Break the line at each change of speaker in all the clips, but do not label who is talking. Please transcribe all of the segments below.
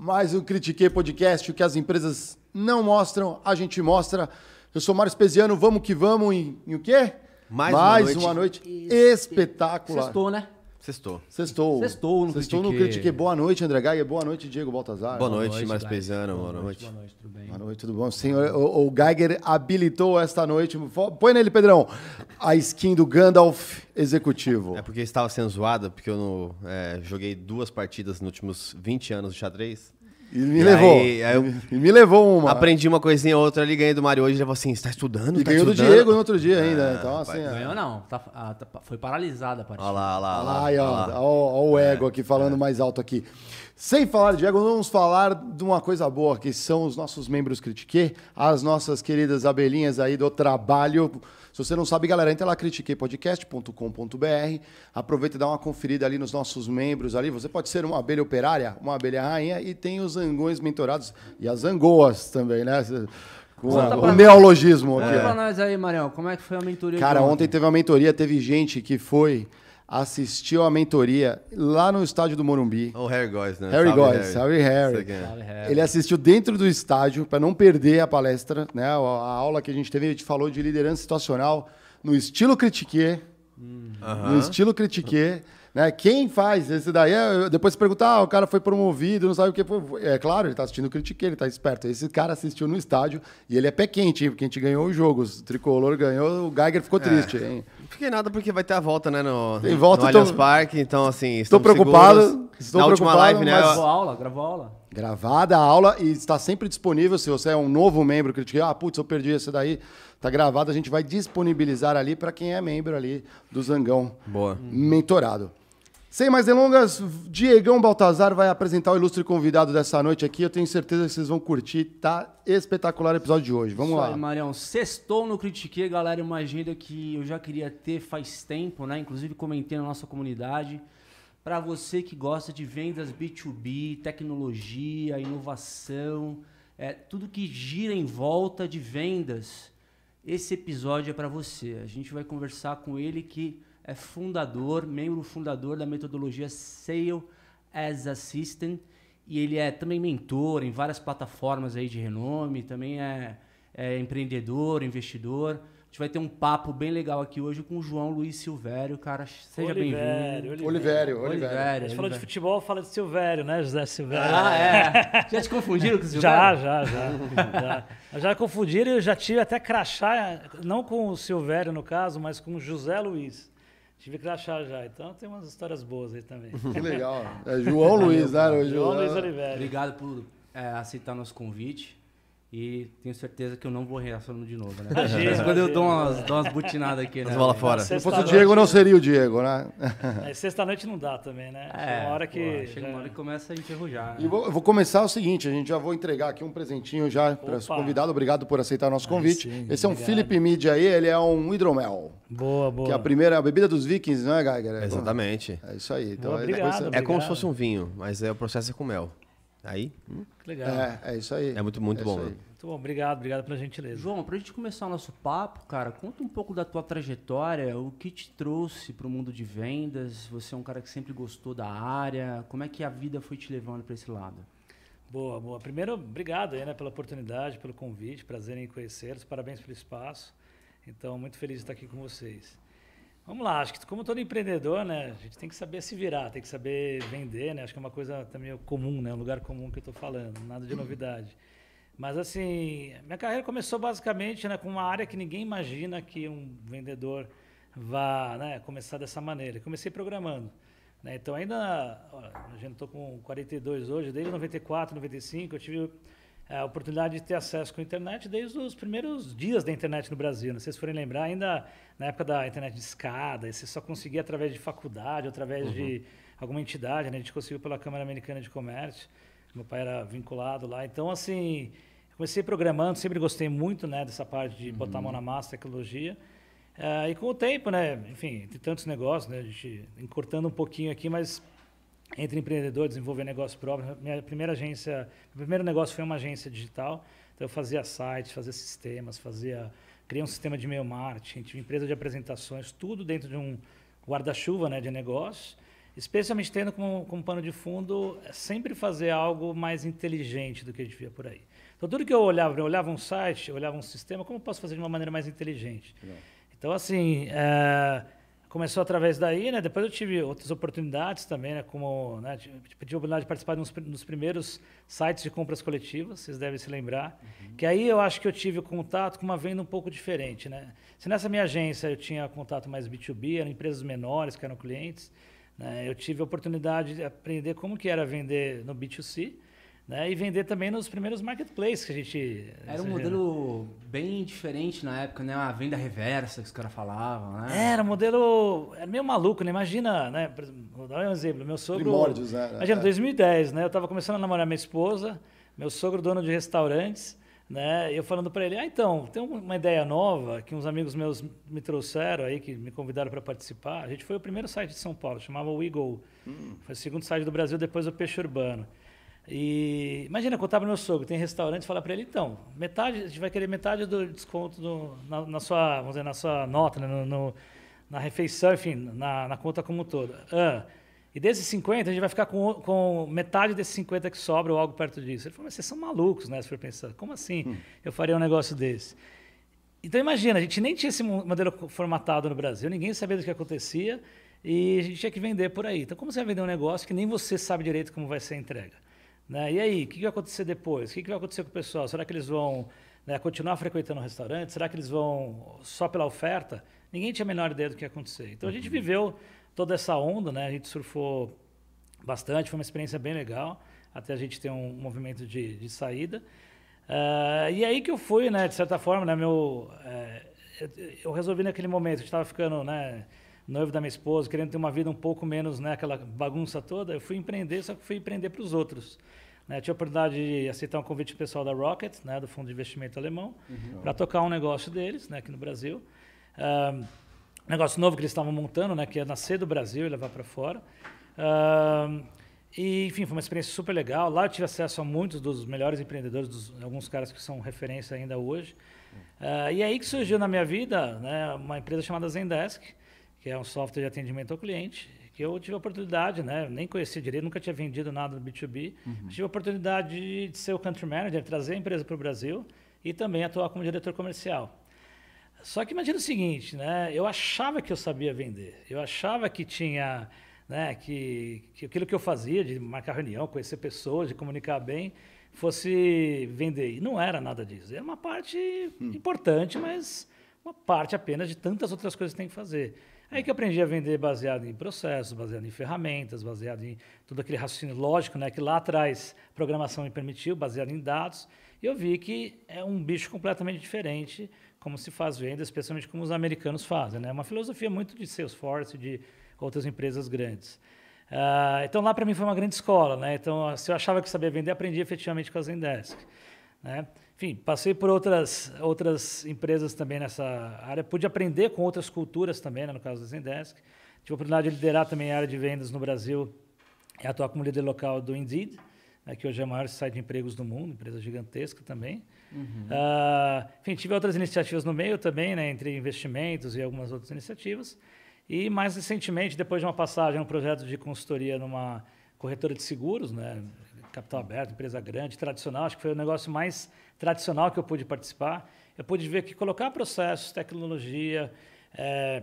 Mais um Critique Podcast, o que as empresas não mostram, a gente mostra. Eu sou Mário Espesiano, vamos que vamos em, em o quê?
Mais uma noite.
uma noite espetacular.
Sextou, né?
Sextou.
Sestou.
Sextou no
Sextou no
Critique.
Critique. Boa noite, André Gaia. Boa noite, Diego Baltazar.
Boa noite, mais pesano, boa noite.
Boa noite, tudo bem?
Boa noite, tudo bom? Senhor, o, o Geiger habilitou esta noite. Põe nele, Pedrão. A skin do Gandalf executivo.
É porque estava sendo zoada, porque eu não, é, joguei duas partidas nos últimos 20 anos de xadrez.
E me
E
levou.
aí- aí eu-
E me levou uma.
Aprendi uma coisinha ou outra ali, ganhei do Mario hoje, ele falou assim, você tá estudando?
E
tá
ganhou do
estudando?
Diego no outro dia ainda.
Ah,
então, assim. ó.
Ganhou não, tá, ah, tá- foi paralisada a partida.
Olha lá, olha lá, olha lá.
Ó,
lá.
ó, ó o ego aqui falando mais alto aqui. Sem falar, Diego, vamos falar de uma coisa boa, que são os nossos membros Critique, as nossas queridas abelhinhas aí do trabalho. Se você não sabe, galera, entra lá critiquepodcast.com.br, aproveita e dá uma conferida ali nos nossos membros ali. Você pode ser uma abelha operária, uma abelha rainha e tem os zangões mentorados e as zangoas também, né? Com
Conta
o neologismo
Conta
aqui.
pra nós aí, Marião, como é que foi a mentoria
Cara, ontem teve uma mentoria, teve gente que foi, assistiu a mentoria lá no estádio do Morumbi.
O Harry Góes, né?
Harry
Salve,
Góes, Harry.
É.
Salve, Harry.
Ele assistiu dentro do estádio para não perder a palestra, né? A, a aula que a gente teve, a gente falou de liderança situacional no estilo critique, no estilo critique, né? Quem faz esse daí? é- depois você pergunta, ah, o cara foi promovido, não sabe o que foi. É claro, ele tá assistindo o critique, ele tá esperto. Esse cara assistiu no estádio e ele é pé quente, hein? Porque a gente ganhou o jogo, o tricolor ganhou, o Geiger ficou triste, hein?
Não fiquei nada porque vai ter a volta, né, no,
Tem volta,
no
tô-
Allianz Parque, então assim,
Estou preocupado,
seguros.
estou
Na última
preocupado,
live, né,
mas-
Gravou aula, gravou aula.
Gravada a aula e está sempre disponível. Se você é um novo membro, critique, ah, putz, eu perdi esse daí, tá gravado, a gente vai disponibilizar ali para quem é membro ali do Zangão
Boa.
mentorado. Sem mais delongas, Diegão Baltazar vai apresentar o ilustre convidado dessa noite aqui. Eu tenho certeza que vocês vão curtir. Tá espetacular o episódio de hoje. Vamos
Isso
lá.
aí, Marião. Sextou no Critique, galera. Uma agenda que eu já queria ter faz tempo, né? Inclusive comentei na nossa comunidade. Para você que gosta de vendas B2B, tecnologia, inovação, é, tudo que gira em volta de vendas, esse episódio é para você. A gente vai conversar com ele que é fundador, membro fundador da metodologia Sale as Assistant e ele é também mentor em várias plataformas aí de renome, também é, é empreendedor, investidor. A gente vai ter um papo bem legal aqui hoje com o João Luiz Silvério, cara. Seja bem-vindo.
Olivério,
Olivério,
Olivério.
A gente falou de futebol, fala de Silvério, né, José Silvério?
Ah, é. Já te confundiram com o Silvério?
Já, já, já. já. Já confundiram e eu já tive até crachá, não com o Silvério no caso, mas com o José Luiz. Tive crachá já, então tem umas histórias boas aí também.
Que legal. É João Luiz, né? O
João Luiz Olivério.
Obrigado por é, aceitar nosso convite. E tenho certeza que eu não vou reacionando de novo, né?
Imagina,
em quando eu dou umas, dou umas butinadas aqui, né?
As bolas fora.
Se fosse o Diego, não seria o Diego, né?
Aí sexta-noite não dá também, né? Chega uma hora que.
É, pô, chega uma hora que começa a enferrujar.
E
né?
vou, eu vou começar o seguinte, a gente já vou entregar aqui um presentinho já para o convidado. Obrigado por aceitar o nosso convite.
sim,
Esse é um
obrigado.
Philip aí, ele é um hidromel,
Boa, boa.
que é a primeira a bebida dos vikings, não é, Geiger? É,
Exatamente.
É isso aí. Então,
Boa,
é,
obrigado.
depois você-
É como se
Obrigado.
fosse um vinho, mas é o processo é com mel. Aí, hum,
Que legal.
é, é isso aí.
é muito, muito
É
bom. né?
Muito bom, obrigado, obrigado pela gentileza.
João, pra gente começar o nosso papo, cara, conta um pouco da tua trajetória, o que te trouxe pro mundo de vendas. Você é um cara que sempre gostou da área. Como é que a vida foi te levando para esse lado?
Boa, boa. Primeiro, obrigado aí, né, pela oportunidade, pelo convite, prazer em conhecê-los, parabéns pelo espaço. Então, muito feliz de estar aqui com vocês. Vamos lá, acho que como todo empreendedor, né, a gente tem que saber se virar, tem que saber vender, né, acho que é uma coisa também comum, né, um lugar comum que eu estou falando, nada de novidade. Mas assim, minha carreira começou basicamente né, com uma área que ninguém imagina que um vendedor vá né, começar dessa maneira. Eu comecei programando. Né? Então ainda, a gente estou com 42 hoje, desde 94, 95, eu tive a oportunidade de ter acesso com a internet desde os primeiros dias da internet no Brasil. Não sei se forem lembrar, ainda na época da internet de escada, você só conseguia através de faculdade, através de alguma entidade, né? a gente conseguiu pela Câmara Americana de Comércio, meu pai era vinculado lá. Então, assim, comecei programando, sempre gostei muito né, dessa parte de botar a mão na massa, tecnologia. Eh, e com o tempo, né, enfim, tem tantos negócios, né, a gente encurtando um pouquinho aqui, mas entre empreendedor, desenvolver negócio próprio. Minha primeira agência, meu primeiro negócio foi uma agência digital. Então eu fazia sites, fazia sistemas, fazia criei um sistema de e-mail marketing, tive empresa de apresentações, tudo dentro de um guarda-chuva, né, de negócios. especialmente tendo como, como pano de fundo é sempre fazer algo mais inteligente do que a gente via por aí. Então, tudo que eu olhava, eu olhava um site, eu olhava um sistema, como eu posso fazer de uma maneira mais inteligente? Então, assim, é, começou através daí, né? Depois eu tive outras oportunidades também, né? Como, né? Tive tive a oportunidade de participar nos, nos primeiros sites de compras coletivas, vocês devem se lembrar. Que aí eu acho que eu tive contato com uma venda um pouco diferente, né? Se nessa minha agência eu tinha contato mais B2B, eram empresas menores que eram clientes, né? Eu tive a oportunidade de aprender como que era vender no B2C, né? E vender também nos primeiros marketplaces que a gente...
Era um
seja,
modelo bem diferente na época, né? A venda reversa que os caras falavam, né?
Era um modelo. Era meio maluco, né? Imagina, né? Vou dar um exemplo. Meu sogro.
Primórdios, né?
Imagina,
É.
2010, né? Eu estava começando a namorar minha esposa, meu sogro dono de restaurantes, né? E eu falando para ele: ah, então, tem uma ideia nova que uns amigos meus me trouxeram aí, que me convidaram para participar. A gente foi o primeiro site de São Paulo, chamava WeGo. Foi o segundo site do Brasil depois do Peixe Urbano. E imagina, contar para meu sogro, tem restaurante, falar para ele, então, metade, a gente vai querer metade do desconto no- na, na sua, vamos dizer, na sua nota, né, no, no- na refeição, enfim, na, na conta como um todo. Ah, e desses 50, a gente vai ficar com, o- com metade desses 50 que sobra ou algo perto disso. Ele falou, mas vocês são malucos, né, se for pensar. Como assim eu faria um negócio desse? Então imagina, a gente nem tinha esse mo- modelo formatado no Brasil, ninguém sabia do que acontecia e a gente tinha que vender por aí. Então como você vai vender um negócio que nem você sabe direito como vai ser a entrega? Né? E aí, o que vai acontecer depois? O que vai acontecer com o pessoal? Será que eles vão né, continuar frequentando o restaurante? Será que eles vão só pela oferta? Ninguém tinha a menor ideia do que ia acontecer. Então a gente viveu toda essa onda, né? a gente surfou bastante, foi uma experiência bem legal, até a gente ter um movimento de, de saída. Ah, e aí que eu fui, né, de certa forma, né, meu, eh, eu- eu resolvi naquele momento, eu estava ficando, né, noivo da minha esposa, querendo ter uma vida um pouco menos, né, aquela bagunça toda, eu fui empreender, só que fui empreender para os outros. Né, eu tive a oportunidade de aceitar um convite pessoal da Rocket, né, do fundo de investimento alemão, para tocar um negócio deles, né, aqui no Brasil. Ah, um negócio novo que eles estavam montando, né, que ia nascer do Brasil e levar para fora. Ah, e, enfim, foi uma experiência super legal. Lá eu tive acesso a muitos dos melhores empreendedores, dos, alguns caras que são referência ainda hoje. Ah, e aí que surgiu na minha vida né, uma empresa chamada Zendesk, que é um software de atendimento ao cliente, que eu tive a oportunidade, né, nem conhecia direito, nunca tinha vendido nada no B2B, mas tive a oportunidade de ser o country manager, trazer a empresa para o Brasil e também atuar como diretor comercial. Só que imagina o seguinte, né? Eu achava que eu sabia vender. Eu achava que tinha, né, que, que aquilo que eu fazia de marcar reunião, conhecer pessoas, de comunicar bem, fosse vender. E não era nada disso. Era uma parte importante, mas uma parte apenas de tantas outras coisas que tem que fazer. Aí que eu aprendi a vender baseado em processos, baseado em ferramentas, baseado em todo aquele raciocínio lógico, né, que lá atrás programação me permitiu, baseado em dados. E eu vi que é um bicho completamente diferente como se faz venda, especialmente como os americanos fazem. É né? uma filosofia muito de Salesforce, de outras empresas grandes. Ah, então lá para mim foi uma grande escola. Né? Então se eu achava que sabia vender, aprendi efetivamente com a Zendesk. Né? Enfim, passei por outras, outras empresas também nessa área, pude aprender com outras culturas também, né? no caso da Zendesk. Tive a oportunidade de liderar também a área de vendas no Brasil e atuar como líder local do Indeed, né? que hoje é o maior site de empregos do mundo, empresa gigantesca também. Ah, enfim, tive outras iniciativas no meio também, né, entre investimentos e algumas outras iniciativas. E mais recentemente, depois de uma passagem, um projeto de consultoria numa corretora de seguros, né, capital aberto, empresa grande, tradicional, acho que foi o negócio mais tradicional que eu pude participar. Eu pude ver que colocar processos, tecnologia, é,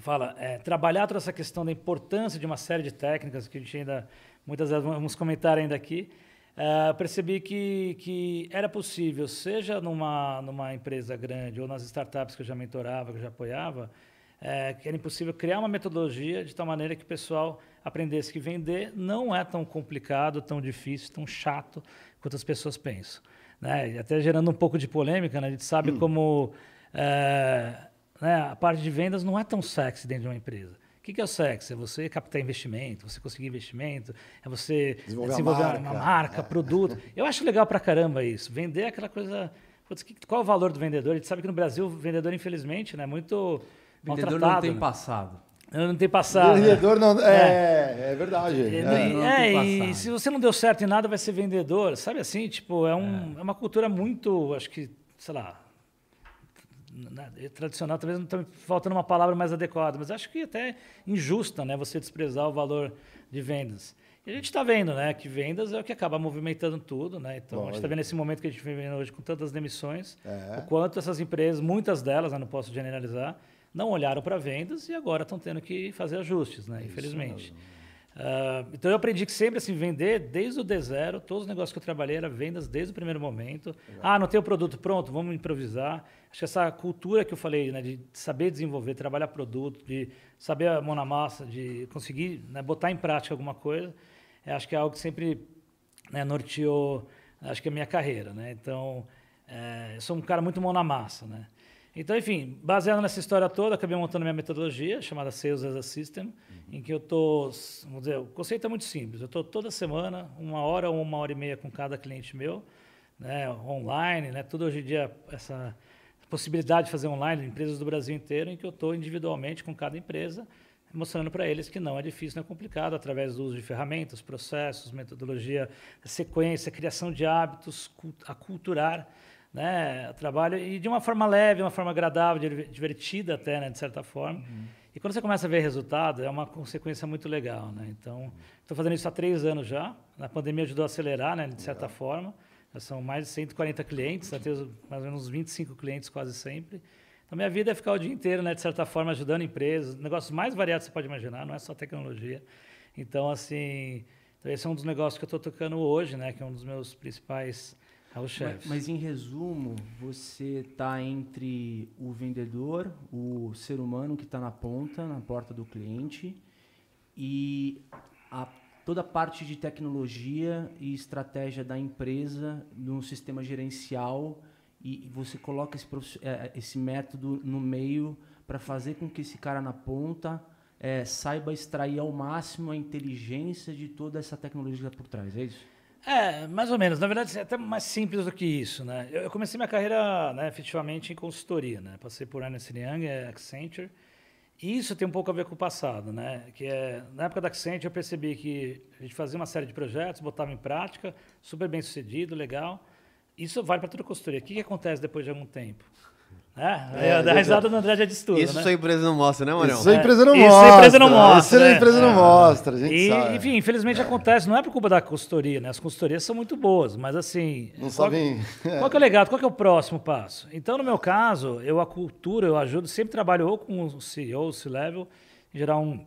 fala, é, trabalhar toda essa questão da importância de uma série de técnicas que a gente ainda, muitas vezes vamos comentar ainda aqui, é, percebi que, que era possível, seja numa, numa empresa grande ou nas startups que eu já mentorava, que eu já apoiava, é, que era impossível criar uma metodologia de tal maneira que o pessoal aprendesse que vender não é tão complicado, tão difícil, tão chato quanto as pessoas pensam. Né? E até gerando um pouco de polêmica, né? a gente sabe como é, né, a parte de vendas não é tão sexy dentro de uma empresa. O que, que é o sexy? É você captar investimento, você conseguir investimento, é você
Desenvolver
desenvolver, uma
marca.
marca, produto. Eu acho legal pra caramba isso. Vender é aquela coisa. Putz, que- qual é o valor do vendedor? A gente sabe que no Brasil o vendedor, infelizmente, né, é muito
Vendedor não
maltratado.
tem
né?
passado.
Não tem passado.
Vendedor não. É, é verdade. É.
e-
não
É,
tem
e se você não deu certo em nada, vai ser vendedor. Sabe assim, tipo, é, um, é. uma cultura muito, acho que, sei lá, né, tradicional, talvez não está faltando uma palavra mais adequada, mas acho que até injusta, né, você desprezar o valor de vendas. E a gente está vendo, né, que vendas é o que acaba movimentando tudo, né? Então Lógico. a gente está vendo esse momento que a gente vive hoje com tantas demissões, é. o quanto essas empresas, muitas delas, né, não posso generalizar, não olharam para vendas e agora estão tendo que fazer ajustes, né? Infelizmente. Uh, então eu aprendi que sempre assim vender desde o D0, todos os negócios que eu trabalhei era vendas desde o primeiro momento. Legal. Ah, não tem o produto pronto, vamos improvisar. Acho que essa cultura que eu falei, né, de saber desenvolver, trabalhar produto, de saber a mão na massa, de conseguir né, botar em prática alguma coisa, acho que é algo que sempre né, norteou, acho que a minha carreira, né? Então, é, eu sou um cara muito mão na massa, né? Então, enfim, baseado nessa história toda, acabei montando minha metodologia chamada Sales as a System, uhum. em que eu estou, vamos dizer, o conceito é muito simples. Eu estou toda semana, uma hora ou uma hora e meia com cada cliente meu, né, online, né, tudo hoje em dia essa possibilidade de fazer online, empresas do Brasil inteiro, em que eu estou individualmente com cada empresa, mostrando para eles que não é difícil, não é complicado, através do uso de ferramentas, processos, metodologia, sequência, criação de hábitos, aculturar né, trabalho e de uma forma leve, uma forma agradável, divertida até, né, de certa forma. Uhum. E quando você começa a ver resultado, é uma consequência muito legal, né? Então, estou fazendo isso há três anos já. Na pandemia ajudou a acelerar, né, de certa legal. forma. Já são mais de 140 clientes, já tenho mais ou menos 25 clientes quase sempre. Então, minha vida é ficar o dia inteiro, né, de certa forma, ajudando empresas, negócios mais variados que você pode imaginar, não é só tecnologia. Então, assim, então esse é um dos negócios que eu estou tocando hoje, né, que é um dos meus principais
mas, mas, em resumo, você está entre o vendedor, o ser humano que está na ponta, na porta do cliente, e a, toda a parte de tecnologia e estratégia da empresa no sistema gerencial, e, e você coloca esse, é, esse método no meio para fazer com que esse cara na ponta é, saiba extrair ao máximo a inteligência de toda essa tecnologia por trás, é isso?
É, mais ou menos. Na verdade, é até mais simples do que isso, né? Eu comecei minha carreira, né, efetivamente, em consultoria, né? Passei por Ernst Young, Accenture. E isso tem um pouco a ver com o passado, né? Que é, na época da Accenture, eu percebi que a gente fazia uma série de projetos, botava em prática, super bem sucedido, legal. Isso vale para toda consultoria. O que, que acontece depois de algum tempo? É, é, a risada do André já disse tudo.
Isso
né?
sua empresa não mostra, né, Marião?
Isso a empresa não é, mostra. Isso a empresa não mostra. Isso a empresa não mostra, a gente
e,
sabe.
Enfim, infelizmente acontece, não é por culpa da consultoria, né? As consultorias são muito boas, mas assim.
Não qual, sabem.
Qual que é o legado? Qual que é o próximo passo? Então, no meu caso, eu a cultura, eu ajudo, sempre trabalho ou com o CEO, o C-Level, em geral um,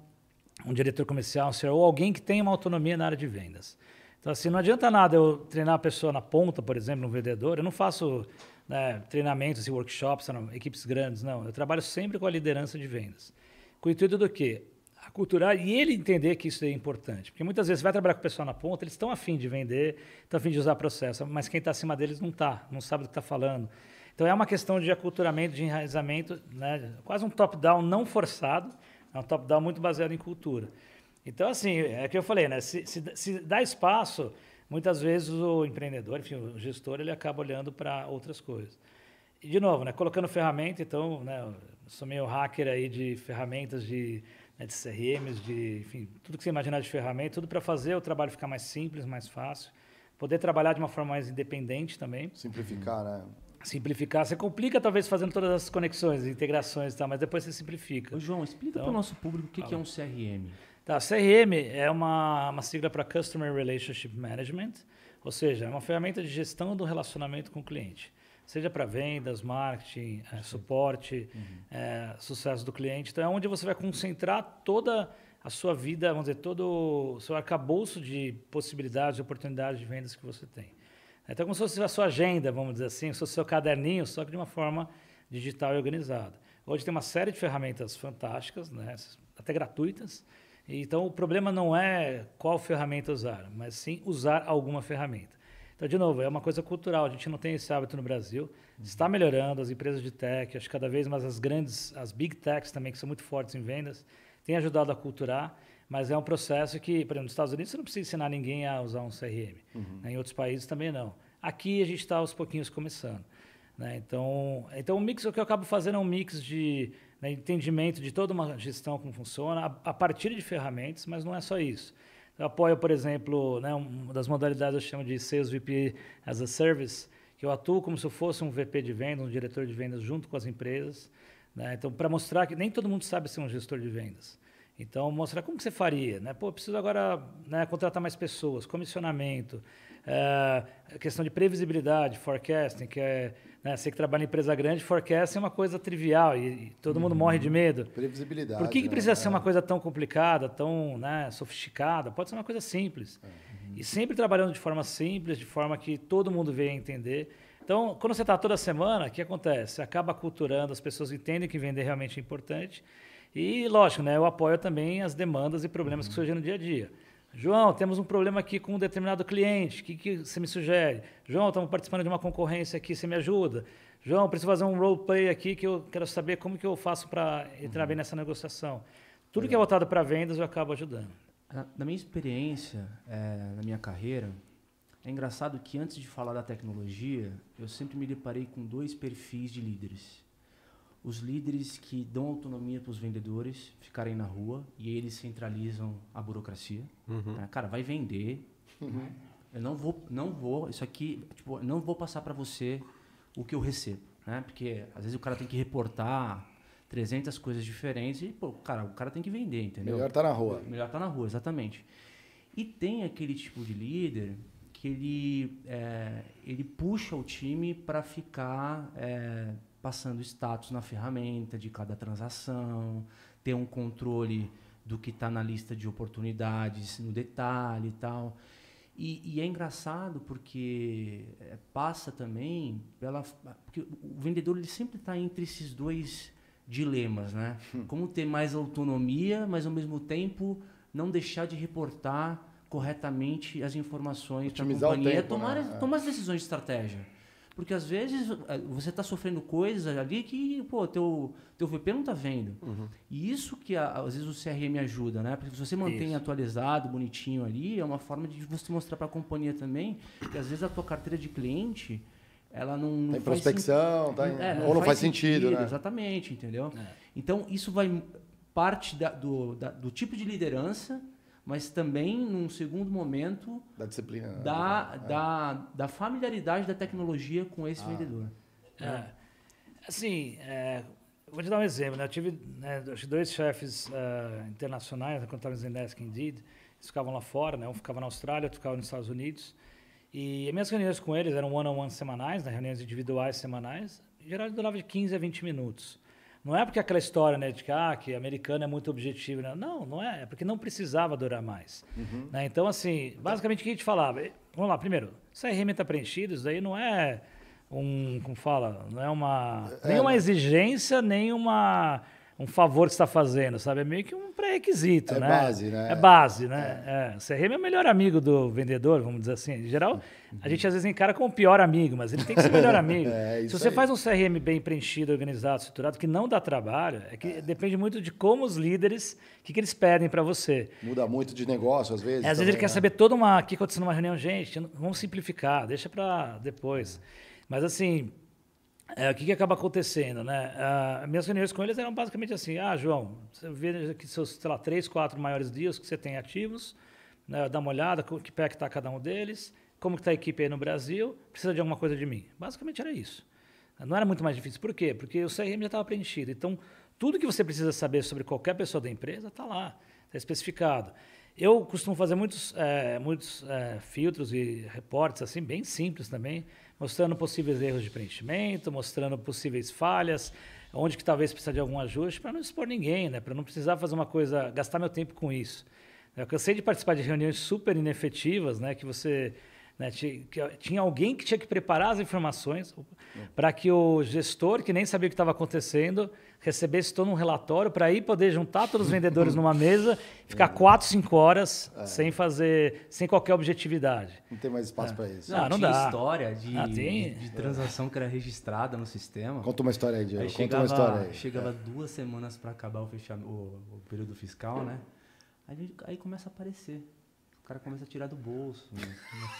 um diretor comercial, um CEO, ou alguém que tenha uma autonomia na área de vendas. Então, assim, não adianta nada eu treinar a pessoa na ponta, por exemplo, um vendedor, eu não faço né, treinamentos e workshops, equipes grandes, não. Eu trabalho sempre com a liderança de vendas. Com o intuito do quê? Aculturar e ele entender que isso é importante. Porque muitas vezes vai trabalhar com o pessoal na ponta, eles estão afim de vender, estão afim de usar processo, mas quem está acima deles não está, não sabe do que está falando. Então é uma questão de aculturamento, de enraizamento, né, quase um top-down não forçado, é um top-down muito baseado em cultura. Então, assim, é o que eu falei, né? Se, se, se dá espaço, muitas vezes o empreendedor, enfim, o gestor, ele acaba olhando para outras coisas. E, de novo, né, colocando ferramenta, então, né, sou meio hacker aí de ferramentas de, né, de CRMs, de, enfim, tudo que você imaginar de ferramenta, tudo para fazer o trabalho ficar mais simples, mais fácil, poder trabalhar de uma forma mais independente também.
Simplificar, né?
Simplificar. Você complica, talvez, fazendo todas as conexões, integrações e tal, mas depois você simplifica.
Ô, João, explica então, para o nosso público o que, que é um CRM.
Tá, CRM é uma, uma sigla para Customer Relationship Management, ou seja, é uma ferramenta de gestão do relacionamento com o cliente. Seja para vendas, marketing, é, suporte, uhum. é, sucesso do cliente. Então, é onde você vai concentrar toda a sua vida, vamos dizer, todo o seu arcabouço de possibilidades, de oportunidades de vendas que você tem. Então, como se fosse a sua agenda, vamos dizer assim, se fosse o seu caderninho, só que de uma forma digital e organizada. Hoje tem uma série de ferramentas fantásticas, né, até gratuitas, então, o problema não é qual ferramenta usar, mas sim usar alguma ferramenta. Então, de novo, é uma coisa cultural. A gente não tem esse hábito no Brasil. Uhum. Está melhorando. As empresas de tech, acho que cada vez mais as grandes, as big techs também, que são muito fortes em vendas, têm ajudado a culturar. Mas é um processo que, por exemplo, nos Estados Unidos, você não precisa ensinar ninguém a usar um CRM. Uhum. Né? Em outros países também não. Aqui a gente está aos pouquinhos começando. Né? Então, então, o mix, o que eu acabo fazendo é um mix de né, entendimento de toda uma gestão como funciona, a, a, partir de ferramentas, mas não é só isso. Eu apoio, por exemplo, né, uma das modalidades eu chamo de Sales VP as a Service, que eu atuo como se eu fosse um VP de vendas, um diretor de vendas junto com as empresas. Né? Então, para mostrar que nem todo mundo sabe ser um gestor de vendas. Então, mostrar como que você faria. Né? Pô, preciso agora né, contratar mais pessoas, comissionamento, é, questão de previsibilidade, forecasting, que é né, você que trabalha em empresa grande, forecasting é uma coisa trivial e, e todo mundo morre de medo.
Previsibilidade.
Por que, que
né?
precisa ser
É.
uma coisa tão complicada, tão né, sofisticada? Pode ser uma coisa simples. E sempre trabalhando de forma simples, de forma que todo mundo venha entender. Então, quando você está toda semana, o que acontece? Você acaba culturando, as pessoas entendem que vender realmente é importante. E, lógico, né, eu apoio também as demandas e problemas que surgem no dia a dia. João, temos um problema aqui com um determinado cliente, o que, que você me sugere? João, estamos participando de uma concorrência aqui, você me ajuda? João, preciso fazer um roleplay aqui que eu quero saber como que eu faço para entrar bem nessa negociação. Tudo que é voltado para vendas eu acabo ajudando.
Na, na minha experiência, é, na minha carreira, é engraçado que antes de falar da tecnologia, eu sempre me deparei com dois perfis de líderes. Os líderes que dão autonomia para os vendedores ficarem na rua e eles centralizam a burocracia. né? Cara, vai vender. né? Eu não vou, não vou, isso aqui, tipo, não vou passar para você o que eu recebo, né? Porque às vezes o cara tem que reportar 300 coisas diferentes e, pô, cara, o cara tem que vender, entendeu?
Melhor tá na rua.
Melhor tá na rua, exatamente. E tem aquele tipo de líder que ele, é, ele puxa o time para ficar é, passando status na ferramenta de cada transação, ter um controle do que está na lista de oportunidades no detalhe e tal. E, e é engraçado porque é, passa também pela. Porque o vendedor ele sempre está entre esses dois dilemas, né? Como ter mais autonomia, mas ao mesmo tempo não deixar de reportar corretamente as informações para a companhia,
tempo,
tomar,
né? É.
tomar as decisões de estratégia. Porque às vezes você está sofrendo coisas ali que, pô, teu, teu VP não está vendo. E isso que às vezes o CRM ajuda, né? Porque se você mantém
Isso.
atualizado, bonitinho ali, é uma forma de você mostrar para a companhia também que às vezes a tua carteira de cliente, ela não, não
Tá em prospecção, tá em-
é,
ou não faz sentido, né?
Exatamente, entendeu?
É.
Então, isso vai parte da- do, da- do tipo de liderança, mas também, num segundo momento,
Da disciplina. né?
da,
É.
da, da familiaridade da tecnologia com esse
Ah.
vendedor.
É. Assim, é, vou te dar um exemplo. Né? Eu tive né, dois chefes ah, internacionais, né, quando estava em Zendesk Indeed, eles ficavam lá fora, né? um ficava na Austrália, outro ficava nos Estados Unidos. E as minhas reuniões com eles eram one-on-one semanais, né? reuniões individuais semanais, em geral durava de 15 a 20 minutos. Não é porque aquela história né, de que, ah, que americano é muito objetivo. Né? Não, não é. É porque não precisava durar mais. Né? Então, assim, basicamente o que a gente falava? Vamos lá, primeiro, CRM está preenchido, isso daí não é um, como fala, não é uma, nem uma exigência, nem uma, um favor que está fazendo, sabe? É meio que um pré-requisito,
É
né?
base, né?
É base, né? É. O CRM é o melhor amigo do vendedor, vamos dizer assim. Em geral, a gente às vezes encara como o pior amigo, mas ele tem que ser o melhor amigo.
É,
Se você
aí.
faz um CRM bem preenchido, organizado, estruturado, que não dá trabalho, é que depende muito de como os líderes, o que, que eles pedem para você.
Muda muito de negócio, às vezes.
É, às vezes
também,
ele quer
né?
saber toda uma. O que aconteceu numa reunião, gente, vamos simplificar, deixa para depois. Mas assim, é, o que, que acaba acontecendo, né? Minhas reuniões com eles eram basicamente assim: ah, João, você vê aqui seus, sei lá, três, quatro maiores deals que você tem ativos, né, dá uma olhada, que pé que está cada um deles, como que está a equipe aí no Brasil, precisa de alguma coisa de mim. Basicamente era isso. Não era muito mais difícil. Por quê? Porque o CRM já estava preenchido. Então, tudo que você precisa saber sobre qualquer pessoa da empresa está lá, está especificado. Eu costumo fazer muitos, eh, muitos eh, filtros e reportes assim bem simples também, mostrando possíveis erros de preenchimento, mostrando possíveis falhas, onde que talvez precisa de algum ajuste, para não expor ninguém, né? para não precisar fazer uma coisa, gastar meu tempo com isso. Eu cansei de participar de reuniões super inefetivas, né, que você né, tinha alguém que tinha que preparar as informações para que o gestor, que nem sabia o que estava acontecendo, recebesse todo um relatório para aí poder juntar todos os vendedores numa mesa, ficar quatro, cinco horas sem fazer, sem qualquer objetividade.
Não tem mais espaço pra isso.
Não, não
tinha
dá.
história de,
Ah, tem?
de transação que era registrada no sistema.
Conta uma história aí, Diego.
Aí
Conta
chegava,
uma história aí.
chegava duas semanas para acabar o, fechamento, o, o período fiscal, né? Aí, aí começa a aparecer. O cara começa a tirar do bolso. né,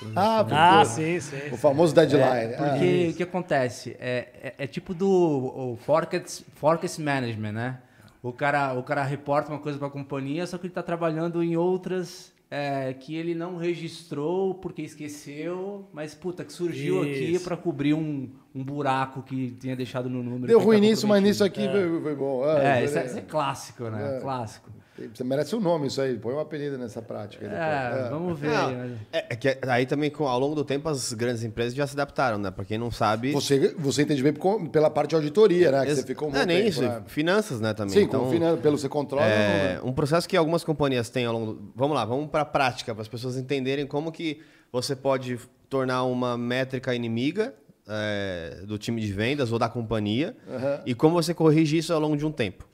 umas
Ah,
transações.
Ah, sim, sim.
O famoso deadline.
É,
Ah,
porque o que acontece? É, é, é tipo do forecast, forecast management, né? O cara, o cara reporta uma coisa para a companhia, só que ele está trabalhando em outras é, que ele não registrou porque esqueceu, mas puta, que surgiu aqui
Isso.
pra cobrir um, um buraco que tinha deixado no número.
Deu ruim nisso, mas nisso aqui foi, foi bom.
É,
É,
isso é, isso é clássico, né?
É.
Clássico.
Você merece um nome isso aí. Põe um apelido nessa prática. depois.
É, vamos ver.
Não,
aí, né?
é, é que aí também, com- ao longo do tempo, as grandes empresas já se adaptaram, né? Pra quem não sabe.
Você, você entende bem pela parte de auditoria, né? Que
ex-
você ficou um
não,
bom
nem
tempo,
isso,
né?
finanças, né? Também.
Sim,
então,
com finan- pelo você controla.
É,
não-
um processo que algumas companhias têm ao longo do... Vamos lá, vamos para a prática, para as pessoas entenderem como que você pode tornar uma métrica inimiga é, do time de vendas ou da companhia
Aham.
e como você corrige isso ao longo de um tempo.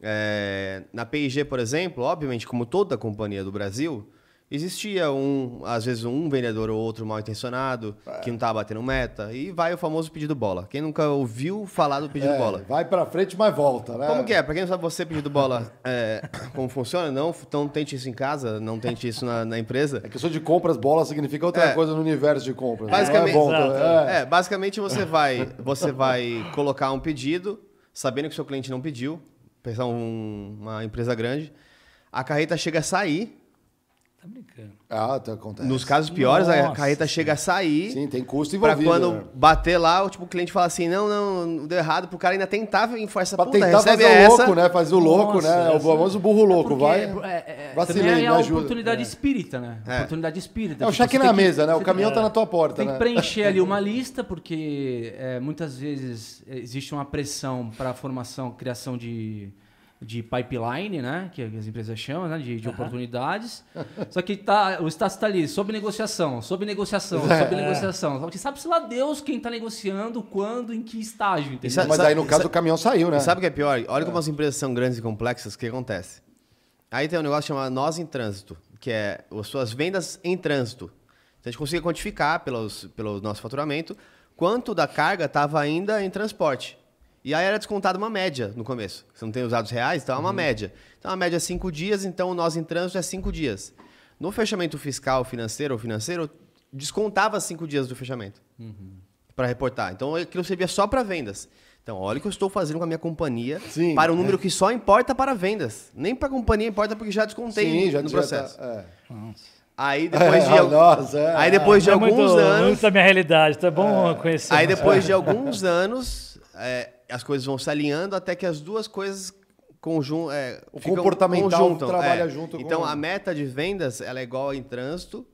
É, na P&G, por exemplo, obviamente, como toda companhia do Brasil, existia um, às vezes um vendedor ou outro mal intencionado que não estava batendo meta e vai o famoso pedido bola. Quem nunca ouviu falar do pedido
É,
bola?
Vai pra frente, mas volta, né?
Como que é? Pra quem não sabe você pedido bola, é, como funciona, não, então tente isso em casa, não tente isso na, na empresa.
É que eu sou de compras, bola significa outra
É.
coisa no universo de compras.
Basicamente-
Não é volta,
Exato,
é.
É, basicamente você vai, você vai colocar um pedido, sabendo que o seu cliente não pediu, pensar um- uma empresa grande, a carreta chega a sair.
Tá brincando.
Ah, tá, acontece.
Nos casos piores, a
Nossa
carreta chega a sair.
Sim, tem custo
Pra
envolvido.
quando
né?
bater lá, o, tipo, o cliente fala assim: não, não, deu errado, pro cara ainda tentar enforçar essa
Pra
puta,
tentar fazer o
essa.
louco, né? Fazer o louco,
Nossa,
né? O
essa-
famoso burro louco,
Porque
vai.
é, é,
vacilei,
também
me
é a
ajuda.
oportunidade espírita, né?
É.
Oportunidade espírita.
É o
Tipo,
cheque na
tem que-
mesa, né? O caminhão tá na tua porta,
Tem
né?
que preencher ali uma lista, porque é, muitas vezes existe uma pressão para a formação, criação de, de pipeline, né? Que as empresas chamam, né? De, de oportunidades. Só que tá, o status está ali, sob negociação, sob negociação,
É.
sob negociação. Só que sabe-se lá Deus quem está negociando, quando, em que estágio, entendeu?
sabe-
Mas aí, no caso, o caminhão saiu, né?
Sabe o que é pior? Olha como as empresas são grandes e complexas, o que acontece? Aí tem um negócio chamado nós em trânsito, que é as suas vendas em trânsito. Então a gente consegue quantificar pelos, pelo nosso faturamento quanto da carga estava ainda em transporte. E aí era descontado uma média no começo. Você não tem os dados reais, então é uma média. Então a média é cinco dias, então o nós em trânsito é cinco dias. No fechamento fiscal, financeiro ou financeiro, descontava cinco dias do fechamento para reportar. Então aquilo servia só para vendas. Então, olha o que eu estou fazendo com a minha companhia
Sim,
para um
é.
número que só importa para vendas. Nem para a companhia importa porque já descontei
Sim, já
no
já
processo.
tá- é.
Aí depois de,
É,
al-
nossa, é.
aí depois de
é
alguns
muito,
anos,
muito da minha realidade, é bom conhecer.
aí depois de alguns anos, é, as coisas vão se alinhando até que as duas coisas conjun, é,
O comportamental
conjuntam,
trabalha
é.
junto com-
Então a meta de vendas ela é igual em trânsito,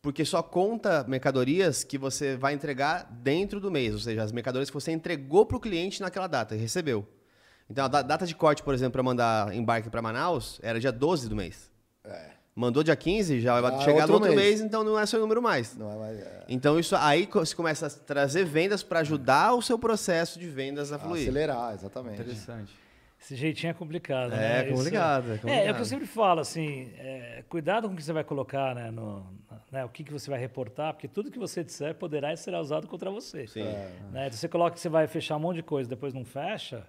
porque só conta mercadorias que você vai entregar dentro do mês, ou seja, as mercadorias que você entregou para o cliente naquela data, e recebeu. Então a da- data de corte, por exemplo, para mandar embarque para Manaus era dia 12 do mês. Mandou dia 15, já vai
Já é
chegar no
outro mês.
mês. então não é seu número mais.
Não é mais. É.
Então isso aí você começa a trazer vendas para ajudar o seu processo de vendas a fluir.
Acelerar, exatamente.
Interessante.
Esse jeitinho é complicado,
É
né? Isso-
complicado, é
É, é o
complicado.
que eu sempre falo, assim, é, cuidado com o que você vai colocar, né, no, né, o que, que você vai reportar, porque tudo que você disser poderá e será usado contra você.
Sim.
Né? Então, você coloca que você vai fechar um monte de coisa, depois não fecha,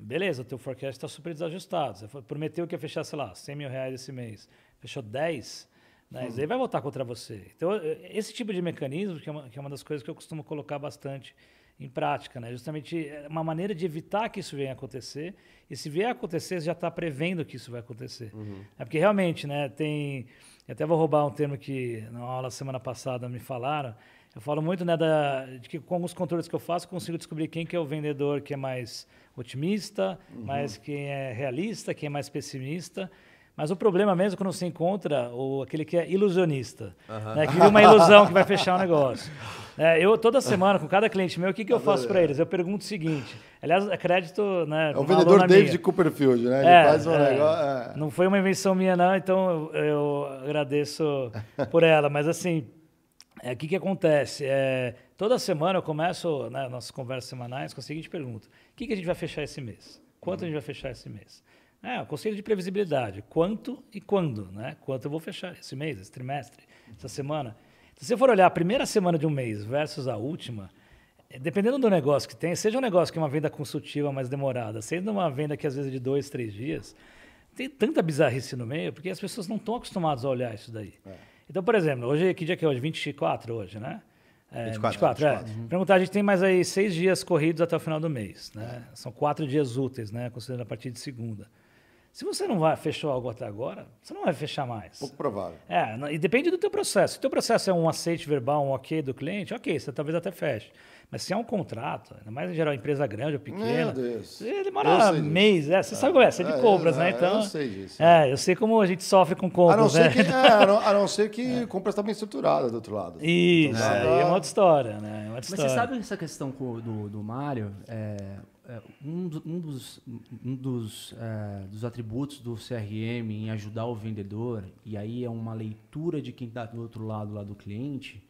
beleza, o teu forecast está super desajustado. Você prometeu que ia fechar, sei lá, 100 mil reais esse mês, fechou 10, né? isso aí vai voltar contra você. Então, esse tipo de mecanismo, que é, uma, que é uma das coisas que eu costumo colocar bastante em prática, né? justamente é uma maneira de evitar que isso venha a acontecer, e se vier a acontecer, você já está prevendo que isso vai acontecer. É porque realmente, né, tem... Eu até vou roubar um termo que na aula semana passada me falaram, eu falo muito né, da, de que com alguns controles que eu faço, consigo descobrir quem que é o vendedor que é mais otimista, mais quem é realista, quem é mais pessimista. Mas o problema mesmo é quando você encontra o, aquele que é ilusionista, né, que viu uma ilusão que vai fechar o negócio. É, eu, toda semana, com cada cliente meu, o que, que eu faço para eles? Eu pergunto o seguinte, aliás, é crédito... Né,
É o vendedor David
minha.
Copperfield, né? Ele
É,
faz um
é.
negócio. é.
Não foi uma invenção minha, não, então eu, eu agradeço por ela. Mas assim, é, o que, que acontece? É, toda semana eu começo, né, nossas conversas semanais, com a seguinte pergunta: o que, que a gente vai fechar esse mês? Quanto a gente vai fechar esse mês? É, o conselho de previsibilidade: quanto e quando, né? Quanto eu vou fechar esse mês, esse trimestre, essa semana. Se você for olhar a primeira semana de um mês versus a última, eh, dependendo do negócio que tem, seja um negócio que é uma venda consultiva mais demorada, seja uma venda que às vezes é de dois, três dias, tem tanta bizarrice no meio, porque as pessoas não estão acostumadas a olhar isso daí. Então, por exemplo, hoje, que dia que é hoje? 24 hoje, né? É,
24,
24, é. Perguntar, a gente tem mais aí seis dias corridos até o final do mês, né? São quatro dias úteis, né? Considerando a partir de segunda. Se você não vai, fechou algo até agora, você não vai fechar mais.
Pouco provável.
É, e depende do teu processo. Se o teu processo é um aceite verbal, um ok do cliente, ok, você talvez até feche. Mas se é um contrato, ainda mais em geral empresa grande ou pequena,
Meu Deus.
demora mês. É, você sabe como é, você é de
É,
compras,
é,
né?
é,
Então,
eu sei disso.
É, eu sei como a gente sofre com
A
compras,
não ser
né?
que, é, a não, a não ser que compra está bem estruturada do outro lado.
Isso,
Então,
aí é uma outra história, né? É uma outra
Mas
história.
você sabe essa questão do, do Mário? É, é, um, um dos, um dos, é, dos atributos do CRM em ajudar o vendedor, e aí é uma leitura de quem está do outro lado lá do cliente,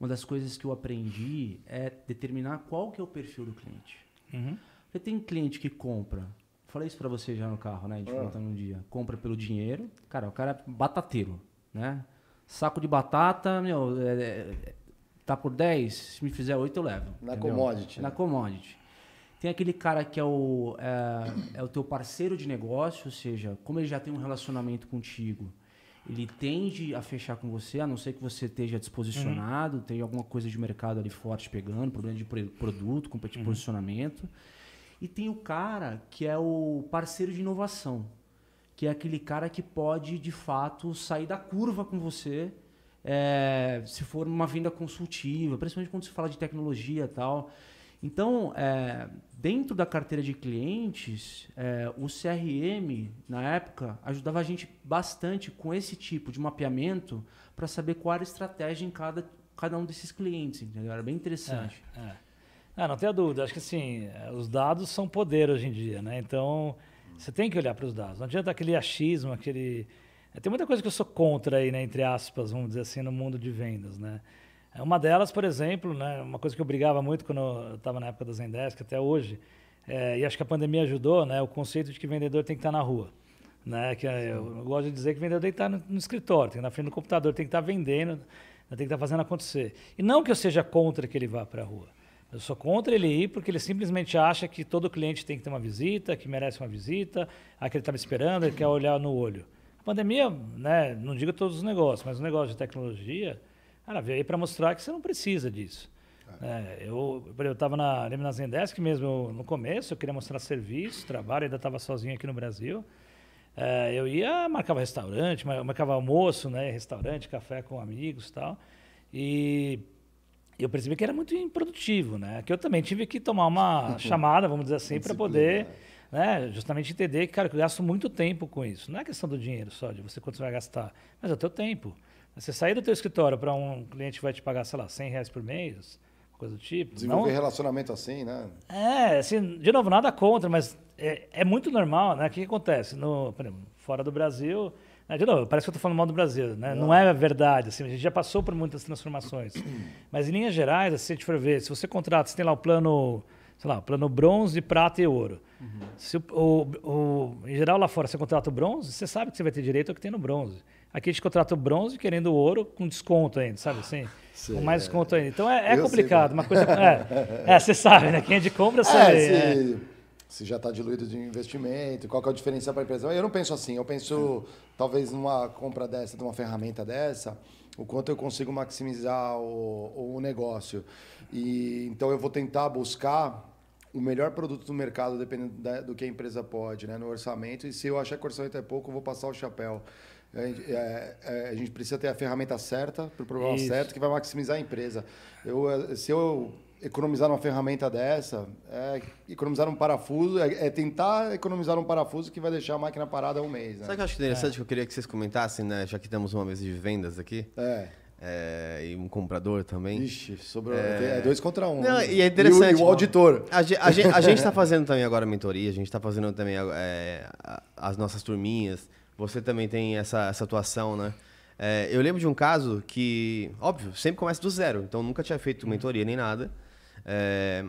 uma das coisas que eu aprendi é determinar qual que é o perfil do cliente.
Uhum.
Porque tem cliente que compra, falei isso para você já no carro, né? A gente contando um dia. Compra pelo dinheiro, cara, o cara é batateiro, né? Saco de batata, meu, é- é- tá por 10, se me fizer 8 eu levo.
Na
entendeu?
commodity,
Na
né?
commodity. Tem aquele cara que é o, é, é o teu parceiro de negócio, ou seja, como ele já tem um relacionamento contigo, ele tende a fechar com você, a não ser que você esteja desposicionado, tem alguma coisa de mercado ali forte pegando, problema de pro- produto, com de posicionamento. E tem o cara que é o parceiro de inovação, que é aquele cara que pode, de fato, sair da curva com você, é, se for uma venda consultiva, principalmente quando se fala de tecnologia e tal. Então, é, dentro da carteira de clientes, é, o CRM, na época, ajudava a gente bastante com esse tipo de mapeamento para saber qual era a estratégia em cada, cada um desses clientes, entendeu? Era bem interessante.
É. Ah, não tenha dúvida. Acho que assim, os dados são poder hoje em dia, né? Então, você tem que olhar para os dados. Não adianta aquele achismo, aquele. eh, Tem muita coisa que eu sou contra aí, né? Entre aspas, vamos dizer assim, no mundo de vendas, né? É Uma delas, por exemplo, né? Uma coisa que eu brigava muito quando eu estava na época da Zendesk até hoje, eh, e acho que a pandemia ajudou, né? O conceito de que vendedor tem que estar na rua. Né? Que eh, eu gosto de dizer que vendedor tem que estar no, no escritório, tem que estar na frente do computador, tem que estar vendendo, tem que estar fazendo acontecer. E não que eu seja contra que ele vá para a rua. Eu sou contra ele ir porque ele simplesmente acha que todo cliente tem que ter uma visita, que merece uma visita, ah, que ele está me esperando, ele quer olhar no olho. A pandemia, né, não digo todos os negócios, mas o negócio de tecnologia, cara, veio aí para mostrar que você não precisa disso. É, eu eu estava na, lembro na Zendesk mesmo, eu- no começo, eu queria mostrar serviço, trabalho, ainda estava sozinho aqui no Brasil. É, eu ia, marcava restaurante, mar- marcava almoço, né, restaurante, café com amigos e tal. E eu percebi que era muito improdutivo, né? Que eu também tive que tomar uma chamada, vamos dizer assim, para poder, né, justamente entender que, cara, eu gasto muito tempo com isso. Não é questão do dinheiro só, de você quanto você vai gastar, mas é o teu tempo. Você sair do teu escritório para um cliente que vai te pagar, sei lá, 100 reais por mês, coisa do tipo.
Desenvolver
não-
relacionamento assim, né?
é, assim, de novo, nada contra, mas é, é muito normal, né? O que, que acontece? No, exemplo, fora do Brasil, né, de novo, parece que eu estou falando mal do Brasil, né? Não, é verdade, assim, a gente já passou por muitas transformações. mas em linhas gerais, assim, se a gente for ver, se você contrata, você tem lá o plano, sei lá, plano bronze, prata e ouro. Se o, o- o- em geral, lá fora, você contrata o bronze, você sabe que você vai ter direito ao que tem no bronze. Aqui a gente contrata o bronze querendo o ouro com desconto ainda, sabe assim?
Sei,
com mais
é.
desconto ainda. Então é, é
sei
complicado.
como
Uma coisa. É, é, você sabe, né? Quem é de compra sabe.
É,
é.
se, se já está diluído de investimento, qual que é o diferencial para a empresa? Eu não penso assim, eu penso talvez numa compra dessa, de uma ferramenta dessa, o quanto eu consigo maximizar o, o negócio. E então eu vou tentar buscar o melhor produto do mercado, dependendo da- do que a empresa pode, né, no orçamento. E se eu achar que o orçamento é pouco, eu vou passar o chapéu. A gente, é, é, a gente precisa ter a ferramenta certa para o problema
Isso.
certo que vai maximizar a empresa. Eu, eh, se eu economizar numa ferramenta dessa, é economizar um parafuso, é, é tentar economizar um parafuso que vai deixar a máquina parada um mês. Né?
Sabe o que eu acho interessante que eu queria que vocês comentassem, né? Já que temos uma mesa de vendas aqui,
É.
é, e um comprador também.
Ixi, sobrou. É, dois contra um.
Não,
né?
e é interessante.
E o, e o auditor.
A, a, gente, a gente tá fazendo também agora mentoria, a gente tá fazendo também é, as nossas turminhas. Você também tem essa, essa atuação, né? É, eu lembro de um caso que, óbvio, sempre começa do zero, então nunca tinha feito mentoria nem nada. É,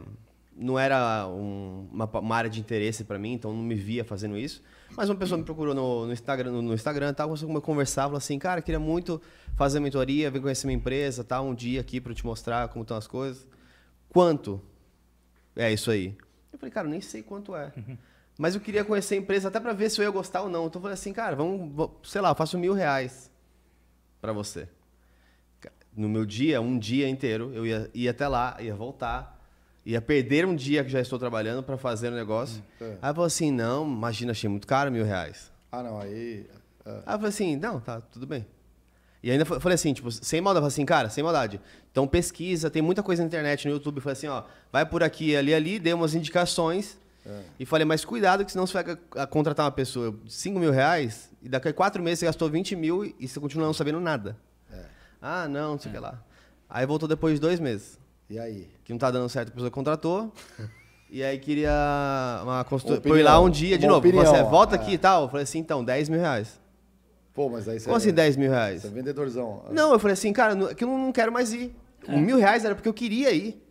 não era um- uma, uma área de interesse para mim, então não me via fazendo isso. Mas uma pessoa me procurou no, no Instagram, no, no Instagram, tal, a conversar, falou assim, cara, queria muito fazer mentoria, vir conhecer minha empresa, tal, um dia aqui para te mostrar como estão as coisas. Quanto? É isso aí. Eu falei, cara, eu nem sei quanto é. Mas eu queria conhecer a empresa até para ver se eu ia gostar ou não. Então eu falei assim, cara, vamos, sei lá, eu faço mil reais para você. No meu dia, um dia inteiro, eu ia, ia até lá, ia voltar, Ia perder um dia que já estou trabalhando para fazer o negócio.
Hum, é.
Aí eu falei assim, não, imagina, achei muito caro mil reais.
Ah, não, aí. é.
Aí eu falei assim, não, tá, tudo bem. E ainda fa- falei assim, tipo, sem maldade, falei assim, cara, sem maldade. Então pesquisa, tem muita coisa na internet, no YouTube. Falei assim, ó, vai por aqui, ali, ali, dei umas indicações. E falei, mas cuidado que senão você vai contratar uma pessoa de 5 mil reais e daqui a quatro meses você gastou 20 mil e você continua não sabendo nada. Ah, não, não sei o que lá. Aí voltou depois de dois meses,
E aí?
que não tá dando certo, a pessoa contratou. e aí queria uma consultoria.
Opinião,
Por ir lá um dia de
uma
novo.
opinião,
Você volta
é.
aqui e tal. Eu falei assim, então, 10 mil reais.
Pô, mas aí você.
Como assim 10 mil reais?
Você é vendedorzão.
Não, eu falei assim, cara, que eu não quero mais ir. O mil reais era porque eu queria ir.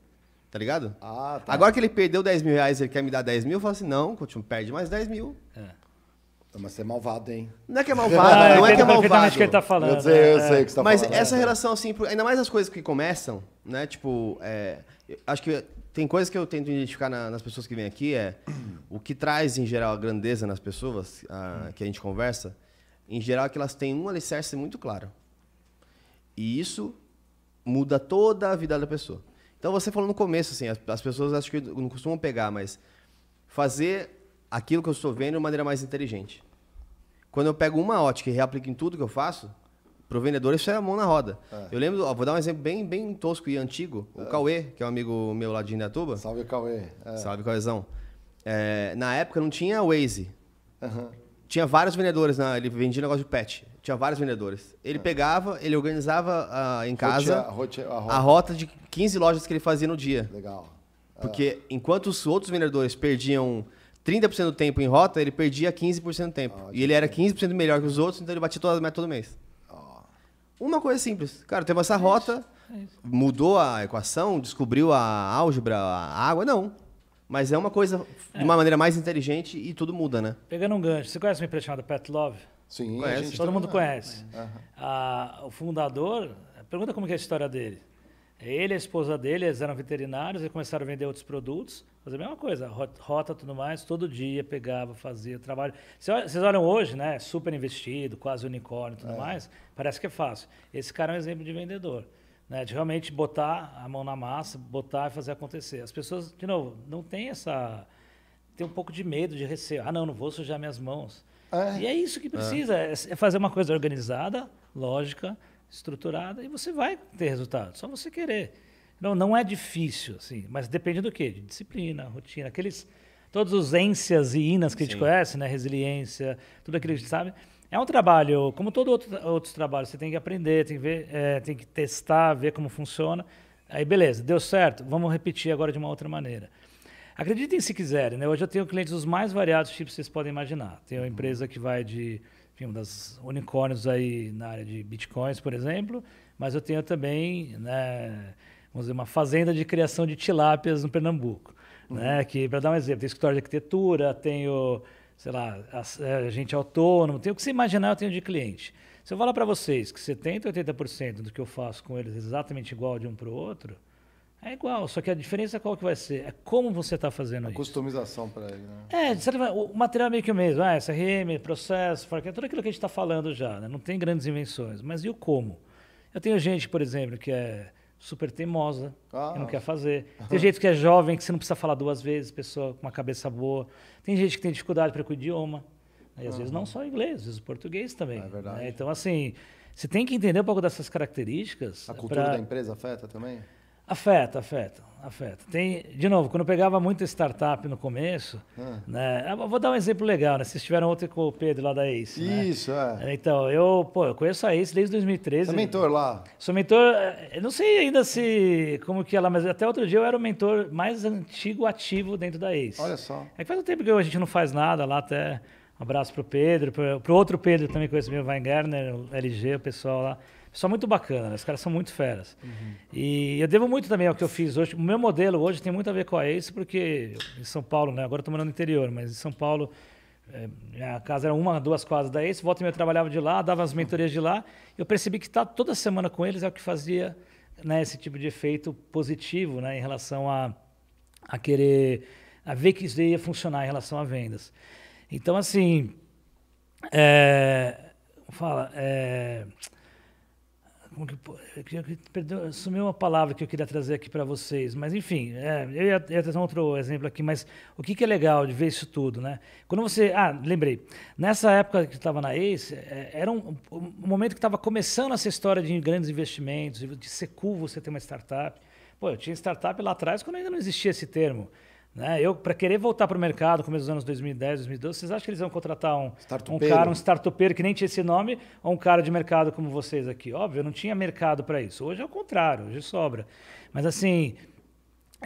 Tá ligado?
Ah, tá.
Agora que ele perdeu 10 mil reais e ele quer me dar 10 mil, eu falo assim, não, continua, perde mais 10 mil.
Mas você é malvado, hein?
Não é que é malvado, não é
eu
que é malvado.
o que ele tá falando.
eu sei, eu
é,
sei o que você tá
Mas
falando.
essa
é.
relação, assim, ainda mais as coisas que começam, né? Tipo, é, acho que tem coisas que eu tento identificar na- nas pessoas que vêm aqui, é o que traz, em geral, a grandeza nas pessoas a- que a gente conversa, em geral, é que elas têm um alicerce muito claro. E isso muda toda a vida da pessoa. Então, você falou no começo, assim, as, as pessoas acho que não costumam pegar, mas fazer aquilo que eu estou vendo de uma maneira mais inteligente. Quando eu pego uma ótica e reaplico em tudo que eu faço, pro vendedor isso é a mão na roda. Eu lembro, ó, vou dar um exemplo bem, bem tosco e antigo. O Cauê, que é um amigo meu lá de Indatuba.
Salve, Cauê. É.
Salve, Cauêzão. É, na época não tinha Waze.
Aham.
Tinha vários vendedores, na, ele vendia negócio de pet. Tinha vários vendedores. Ele pegava, ele organizava ah, em casa
Rote- a rota.
a rota de 15 lojas que ele fazia no dia.
Legal.
Porque enquanto os outros vendedores perdiam 30% do tempo em rota, ele perdia 15% do tempo. e ele era 15% melhor que os outros, então ele batia todas as metas todo mês. Uma coisa simples. Cara, temos essa rota, mudou a equação, descobriu a álgebra, a água, não. Mas é uma coisa de uma maneira mais inteligente e tudo muda, né?
Pegando um gancho, você conhece uma empresa chamada Pet Love?
Sim,
Conhece?
a gente
Todo
tá-
mundo conhece. Ah, o fundador, pergunta como que é a história dele. Ele e a esposa dele, eles eram veterinários e começaram a vender outros produtos, fazer a mesma coisa, ro- rota tudo mais, todo dia pegava, fazia trabalho. Vocês olham hoje, né? Super investido, quase unicórnio e tudo mais, parece que é fácil. Esse cara é um exemplo de vendedor. Né, de realmente botar a mão na massa, botar e fazer acontecer. As pessoas, de novo, não tem essa. Tem um pouco de medo, de receio. Ah, não, não vou sujar minhas mãos.
É.
E é isso que precisa, é é fazer uma coisa organizada, lógica, estruturada, e você vai ter resultado. Só você querer. Não, não é difícil, assim, mas depende do quê? De disciplina, rotina, aqueles. Todos os ências e inas que a gente
Sim.
conhece, né? Resiliência, tudo aquilo que a gente sabe. É um trabalho, como todos outro, outros trabalhos, você tem que aprender, tem que ver, é, tem que testar, ver como funciona. Aí, beleza, deu certo, vamos repetir agora de uma outra maneira. Acreditem se quiserem, né? Hoje eu tenho clientes dos mais variados tipos que vocês podem imaginar. Tenho uma empresa que vai de, enfim, uma das unicórnios aí na área de bitcoins, por exemplo, mas eu tenho também, né, vamos dizer, uma fazenda de criação de tilápias no Pernambuco, né? Que para dar um exemplo, tem escritório de arquitetura, tenho, sei lá, é, gente autônomo, tenho o que você imaginar, eu tenho de cliente. Se eu falar para vocês que 70, 80% do que eu faço com eles é exatamente igual de um para o outro, é igual, só que a diferença qual que vai ser? É como você está fazendo
A
isso.
customização para ele, né?
É, de certa forma, o material é meio que o mesmo. Ah, SRM, processo, forecast, tudo aquilo que a gente está falando já. Né? Não tem grandes invenções. Mas e o como? Eu tenho gente, por exemplo, que é super teimosa,
Ah.
que não quer fazer. Tem gente que é jovem, que você não precisa falar duas vezes, pessoa com uma cabeça boa. Tem gente que tem dificuldade para o idioma. né? E às vezes não só o inglês, às vezes o português também.
É verdade.
né? Então, assim, você tem que entender um pouco dessas características.
A cultura
pra-
da empresa afeta também?
Afeta, afeta, afeta. Tem, de novo, quando eu pegava muita startup no começo,
Ah.
né? Vou dar um exemplo legal, né? Vocês tiveram outro com o Pedro lá da Ace. né?
Isso, é.
Então, eu, pô, eu conheço a Ace desde 2013.
Você é mentor lá?
Sou mentor, eu não sei ainda se como que é lá, mas até outro dia eu era o mentor mais antigo ativo dentro da Ace.
Olha só.
É que faz um tempo que a gente não faz nada lá, até um abraço pro Pedro, pro, pro outro Pedro também conheço meu, Weingartner, o LG, o pessoal lá. Pessoal muito bacana, né? os caras são muito feras. E eu devo muito também ao que eu fiz hoje. O meu modelo hoje tem muito a ver com a Ace, porque em São Paulo, né? Agora eu tô morando no interior, mas em São Paulo, eh, minha casa era uma, duas quadras da Ace, volta e meia eu trabalhava de lá, dava as mentorias de lá. Eu percebi que estar toda semana com eles é o que fazia né, esse tipo de efeito positivo né, em relação a, a querer a ver que isso ia funcionar em relação a vendas. Então, assim, é, fala, é, como que, perdão, sumiu uma palavra que eu queria trazer aqui para vocês, mas enfim, é, eu ia, ia trazer um outro exemplo aqui, mas o que, que é legal de ver isso tudo, né? Quando você, ah, lembrei, nessa época que estava na Ace, é, era um, um momento que estava começando essa história de grandes investimentos, de ser cool você ter uma startup. Pô, eu tinha startup lá atrás quando ainda não existia esse termo. Né? Eu, para querer voltar para o mercado, começo dos anos 2010, 2012, vocês acham que eles vão contratar um, um cara, um startupeiro que nem tinha esse nome, ou um cara de mercado como vocês aqui? Óbvio, não tinha mercado para isso. Hoje é o contrário, hoje sobra. Mas assim,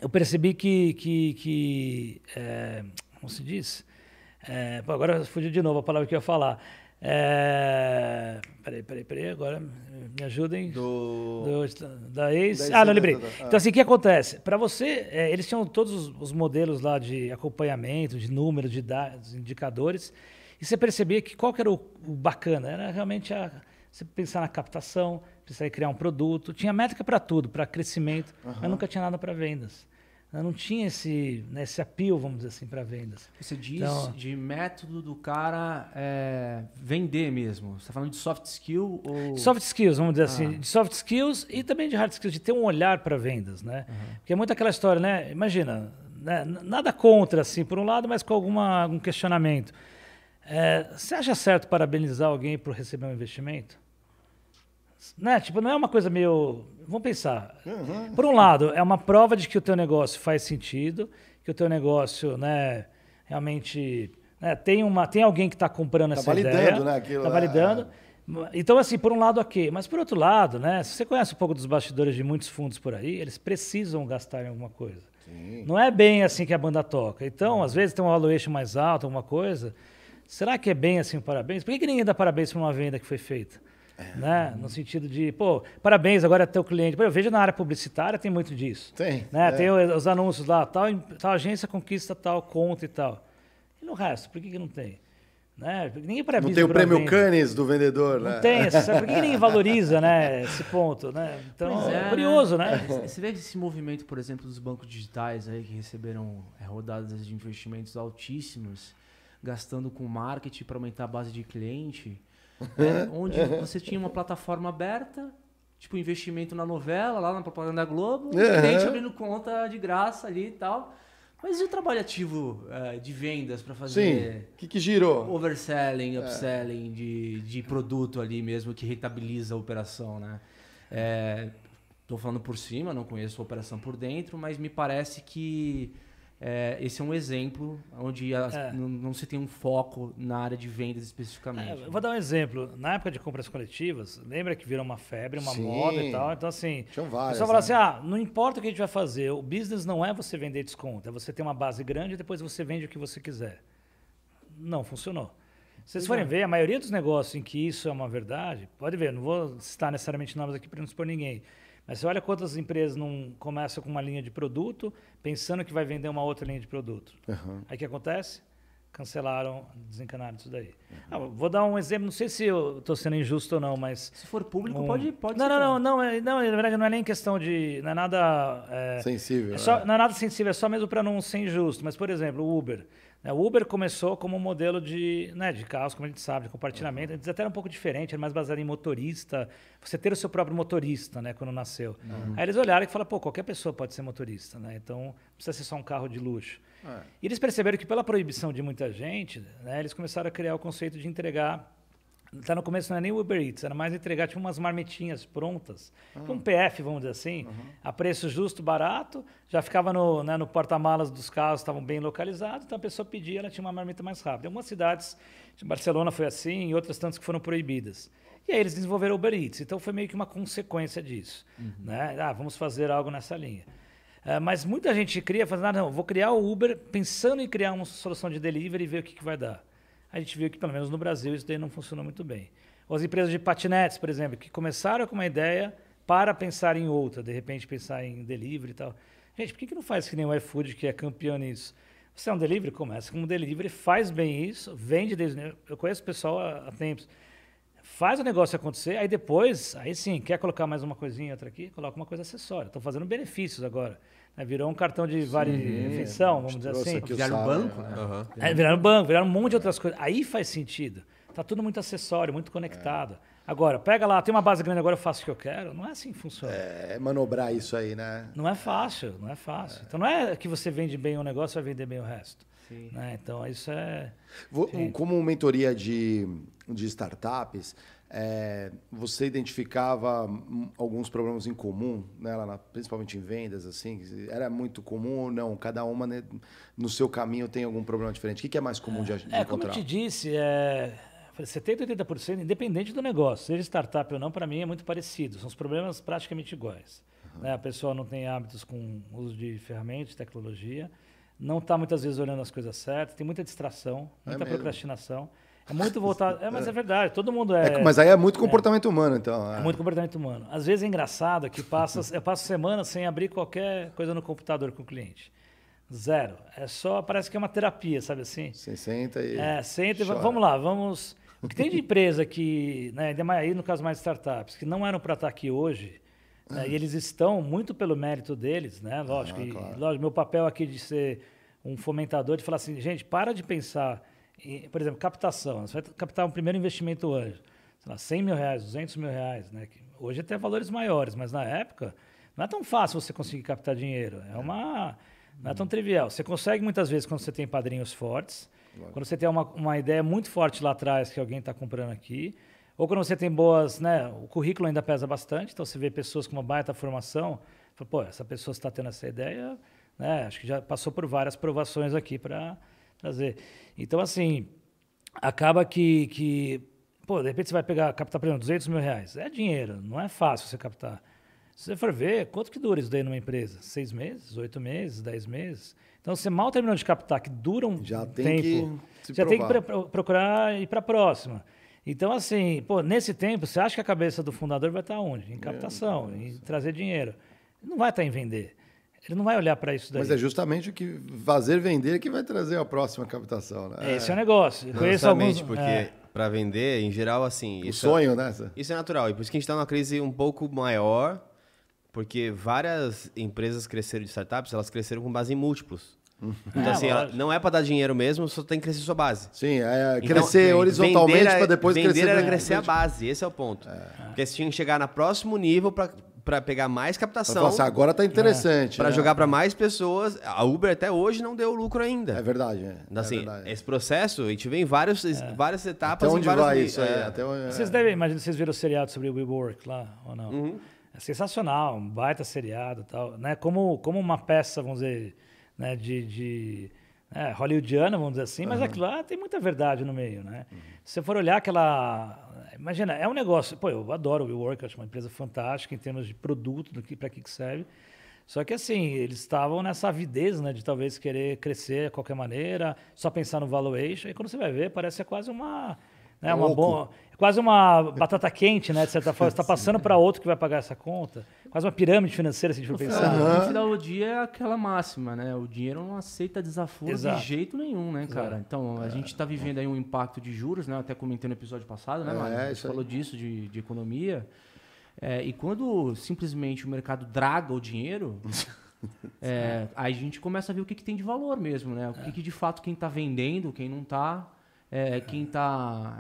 eu percebi que, que, que é, como se diz? É, agora fugiu de novo a palavra que eu ia falar. É, peraí, peraí, peraí, agora me ajudem.
Do...
Do- da ex.
Da ex-
Ah, não lembrei.
da- ah.
Então, assim, o que acontece? Para você, é, eles tinham todos os, os modelos lá de acompanhamento, de números, de dados, indicadores, e você percebia que qual que era o, o bacana? Era realmente a, você pensar na captação, pensar em criar um produto. Tinha métrica para tudo, para crescimento, mas nunca tinha nada para vendas. Não tinha esse, né, esse apelo, vamos dizer assim, para vendas.
Você diz
Então-
de método do cara é, vender mesmo. Você está falando de soft skill ou.
Soft skills, vamos dizer assim,
Ah.
de soft skills e também de hard skills, de ter um olhar para vendas, né? Porque é muito aquela história, né? Imagina, né? Nada contra, assim, por um lado, mas com alguma, algum questionamento. É, você acha certo parabenizar alguém por receber um investimento? Né? Tipo, não é uma coisa meio... Vamos pensar. Por um lado, é uma prova de que o teu negócio faz sentido, que o teu negócio, né, realmente... né, tem, uma, tem alguém que está comprando
Tá
essa
validando,
ideia.
né, aquilo,
Tá
é.
validando. Então, assim, por um lado, ok. Mas por outro lado, né? Se você conhece um pouco dos bastidores de muitos fundos por aí, eles precisam gastar em alguma coisa. Não é bem assim que a banda toca. Então, às vezes tem um valuation mais alto, alguma coisa. Será que é bem assim o parabéns? Por que, que ninguém dá parabéns para uma venda que foi feita? Né? No sentido de, pô, parabéns, agora é teu cliente. Pô, eu vejo na área publicitária tem muito disso.
Tem,
Né?
é.
Tem os os anúncios lá, tal, tal agência conquista tal conta e tal. E no resto, por que, que não tem? Né? Ninguém parabeniza
Não tem o prêmio. Cannes do vendedor, né?
Não tem, sabe por que ninguém valoriza né, esse ponto, né? Então, é,
é,
curioso, né?
Você vê esse movimento, por exemplo, dos bancos digitais aí que receberam é, rodadas de investimentos altíssimos, gastando com marketing para aumentar a base de cliente, né, onde você tinha uma plataforma aberta, tipo investimento na novela, lá na propaganda da Globo,
Uhum.
cliente abrindo conta de graça ali e tal. Mas e o trabalho ativo é, de vendas para
Sim.
fazer
O que, que girou?
overselling, upselling de, de produto ali mesmo que rentabiliza a operação, né? É, tô falando por cima, não conheço a operação por dentro, mas me parece que é, esse é um exemplo onde as-
É.
não, não se tem um foco na área de vendas especificamente.
É, eu vou dar um exemplo. Na época de compras coletivas, lembra que virou uma febre, uma
Sim.
moda e tal? Então, assim,
Tinham
o
várias.
pessoal fala
né?
assim: ah, não importa o que a gente vai fazer, o business não é você vender desconto, é você ter uma base grande e depois você vende o que você quiser. Não funcionou. Se vocês forem ver, a maioria dos negócios em que isso é uma verdade, pode ver, não vou citar necessariamente nomes aqui para não expor ninguém, mas você olha quantas empresas não começam com uma linha de produto, pensando que vai vender uma outra linha de produto.
Aham.
Aí o que acontece? Cancelaram, desencanaram isso daí. Ah, vou dar um exemplo, não sei se eu estou sendo injusto ou não, mas.
Se for público,
um-
pode, pode
não,
ser.
não, não, não, é- não, na verdade não é nem questão de. Não é nada. é,
Sensível.
é só-
né?
não é nada sensível, é só mesmo para não ser injusto. Mas, por exemplo, o Uber. Né, O Uber começou como um modelo de, né, de carros, como a gente sabe, de compartilhamento. Antes até era um pouco diferente, era mais baseado em motorista. Você ter o seu próprio motorista, né, quando nasceu. Aí eles olharam e falaram, pô, qualquer pessoa pode ser motorista, né? Então, não precisa ser só um carro de luxo.
É.
E eles perceberam que pela proibição de muita gente, né, eles começaram a criar o conceito de entregar. Tá no começo não era nem Uber Eats, era mais entregar tipo umas marmitinhas prontas, tipo um PF, vamos dizer assim, a preço justo, barato, já ficava no, né, no porta-malas dos carros, estavam bem localizados, então a pessoa pedia, ela tinha uma marmita mais rápida. Em algumas cidades, em Barcelona foi assim, em outras tantas que foram proibidas. E aí eles desenvolveram o Uber Eats, então foi meio que uma consequência disso. Né? Ah, vamos fazer algo nessa linha. É, mas muita gente cria, fazendo, ah, não, vou criar o Uber pensando em criar uma solução de delivery e ver o que, que vai dar. A gente viu que, pelo menos no Brasil, isso daí não funcionou muito bem. Ou as empresas de patinetes, por exemplo, que começaram com uma ideia para pensar em outra, de repente pensar em delivery e tal. Gente, por que, que não faz que nem o iFood, que é campeão nisso? Você é um delivery? Começa como delivery, faz bem isso, vende desde... Eu conheço o pessoal há, há tempos faz o negócio acontecer, aí depois, aí sim, quer colocar mais uma coisinha, outra aqui, coloca uma coisa acessória. Estão fazendo benefícios agora. Né? Virou um cartão de vale refeição, vamos dizer assim.
Viraram banco,
né?
Aham.
É, viraram banco, viraram um monte de outras coisas. Aí faz sentido. Tá tudo muito acessório, muito conectado. Agora, pega lá, tem uma base grande, agora eu faço o que eu quero. Não é assim que funciona.
É manobrar isso aí, né?
Não é fácil, não é fácil. Então não é que você vende bem um negócio, vai vender bem o resto.
Sim.
Né? Então isso é.
Vo-
Sim.
Como mentoria de, de startups, é, você identificava alguns problemas em comum, né, lá na- principalmente em vendas, assim? Era muito comum ou não? Cada uma né, no seu caminho tem algum problema diferente. O que que é mais comum de, de
É, como eu
encontrar?
te disse, é, 70%, 80%, independente do negócio, seja startup ou não, para mim é muito parecido. São os problemas praticamente iguais. Né? A pessoa não tem hábitos com uso de ferramentas, tecnologia, não está muitas vezes olhando as coisas certas, tem muita distração,
É
muita
mesmo?
É muito voltado. É, mas é verdade, todo mundo é.
É, mas aí é muito comportamento humano, então.
É muito comportamento humano. Às vezes é engraçado que passa, eu passo semana sem abrir qualquer coisa no computador com o cliente. Zero. É só, parece que é uma terapia, sabe assim?
Você senta e.
É, senta e
chora.
vamos lá, vamos. O que tem de empresa que, né, ainda mais aí no caso mais startups, que não eram para estar aqui hoje, né, e eles estão muito pelo mérito deles, né? Lógico,
Ah,
e,
claro.
lógico, meu papel aqui de ser um fomentador, de falar assim, gente, para de pensar, por exemplo, captação. Você vai captar um primeiro investimento anjo, sei lá, 100 mil reais, 200 mil reais, né? que Hoje até valores maiores, mas na época não é tão fácil você conseguir captar dinheiro. É uma. Não é tão trivial. Você consegue muitas vezes quando você tem padrinhos fortes, quando você tem uma, uma ideia muito forte lá atrás que alguém está comprando aqui, ou quando você tem boas, né? O currículo ainda pesa bastante, então você vê pessoas com uma baita formação, fala, pô, essa pessoa está tendo essa ideia, né? Acho que já passou por várias provações aqui para trazer. Então, assim, acaba que, que, pô, de repente você vai pegar, captar, por exemplo, 200 mil reais. É dinheiro, não é fácil você captar. Se você for ver, quanto que dura isso daí numa empresa? Seis meses, oito meses, dez meses? Então, você mal terminou de captar, que dura um
Já tem
tempo, já tem que procurar ir para a próxima. Então, assim, pô, nesse tempo, você acha que a cabeça do fundador vai estar onde? Em captação, em trazer dinheiro. Não vai estar em vender. Ele não vai olhar para isso daí.
Mas é justamente o que fazer vender que vai trazer a próxima captação, né?
É, Esse é o negócio. Eu
Não
conheço alguns...
porque
é.
para vender, em geral, assim.
O
isso
sonho, né?
Isso é natural. E por isso que a gente está numa crise um pouco maior, porque várias empresas cresceram de startups, elas cresceram com base em múltiplos. Então,
É,
assim, não é para dar dinheiro mesmo, só tem que crescer sua base.
Sim, é
Então,
crescer horizontalmente
vender é-
para depois
vender
crescer.
era
verticalmente.
crescer a base, esse é o ponto. Porque você tinha que chegar no próximo nível para pegar mais captação,
assim, agora tá interessante.
para
né?
jogar para mais pessoas. A Uber até hoje não deu lucro ainda.
É verdade, é.
Então, assim,
é verdade.
esse processo, a gente vê em vários, várias etapas.
Até onde
vários
vai isso aí?
é.
Até onde-
Vocês devem, imagina, vocês viram o seriado sobre o WeWork lá, ou não?
Uhum.
É sensacional, um baita seriado e tal, né? Como, como uma peça, vamos dizer, né, de... de né, hollywoodiana, vamos dizer assim, mas aquilo lá tem muita verdade no meio, né? Se você for olhar aquela... Imagina, é um negócio... Pô, eu adoro o WeWork, acho uma empresa fantástica em termos de produto, do que para que que serve. Só que assim, eles estavam nessa avidez, né, de talvez querer crescer de qualquer maneira, só pensar no valuation, e quando você vai ver, parece quase uma... Né, uma
Louco.
boa, é quase uma batata quente, né? De certa forma, você está passando para outro que vai pagar essa conta. Quase uma pirâmide financeira, se a gente for pensar.
No final do dia é aquela máxima, né? O dinheiro não aceita desaforo
Exato.
de jeito nenhum, né, cara? Então, a gente está vivendo aí um impacto de juros, né? Eu até comentei no episódio passado, né,
É,
Mário? A gente
isso aí.
falou disso, de, de economia. É, e quando simplesmente o mercado draga o dinheiro, é, aí a gente começa a ver o que, que tem de valor mesmo, né? O que, que de fato quem está vendendo, quem não está, quem está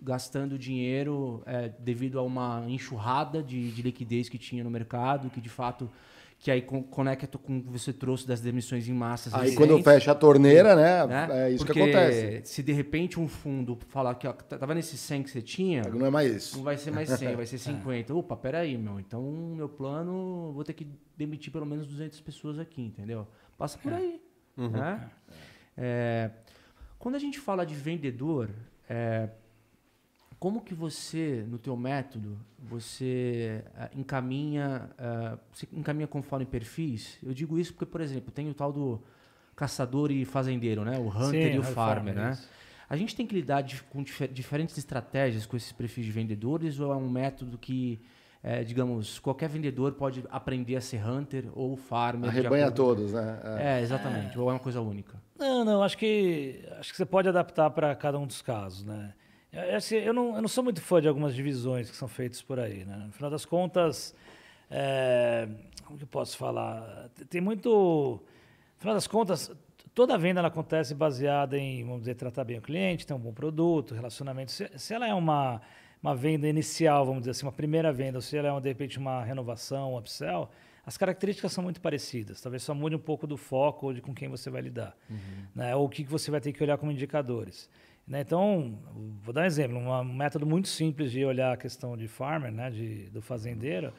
gastando dinheiro é, devido a uma enxurrada de, de liquidez que tinha no mercado, que de fato que aí con- conecta com o que você trouxe das demissões em massas.
Aí
recentes,
quando fecha a torneira, né?
né?
É isso
Porque
que acontece.
Se de repente um fundo falar que ó, tava nesse 100 que você tinha,
Não é mais isso.
não vai ser mais 100, vai ser 50. Opa, peraí, meu. Então, meu plano, vou ter que demitir pelo menos 200 pessoas aqui, entendeu? Passa por aí. Né? É, quando a gente fala de vendedor, é, como que você, no teu método, você eh, encaminha, eh, você encaminha conforme perfis? Eu digo isso porque, por exemplo, tem o tal do caçador e fazendeiro, né? O hunter
Sim,
e o farmer,
farmer,
né?
isso.
A gente tem que lidar de- com difer- diferentes estratégias com esses perfis de vendedores ou é um método que, eh, digamos, qualquer vendedor pode aprender a ser hunter ou farmer?
Arrebanha todos, né? É.
É, exatamente. Ou é uma coisa única?
Não, não, acho que acho que você pode adaptar para cada um dos casos, né? Eu, assim, eu, não, eu não sou muito fã de algumas divisões que são feitas por aí, né? No final das contas, é, como que eu posso falar? Tem muito... No final das contas, toda venda ela acontece baseada em, vamos dizer, tratar bem o cliente, ter um bom produto, relacionamento. Se, se ela é uma uma venda inicial, vamos dizer assim, uma primeira venda, ou se ela é, de repente, uma renovação, um upsell, as características são muito parecidas. Talvez só mude um pouco do foco ou de com quem você vai lidar. Uhum. Né? Ou o que você vai ter que olhar como indicadores. Né? Então, vou dar um exemplo. Um método muito simples de olhar a questão de farmer, né? de, do fazendeiro,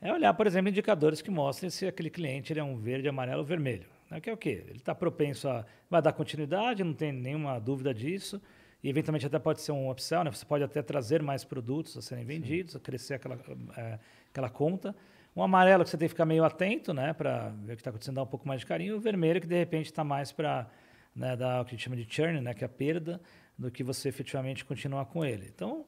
é olhar, por exemplo, indicadores que mostrem se aquele cliente ele é um verde, amarelo ou vermelho. Né? Que é o quê? Ele está propenso a... Vai dar continuidade, não tem nenhuma dúvida disso. E, eventualmente, até pode ser um upsell. Né? Você pode até trazer mais produtos a serem vendidos, Sim. a crescer aquela, é, aquela conta. Um amarelo que você tem que ficar meio atento, né, para ver o que está acontecendo, dar um pouco mais de carinho. O vermelho que de repente está mais para né, dar o que a gente chama de churn, né, que é a perda, do que você efetivamente continuar com ele. Então,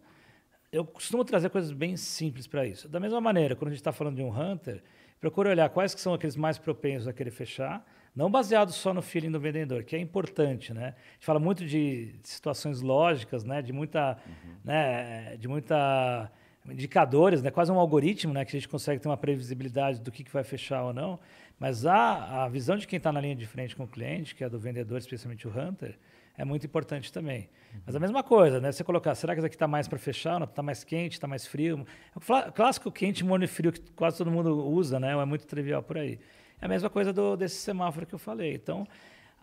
eu costumo trazer coisas bem simples para isso. Da mesma maneira, quando a gente está falando de um hunter, procure olhar quais que são aqueles mais propensos a querer fechar, não baseado só no feeling do vendedor, que é importante, né? A gente fala muito de situações lógicas, né? De muita, uhum. né? De muita indicadores, né? quase um algoritmo, né? que a gente consegue ter uma previsibilidade do que, que vai fechar ou não. Mas a, a visão de quem está na linha de frente com o cliente, que é do vendedor, especialmente o hunter, é muito importante também. Uhum. Mas a mesma coisa, né? Você colocar, será que isso aqui está mais para fechar? Está mais quente? Está mais frio? É o clássico quente, morno e frio que quase todo mundo usa, né? É muito trivial por aí. É a mesma coisa do, desse semáforo que eu falei. Então,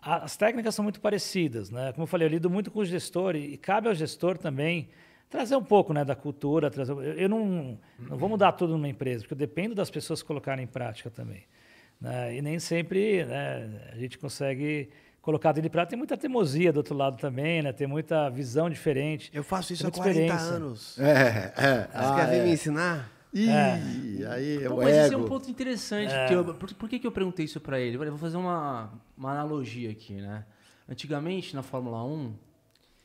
a, as técnicas são muito parecidas, né? Como eu falei, eu lido muito com o gestor e, e cabe ao gestor também trazer um pouco né, da cultura. Trazer, eu, eu não, não vou mudar tudo numa empresa, porque eu dependo das pessoas colocarem em prática também. Né? E nem sempre né, a gente consegue colocar dentro de prática. Tem muita teimosia do outro lado também, né? tem muita visão diferente.
Eu faço isso há 40 anos.
É, é.
Você ah, quer vir é. me ensinar?
Ih, é. aí Pô,
mas ego. esse é um ponto interessante. É. Eu, por, por, que, que eu perguntei isso para ele? Eu vou fazer uma, uma analogia aqui, né? Antigamente, na Fórmula 1,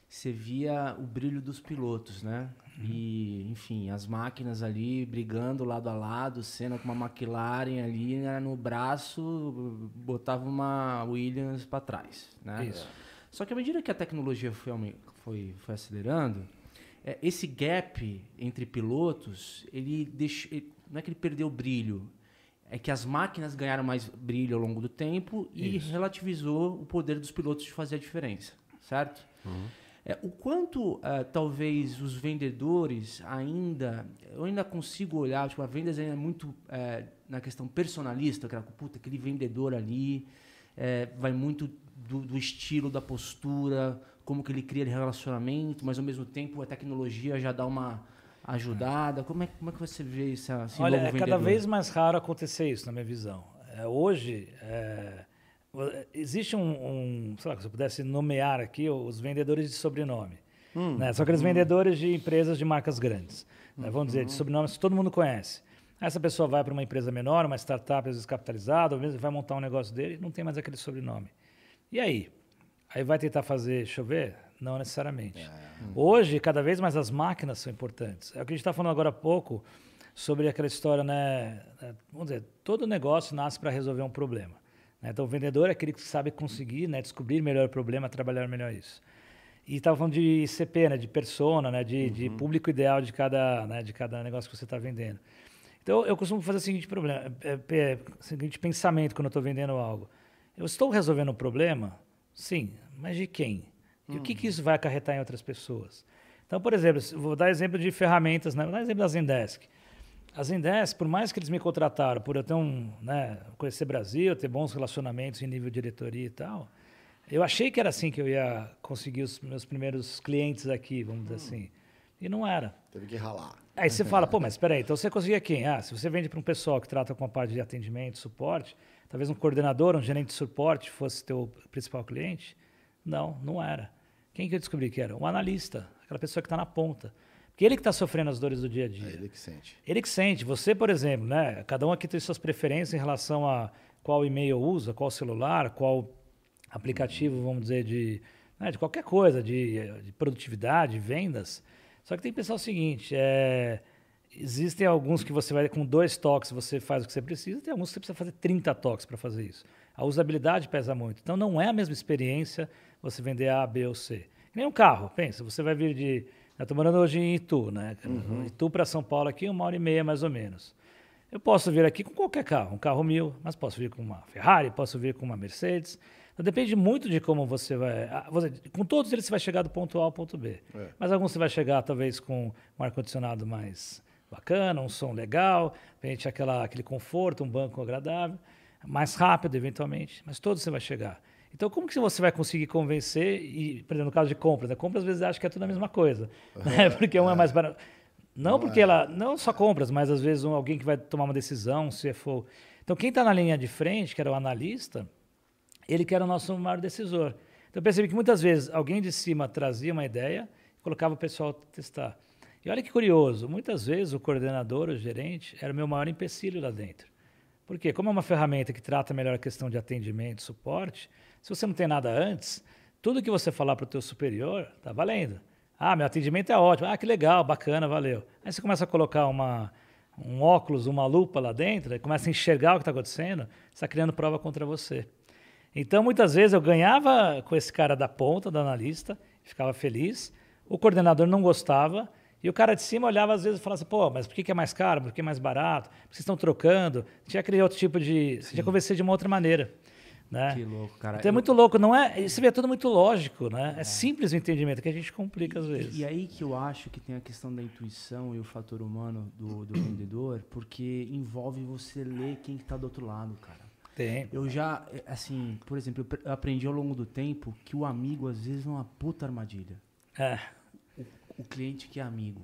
você via o brilho dos pilotos, né? Uhum. E, enfim, as máquinas ali brigando lado a lado, cena com uma McLaren ali né, no braço, botava uma Williams para trás, né? Isso. Só que à medida que a tecnologia foi, foi, foi acelerando, é, esse gap entre pilotos, ele, deixou, ele, não é que ele perdeu o brilho, é que as máquinas ganharam mais brilho ao longo do tempo e Isso. relativizou o poder dos pilotos de fazer a diferença, certo? Uhum. É, o quanto uh, talvez os vendedores ainda. Eu ainda consigo olhar, tipo, a vendas ainda é muito uh, na questão personalista, aquela, puta, aquele vendedor ali uh, vai muito do, do, estilo, da postura, como que ele cria relacionamento, mas ao mesmo tempo a tecnologia já dá uma ajudada. Como é, como é que você vê isso?
Olha, é cada vez mais raro acontecer isso, na minha visão. É, hoje. É Existe um, um sei lá, se eu pudesse nomear aqui os vendedores de sobrenome. Hum, né? São aqueles hum. vendedores de empresas de marcas grandes. Né? Vamos dizer, de uhum. sobrenomes que todo mundo conhece. Essa pessoa vai para uma empresa menor, uma startup descapitalizada, ou mesmo vai montar um negócio dele, não tem mais aquele sobrenome. E aí? Aí vai tentar fazer chover? Não necessariamente. É. Hoje, cada vez mais as máquinas são importantes. É o que a gente está falando agora há pouco sobre aquela história, né? É, vamos dizer, todo negócio nasce para resolver um problema. Né? Então, o vendedor é aquele que sabe conseguir né, descobrir melhor o problema, trabalhar melhor isso. E estava falando de CP, né, de persona, né, de, uhum. de público ideal de cada, né, de cada negócio que você está vendendo. Então, eu costumo fazer o seguinte problema, é, é, é o seguinte pensamento quando eu estou vendendo algo. Eu estou resolvendo um problema? Sim, mas de quem? E uhum. o que, que isso vai acarretar em outras pessoas? Então, por exemplo, vou dar exemplo de ferramentas, né? vou dar exemplo da Zendesk. A Zendesk, por mais que eles me contrataram por eu ter um, né, conhecer Brasil, ter bons relacionamentos em nível de diretoria e tal, eu achei que era assim que eu ia conseguir os meus primeiros clientes aqui, vamos dizer assim. E não era.
Teve que ralar.
Aí você fala, pô, mas espera aí, então você conseguia quem? Ah, se você vende para um pessoal que trata com a parte de atendimento, suporte, talvez um coordenador, um gerente de suporte fosse teu principal cliente? Não, não era. Quem que eu descobri que era? Um analista, aquela pessoa que está na ponta. Porque ele que está sofrendo as dores do dia a dia. É
ele que sente.
Ele que sente. Você, por exemplo, né? Cada um aqui tem suas preferências em relação a qual e-mail usa, qual celular, qual aplicativo, vamos dizer, de, né, de qualquer coisa, de, de, produtividade, vendas. Só que tem que pensar o seguinte: é, existem alguns que você vai com dois toques, você faz o que você precisa, tem alguns que você precisa fazer 30 toques para fazer isso. A usabilidade pesa muito. Então não é a mesma experiência você vender A, B ou C. Nem um carro, pensa, você vai vir de eu estou morando hoje em Itu, né? Uhum. Itu para São Paulo aqui, uma hora e meia mais ou menos. Eu posso vir aqui com qualquer carro, um carro mil, mas posso vir com uma Ferrari, posso vir com uma Mercedes. Então, depende muito de como você vai. ah, você- Com todos eles você vai chegar do ponto A ao ponto B.
É.
Mas alguns você vai chegar talvez com um ar-condicionado mais bacana, um som legal, aquela, aquele conforto, um banco agradável, mais rápido eventualmente, mas todos você vai chegar. Então, como que você vai conseguir convencer, e, por exemplo, no caso de compras, a compras às vezes acha que é tudo a mesma coisa, né? porque um é mais barato. Não porque ela, não só compras, mas às vezes um- alguém que vai tomar uma decisão, um CFO. Então, quem está na linha de frente, que era o analista, ele que era o nosso maior decisor. Então, eu percebi que muitas vezes alguém de cima trazia uma ideia e colocava o pessoal a testar. E olha que curioso, muitas vezes o coordenador, o gerente, era o meu maior empecilho lá dentro. Por quê? Como é uma ferramenta que trata melhor a questão de atendimento, suporte, se você não tem nada antes, tudo que você falar para o teu superior está valendo. Ah, meu atendimento é ótimo. Ah, que legal, bacana, valeu. Aí você começa a colocar uma, um óculos, uma lupa lá dentro, aí começa a enxergar o que está acontecendo, está criando prova contra você. Então, muitas vezes eu ganhava com esse cara da ponta, do analista, ficava feliz, o coordenador não gostava, e o cara de cima olhava às vezes e falava assim, pô, mas por que é mais caro? Por que é mais barato? Por que vocês estão trocando? Tinha que criar outro tipo de... Você tinha que convencer de uma outra maneira. Né?
Que louco, cara.
Então é muito louco, não é? Você vê é tudo muito lógico, né? É simples o entendimento, que a gente complica às vezes.
E, e aí que eu acho que tem a questão da intuição e o fator humano do, do vendedor, porque envolve você ler quem está do outro lado, cara.
Tem.
Eu já, assim, por exemplo, eu pre- eu aprendi ao longo do tempo que o amigo às vezes é uma puta armadilha.
É.
O cliente que é amigo.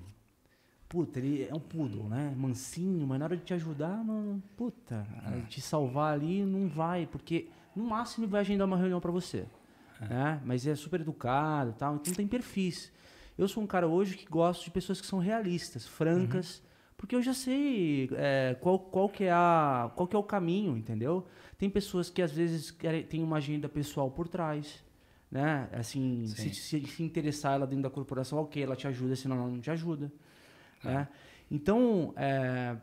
Puta, ele é um poodle, né? Mansinho, mas na hora de te ajudar, não, puta,
É.
te salvar ali não vai, porque no máximo ele vai agendar uma reunião pra você,
É.
né? Mas é super educado, tal, então tem perfis. Eu sou um cara hoje que gosto de pessoas que são realistas, francas,
Uhum.
porque eu já sei é, qual, qual que é a qual que é o caminho, entendeu? Tem pessoas que às vezes querem, tem uma agenda pessoal por trás, né? Assim, se, se, se interessar ela dentro da corporação, ok, ela te ajuda, senão ela não te ajuda. Né? Então, é,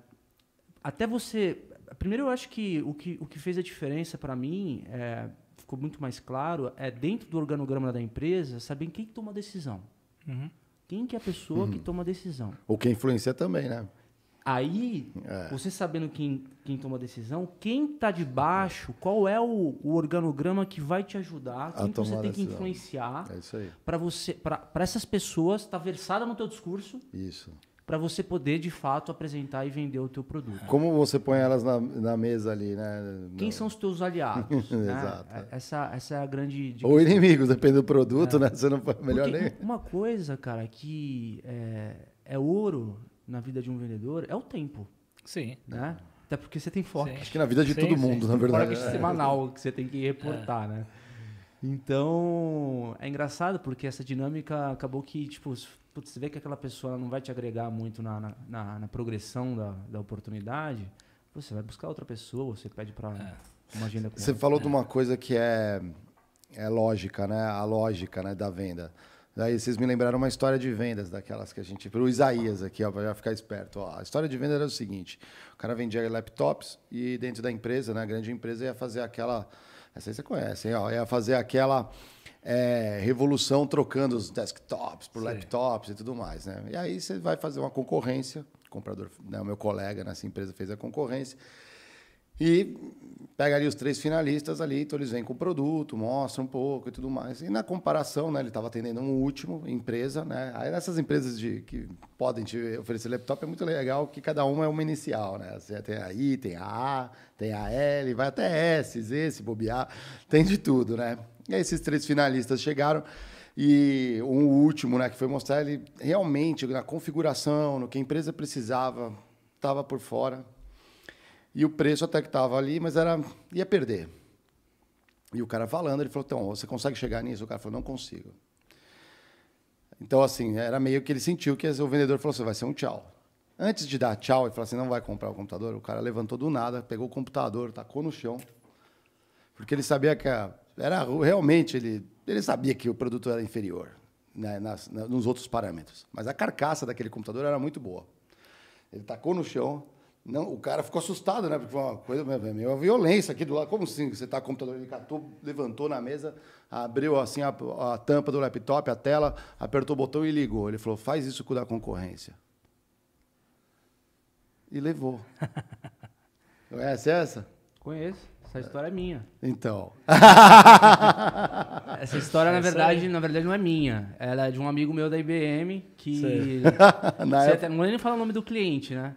até você. Primeiro, eu acho que o que, o que fez a diferença para mim, é, ficou muito mais claro, é dentro do organograma da empresa, saber quem toma a decisão.
Uhum.
Quem que é a pessoa que toma a decisão.
Ou quem influencia também, né?
Aí,
É.
você sabendo quem, quem toma a decisão, quem está de baixo, qual é o, o organograma que vai te ajudar, quem que você tem que influenciar
É isso aí.
para você, para essas pessoas estar versada no teu discurso,
Isso.
Para você poder de fato apresentar e vender o teu produto.
Como você põe elas na, na mesa ali, né?
Quem são os teus aliados? né?
Exato, é.
Essa, essa é a grande.
Ou inimigos, depende do produto, né? Você não pode melhor
Porque
nem.
Uma coisa, cara, que é, é ouro na vida de um vendedor é o tempo,
Sim.
né? Até porque você tem foco.
Sim.
Acho que na vida de
Sim,
todo
sim.
mundo, na verdade.
Fora que
É.
semanal que você tem que reportar, né? Então, é engraçado porque essa dinâmica acabou que, tipo, putz, você vê que aquela pessoa não vai te agregar muito na, na, na- na progressão da, da oportunidade, você vai buscar outra pessoa, você pede para uma agenda com
Você
ela.
falou de uma coisa que é, é lógica, né? A lógica né, da venda. Daí vocês me lembraram uma história de vendas, daquelas que a gente. Para o Isaías aqui, ó, para já ficar esperto. Ó. A história de venda era o seguinte: o cara vendia laptops e dentro da empresa, né, a grande empresa, ia fazer aquela. Essa aí você conhece, hein? Ó, ia fazer aquela é, revolução trocando os desktops por
Sim.
laptops e tudo mais. Né? E aí você vai fazer uma concorrência. O comprador, né, o meu colega nessa empresa fez a concorrência. E pega ali os três finalistas ali, então eles vêm com o produto, mostram um pouco e tudo mais. E na comparação, né, ele estava atendendo um último empresa, né? Aí nessas empresas de, que podem te oferecer laptop é muito legal que cada uma é uma inicial, né? Você tem a I, tem a A, tem a L, vai até S, Z, se bobear, tem de tudo, né? E aí esses três finalistas chegaram e um último, né, que foi mostrar ele realmente na configuração, no que a empresa precisava, estava por fora. E o preço até que estava ali, mas era ia perder. E o cara falando, ele falou: então, você consegue chegar nisso? O cara falou: não consigo. Então, assim, era meio que ele sentiu que o vendedor falou assim: vai ser um tchau. Antes de dar tchau e falar assim: não vai comprar o computador, o cara levantou do nada, pegou o computador, tacou no chão. Porque ele sabia que era realmente, ele, ele sabia que o produto era inferior né, nas- na- nos outros parâmetros. Mas a carcaça daquele computador era muito boa. Ele tacou no chão. Não, o cara ficou assustado, né? Porque foi uma coisa uma violência aqui do lado. Como assim? Você tá com o computador, ele catou, levantou na mesa, abriu assim a, a tampa do laptop, a tela, apertou o botão e ligou. Ele falou: faz isso com o da concorrência. E levou. Conhece essa?
Conheço. Essa história é minha.
Então.
Essa história, na verdade, na verdade, não é minha. Ela é de um amigo meu da IBM que. Você
época-
até- não vou nem falar o nome do cliente, né?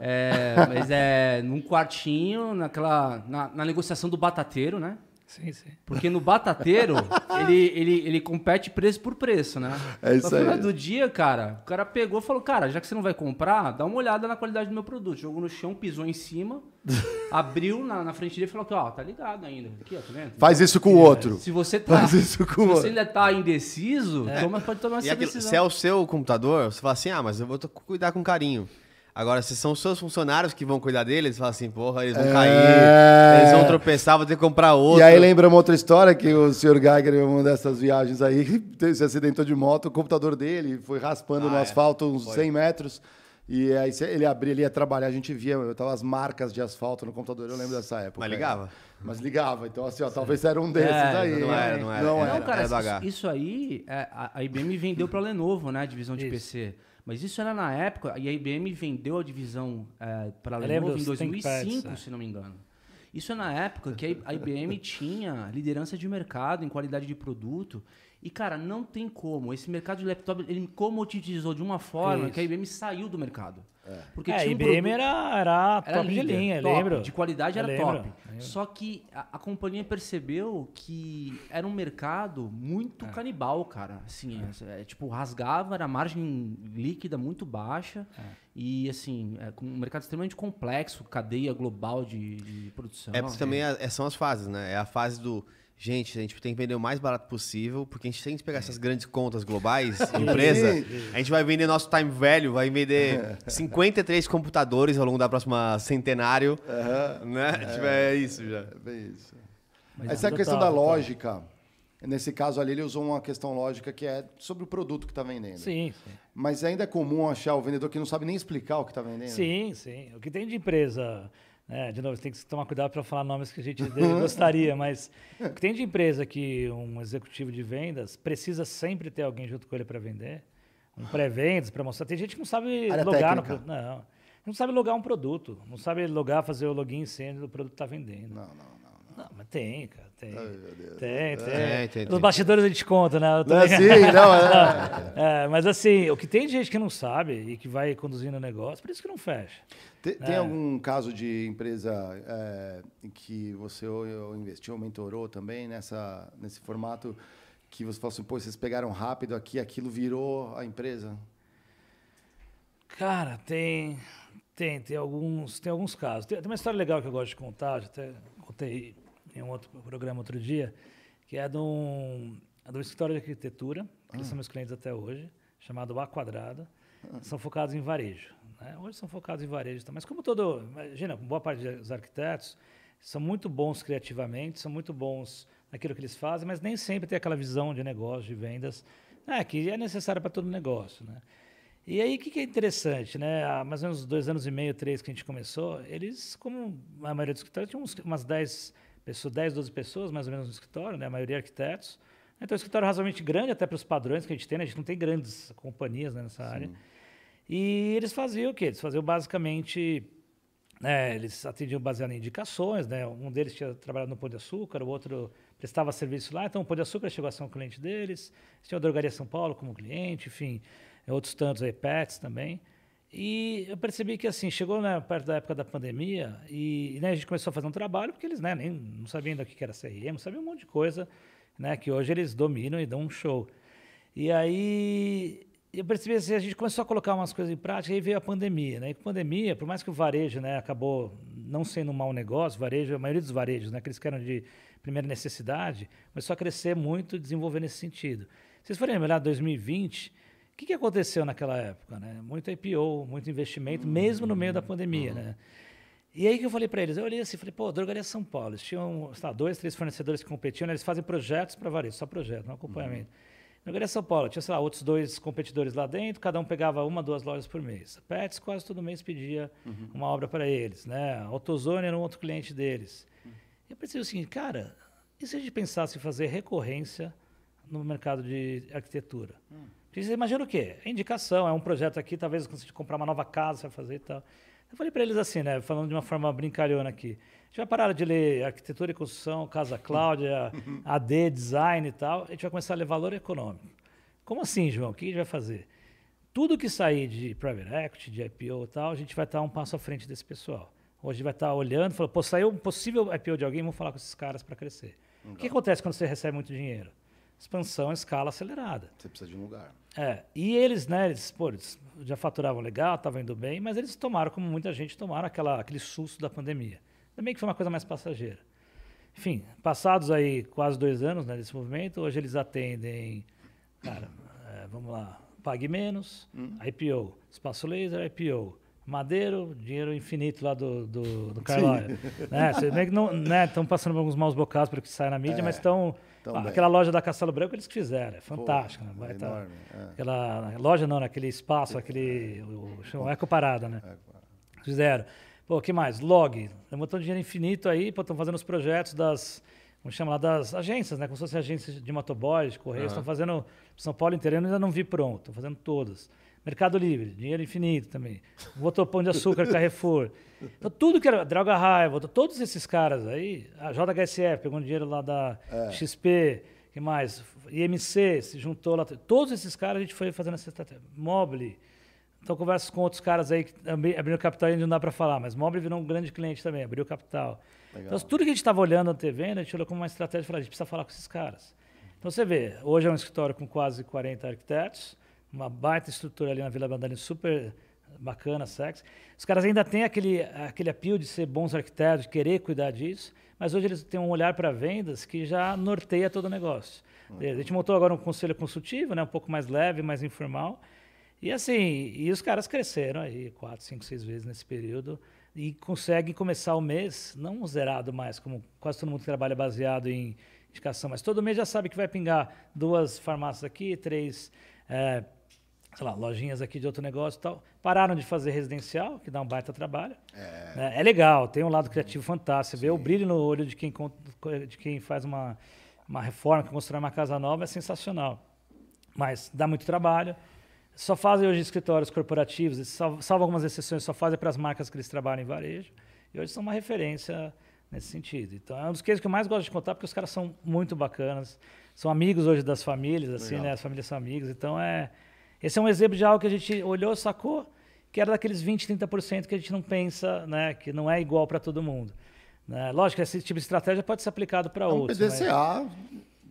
É, mas é num quartinho, naquela. Na, na negociação do batateiro, né?
Sim, sim.
Porque no batateiro, ele, ele, ele compete preço por preço, né?
É isso
no final
aí.
do dia, cara, o cara pegou e falou, cara, já que você não vai comprar, dá uma olhada na qualidade do meu produto. Jogou no chão, pisou em cima, abriu na, na frente dele e falou que, ó, tá ligado ainda. Aqui, ó, tá vendo?
Faz isso com o outro.
Se você tá,
Faz isso com
se você ainda tá indeciso, toma, pode tomar
E
essa
aquilo,
decisão.
se é o seu computador, você fala assim, ah, mas eu vou cuidar com carinho. Agora, se são os seus funcionários que vão cuidar dele, eles falam assim, porra, eles vão
É.
cair, eles vão tropeçar, vou ter que comprar outro.
E aí lembra uma outra história que o Sr. Geiger, em uma dessas viagens aí, se acidentou de moto, o computador dele foi raspando no
Ah, é.
asfalto uns
Foi.
100 metros. E aí ele abria, ele ia trabalhar, a gente via, eu tava as marcas de asfalto no computador, eu lembro dessa época.
Mas ligava?
Mas ligava, então assim, ó, talvez era um desses
É,
aí.
não era, não era.
Não era.
Não, cara,
era do
isso,
H.
isso aí, é, a, a IBM vendeu pra Lenovo, né? A divisão de
Isso.
PC. Mas isso era na época, e a IBM vendeu a divisão é, para
Eu
Lenovo em
dos
2005,
ThinkPads, é.
se não me engano. Isso é na época que a IBM tinha liderança de mercado em qualidade de produto. E, cara, não tem como. Esse mercado de laptop, ele comoditizou de uma forma
Isso.
que a IBM saiu do mercado. Porque
é, a
tinha um
IBM
produto-
era, era
era
top de
líder,
linha,
top,
lembro.
De qualidade era
lembro,
top.
lembro.
Só que a, a companhia percebeu que era um mercado muito
É.
canibal, cara. Assim, é, é, tipo, rasgava, era margem líquida muito baixa.
É.
E, assim, é, com um mercado extremamente complexo, cadeia global de, de produção.
É porque
É.
também é- são as fases, né? É a fase do. Gente, a gente tem que vender o mais barato possível, porque a gente tem que pegar essas grandes contas globais de empresa. A gente vai vender nosso time velho, vai vender 53 computadores ao longo da próxima centenário. Né? A gente vai- É isso já.
É bem isso.
Mas
Essa é a
total,
questão da
total.
lógica. Nesse caso ali, ele usou uma questão lógica que é sobre o produto que está vendendo.
Sim, sim.
Mas ainda é comum achar o vendedor que não sabe nem explicar o que está vendendo.
Sim, sim. O que tem de empresa, né, de novo, você tem que tomar cuidado para falar nomes que a gente de- gostaria, mas o que tem de empresa que um executivo de vendas precisa sempre ter alguém junto com ele para vender, um pré-vendas para mostrar. Tem gente que não sabe
Área
logar no
técnica.
Não. Não sabe logar um produto, não sabe logar, fazer o login sem o produto está vendendo.
Não, não, não.
Não, mas tem, cara, tem.
Ai, meu Deus.
Tem, tem.
Tem, tem,
Nos bastidores a gente conta, né? Eu tô
Não é assim, não, é.
É, mas assim, o que tem de gente que não sabe e que vai conduzindo o negócio, por isso que não fecha.
Tem, tem
É.
algum caso de empresa é, que você ou- ou investiu, mentorou também nessa, nesse formato que você falou assim, pô, vocês pegaram rápido aqui, aquilo virou a empresa?
Cara, tem, tem, tem alguns, tem alguns casos. Tem, tem uma história legal que eu gosto de contar, já até contei em um outro programa outro dia, que é de um, é de um escritório de arquitetura, que eles são meus clientes até hoje, chamado A Quadrada. São focados em varejo. Né? Hoje são focados em varejo, tá? mas como todo, imagina, boa parte dos arquitetos são muito bons criativamente, são muito bons naquilo que eles fazem, mas nem sempre tem aquela visão de negócio, de vendas, né, que é necessária para todo negócio, né? E aí, o que, que é interessante, né? Há mais ou menos dois anos e meio, três que a gente começou, eles, como a maioria dos escritórios, tinham uns, umas 10 pessoas, 10, 12 pessoas, mais ou menos, no escritório, né? A maioria arquitetos. Então, é um escritório razoavelmente grande, até para os padrões que a gente tem, né? A gente não tem grandes companhias né, nessa área. E eles faziam o quê? Eles faziam basicamente... né, eles atendiam baseado em indicações, né? Um deles tinha trabalhado no Pão de Açúcar, o outro prestava serviço lá. Então, o Pão de Açúcar chegou a ser um cliente deles. Eles tinham a Drogaria São Paulo como cliente, enfim, outros tantos aí, Pets também. E eu percebi que, assim, chegou né, perto da época da pandemia e né, a gente começou a fazer um trabalho, porque eles né, nem, não sabiam ainda o que era CRM, sabiam um monte de coisa, né, que hoje eles dominam e dão um show. E aí eu percebi assim, a gente começou a colocar umas coisas em prática, e aí veio a pandemia, né? E com a pandemia, por mais que o varejo, né, acabou não sendo um mau negócio, varejo, a maioria dos varejos, né, aqueles que eram de primeira necessidade, começou a crescer muito e desenvolver nesse sentido. Se vocês forem lembrar 2020, o que, que aconteceu naquela época, né? Muito IPO, muito investimento, mesmo no meio da pandemia, né? E aí que eu falei para eles, eu olhei assim, falei, pô, Drogaria São Paulo, eles tinham, sei lá, dois, três fornecedores que competiam, né? eles fazem projetos para varejo, só projeto, não acompanhamento. Drogaria São Paulo, tinha, sei lá, outros dois competidores lá dentro, cada um pegava uma, duas lojas por mês. A Pets quase todo mês pedia uma obra para eles, né? A AutoZone era um outro cliente deles. E eu pensei o seguinte, cara, e se a gente pensasse em fazer recorrência no mercado de arquitetura? Porque você imagina o quê? É indicação, é um projeto aqui, talvez quando você comprar uma nova casa, você vai fazer e tal. Eu falei para eles assim, né, falando de uma forma brincalhona aqui. A gente vai parar de ler arquitetura e construção, Casa Cláudia, AD, design e tal. A gente vai começar a ler valor econômico. Como assim, João? O que a gente vai fazer? Tudo que sair de private equity, de IPO e tal, a gente vai estar um passo à frente desse pessoal. Hoje a gente vai estar olhando, falando, pô, saiu um possível IPO de alguém, vamos falar com esses caras para crescer. O que acontece quando você recebe muito dinheiro? Expansão em escala acelerada.
Você precisa de um lugar.
É, e eles, né, eles, pô, eles já faturavam legal, estavam indo bem, mas eles tomaram, como muita gente tomaram, aquela, aquele susto da pandemia. Também que foi uma coisa mais passageira. Enfim, passados aí quase dois anos né, desse movimento, hoje eles atendem, cara, é, vamos lá, Pague Menos,
Hum.
IPO, Espaço Laser, IPO, Madeiro, dinheiro infinito lá do, do, do. Né, você não estão passando por alguns maus bocados para que sai na mídia,
É,
mas estão...
tão
ah, aquela loja da Castelo Branco eles que fizeram, é fantástico. né?
Pô,
tá-
enorme, é.
Aquela loja não, naquele espaço, aquele. O, chama Eco Parada, né? Fizeram. Pô, o que mais? Log. Levantou dinheiro infinito aí, estão fazendo os projetos das. Como chama lá? Das agências, né? Como se fossem agências de motoboys, de correios. Estão fazendo. São Paulo inteiro eu ainda não vi pronto. Estão fazendo todas. Mercado Livre, dinheiro infinito também. Botou Pão de Açúcar, Carrefour. Então, tudo que era. Droga botou todos esses caras aí. A JHSF, pegando dinheiro lá da XP. que mais? IMC, se juntou lá. Todos esses caras a gente foi fazendo essa estratégia. Mobile. Então, conversas com outros caras aí que abri- abriram capital e ainda não dá para falar, mas Mobile virou um grande cliente também, abriu capital. Então, tudo que a gente estava olhando antevendo, a gente olhou como uma estratégia e falou: a gente precisa falar com esses caras. Então, você vê, hoje é um escritório com quase 40 arquitetos, uma baita estrutura ali na Vila Bandani, super bacana, sexy. Os caras ainda têm aquele, aquele apelo de ser bons arquitetos, de querer cuidar disso, mas hoje eles têm um olhar para vendas que já norteia todo o negócio. A gente montou agora um conselho consultivo, né, um pouco mais leve, mais informal. E assim, e os caras cresceram aí quatro, cinco, seis vezes nesse período e conseguem começar o mês não zerado mais, como quase todo mundo que trabalha baseado em indicação, mas todo mês já sabe que vai pingar duas farmácias aqui, três, eh, sei lá, lojinhas aqui de outro negócio e tal. Pararam de fazer residencial, que dá um baita trabalho. É, é legal, tem um lado criativo fantástico. Você vê o brilho no olho de quem, de quem faz uma, uma reforma, que constrói uma casa nova, é sensacional. Mas dá muito trabalho. Só fazem hoje escritórios corporativos, salvo, algumas exceções, só fazem para as marcas que eles trabalham em varejo. E hoje são uma referência nesse sentido. Então, é um dos cases que eu mais gosto de contar, porque os caras são muito bacanas. São amigos hoje das famílias, assim,
Legal.
né? As famílias são amigos. Então, é... Esse é um exemplo de algo que a gente olhou, sacou, que era daqueles 20, 30% que a gente não pensa, né? Que não é igual para todo mundo. Né? Lógico esse tipo de estratégia pode ser aplicado para
É um
outros. mas-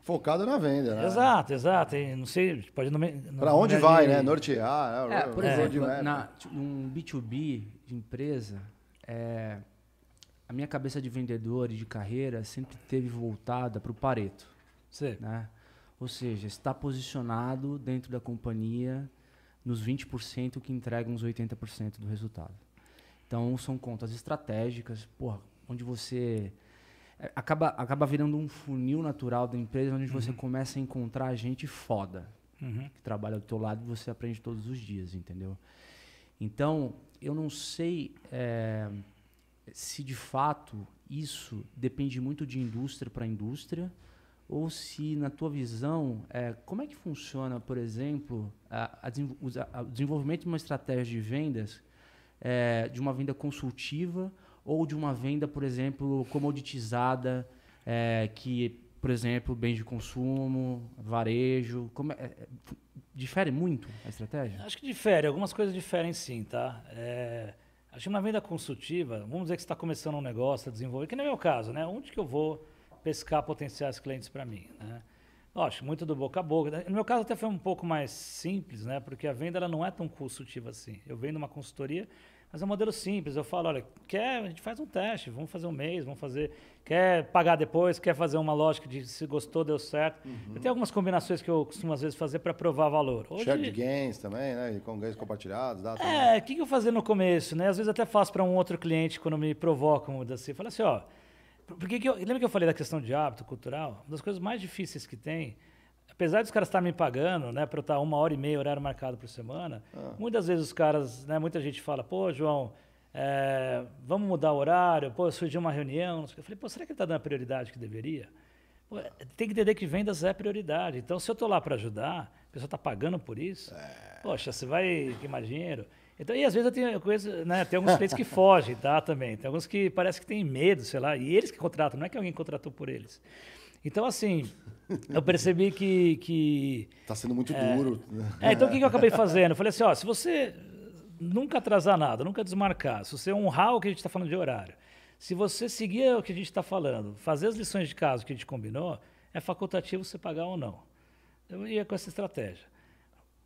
PDCA focado na venda, né?
Exato, exato. E não sei, pode não
Para onde vai, né? Nortear, né?
É, por exemplo, na, um B2B de empresa, é, a minha cabeça de vendedor e de carreira sempre teve voltada para o Pareto.
Sei.
Né? Ou seja, está posicionado dentro da companhia nos 20% que entregam os 80% do resultado. Então, são contas estratégicas, porra, onde você é, acaba, acaba virando um funil natural da empresa, onde você começa a encontrar gente foda
Uhum.
que trabalha do teu lado e você aprende todos os dias, entendeu? Então, eu não sei é, se de fato isso depende muito de indústria para indústria ou se, na tua visão, é, como é que funciona, por exemplo, a, a- o desenvolvimento de uma estratégia de vendas, é, de uma venda consultiva ou de uma venda, por exemplo, comoditizada, é, que, por exemplo, bens de consumo, varejo, como é- é, difere muito a estratégia?
Acho que difere, algumas coisas diferem sim, tá? É, acho que uma venda consultiva, vamos dizer que você está começando um negócio, está desenvolvendo, que não é o meu caso, né? Onde que eu vou pescar potenciais clientes para mim, né? Muito do boca a boca. No meu caso até foi um pouco mais simples, né? Porque a venda ela não é tão consultiva assim. Eu vendo uma consultoria, mas é um modelo simples. Eu falo, olha, quer, a gente faz um teste, vamos fazer um mês, vamos fazer, quer pagar depois, quer fazer uma lógica de se gostou, deu certo. Eu tenho algumas combinações que eu costumo às vezes fazer para provar valor. Hoje,
Shared gains também, né? Com ganhos compartilhados, dá
é, o que, que eu fazia no começo, né? Às vezes até faço para um outro cliente quando me provocam assim. Fala assim, ó, por por que que eu, lembra que eu falei da questão de hábito cultural? Uma das coisas mais difíceis que tem, apesar dos caras estarem me pagando, né, para eu estar uma hora e meia horário marcado por semana, muitas vezes os caras, né, muita gente fala, pô, João, é, vamos mudar o horário, pô, surgiu uma reunião, eu falei, pô, será que ele está dando a prioridade que deveria? tem que entender que vendas é prioridade. Então, se eu estou lá para ajudar, a pessoa está pagando por isso, é. poxa, você vai queimar dinheiro. Então, e às vezes eu tenho coisa, né, tem alguns clientes que fogem, tá, também. Tem alguns que parece que têm medo, sei lá, e eles que contratam, não é que alguém contratou por eles. Então, assim, eu percebi que... que
tá sendo muito é, duro.
É, então o que, que eu acabei fazendo? Eu falei assim, ó, se você nunca atrasar nada, nunca desmarcar, se você honrar o que a gente está falando de horário, se você seguir o que a gente está falando, fazer as lições de caso que a gente combinou, é facultativo você pagar ou não. Eu ia com essa estratégia.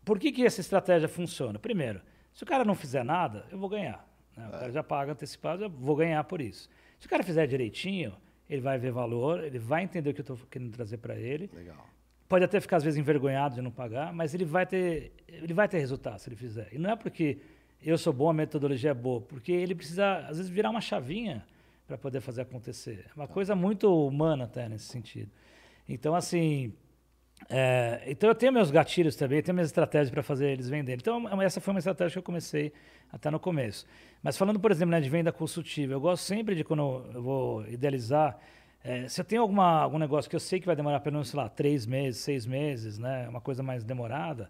Por que, que essa estratégia funciona? Primeiro, se o cara não fizer nada, eu vou ganhar. Né? O é. cara já paga antecipado, eu vou ganhar por isso. Se o cara fizer direitinho, ele vai ver valor, ele vai entender o que eu estou querendo trazer para ele.
Legal.
Pode até ficar, às vezes, envergonhado de não pagar, mas ele vai ter, ele vai ter resultado se ele fizer. E não é porque eu sou bom, a metodologia é boa, porque ele precisa, às vezes, virar uma chavinha para poder fazer acontecer. É uma coisa muito humana até nesse sentido. Então, assim, é, então eu tenho meus gatilhos também, tenho minhas estratégias para fazer eles venderem. Então, essa foi uma estratégia que eu comecei até no começo. Mas falando, por exemplo, né, de venda consultiva, eu gosto sempre de quando eu vou idealizar, é, se eu tenho alguma, algum negócio que eu sei que vai demorar pelo menos, sei lá, três meses, seis meses, né, uma coisa mais demorada,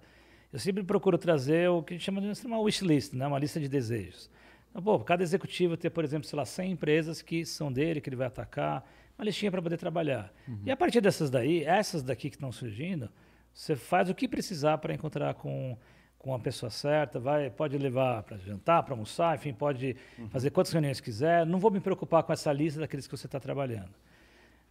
eu sempre procuro trazer o que a gente chama de uma wish list, né, uma lista de desejos. Então, pô, cada executivo ter, por exemplo, sei lá, 100 empresas que são dele, que ele vai atacar, uma listinha para poder trabalhar. Uhum. E a partir dessas daí, essas daqui que estão surgindo, você faz o que precisar para encontrar com, com a pessoa certa, vai, pode levar para jantar, para almoçar, enfim, pode uhum. fazer quantas reuniões quiser. Não vou me preocupar com essa lista daqueles que você está trabalhando.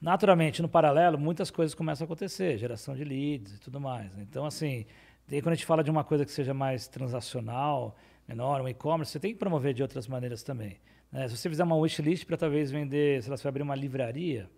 Naturalmente, no paralelo, muitas coisas começam a acontecer, geração de leads e tudo mais. Então, assim, quando a gente fala de uma coisa que seja mais transacional, menor, um e-commerce, você tem que promover de outras maneiras também. Né? Se você fizer uma wishlist para talvez vender, sei lá, você vai abrir uma livraria,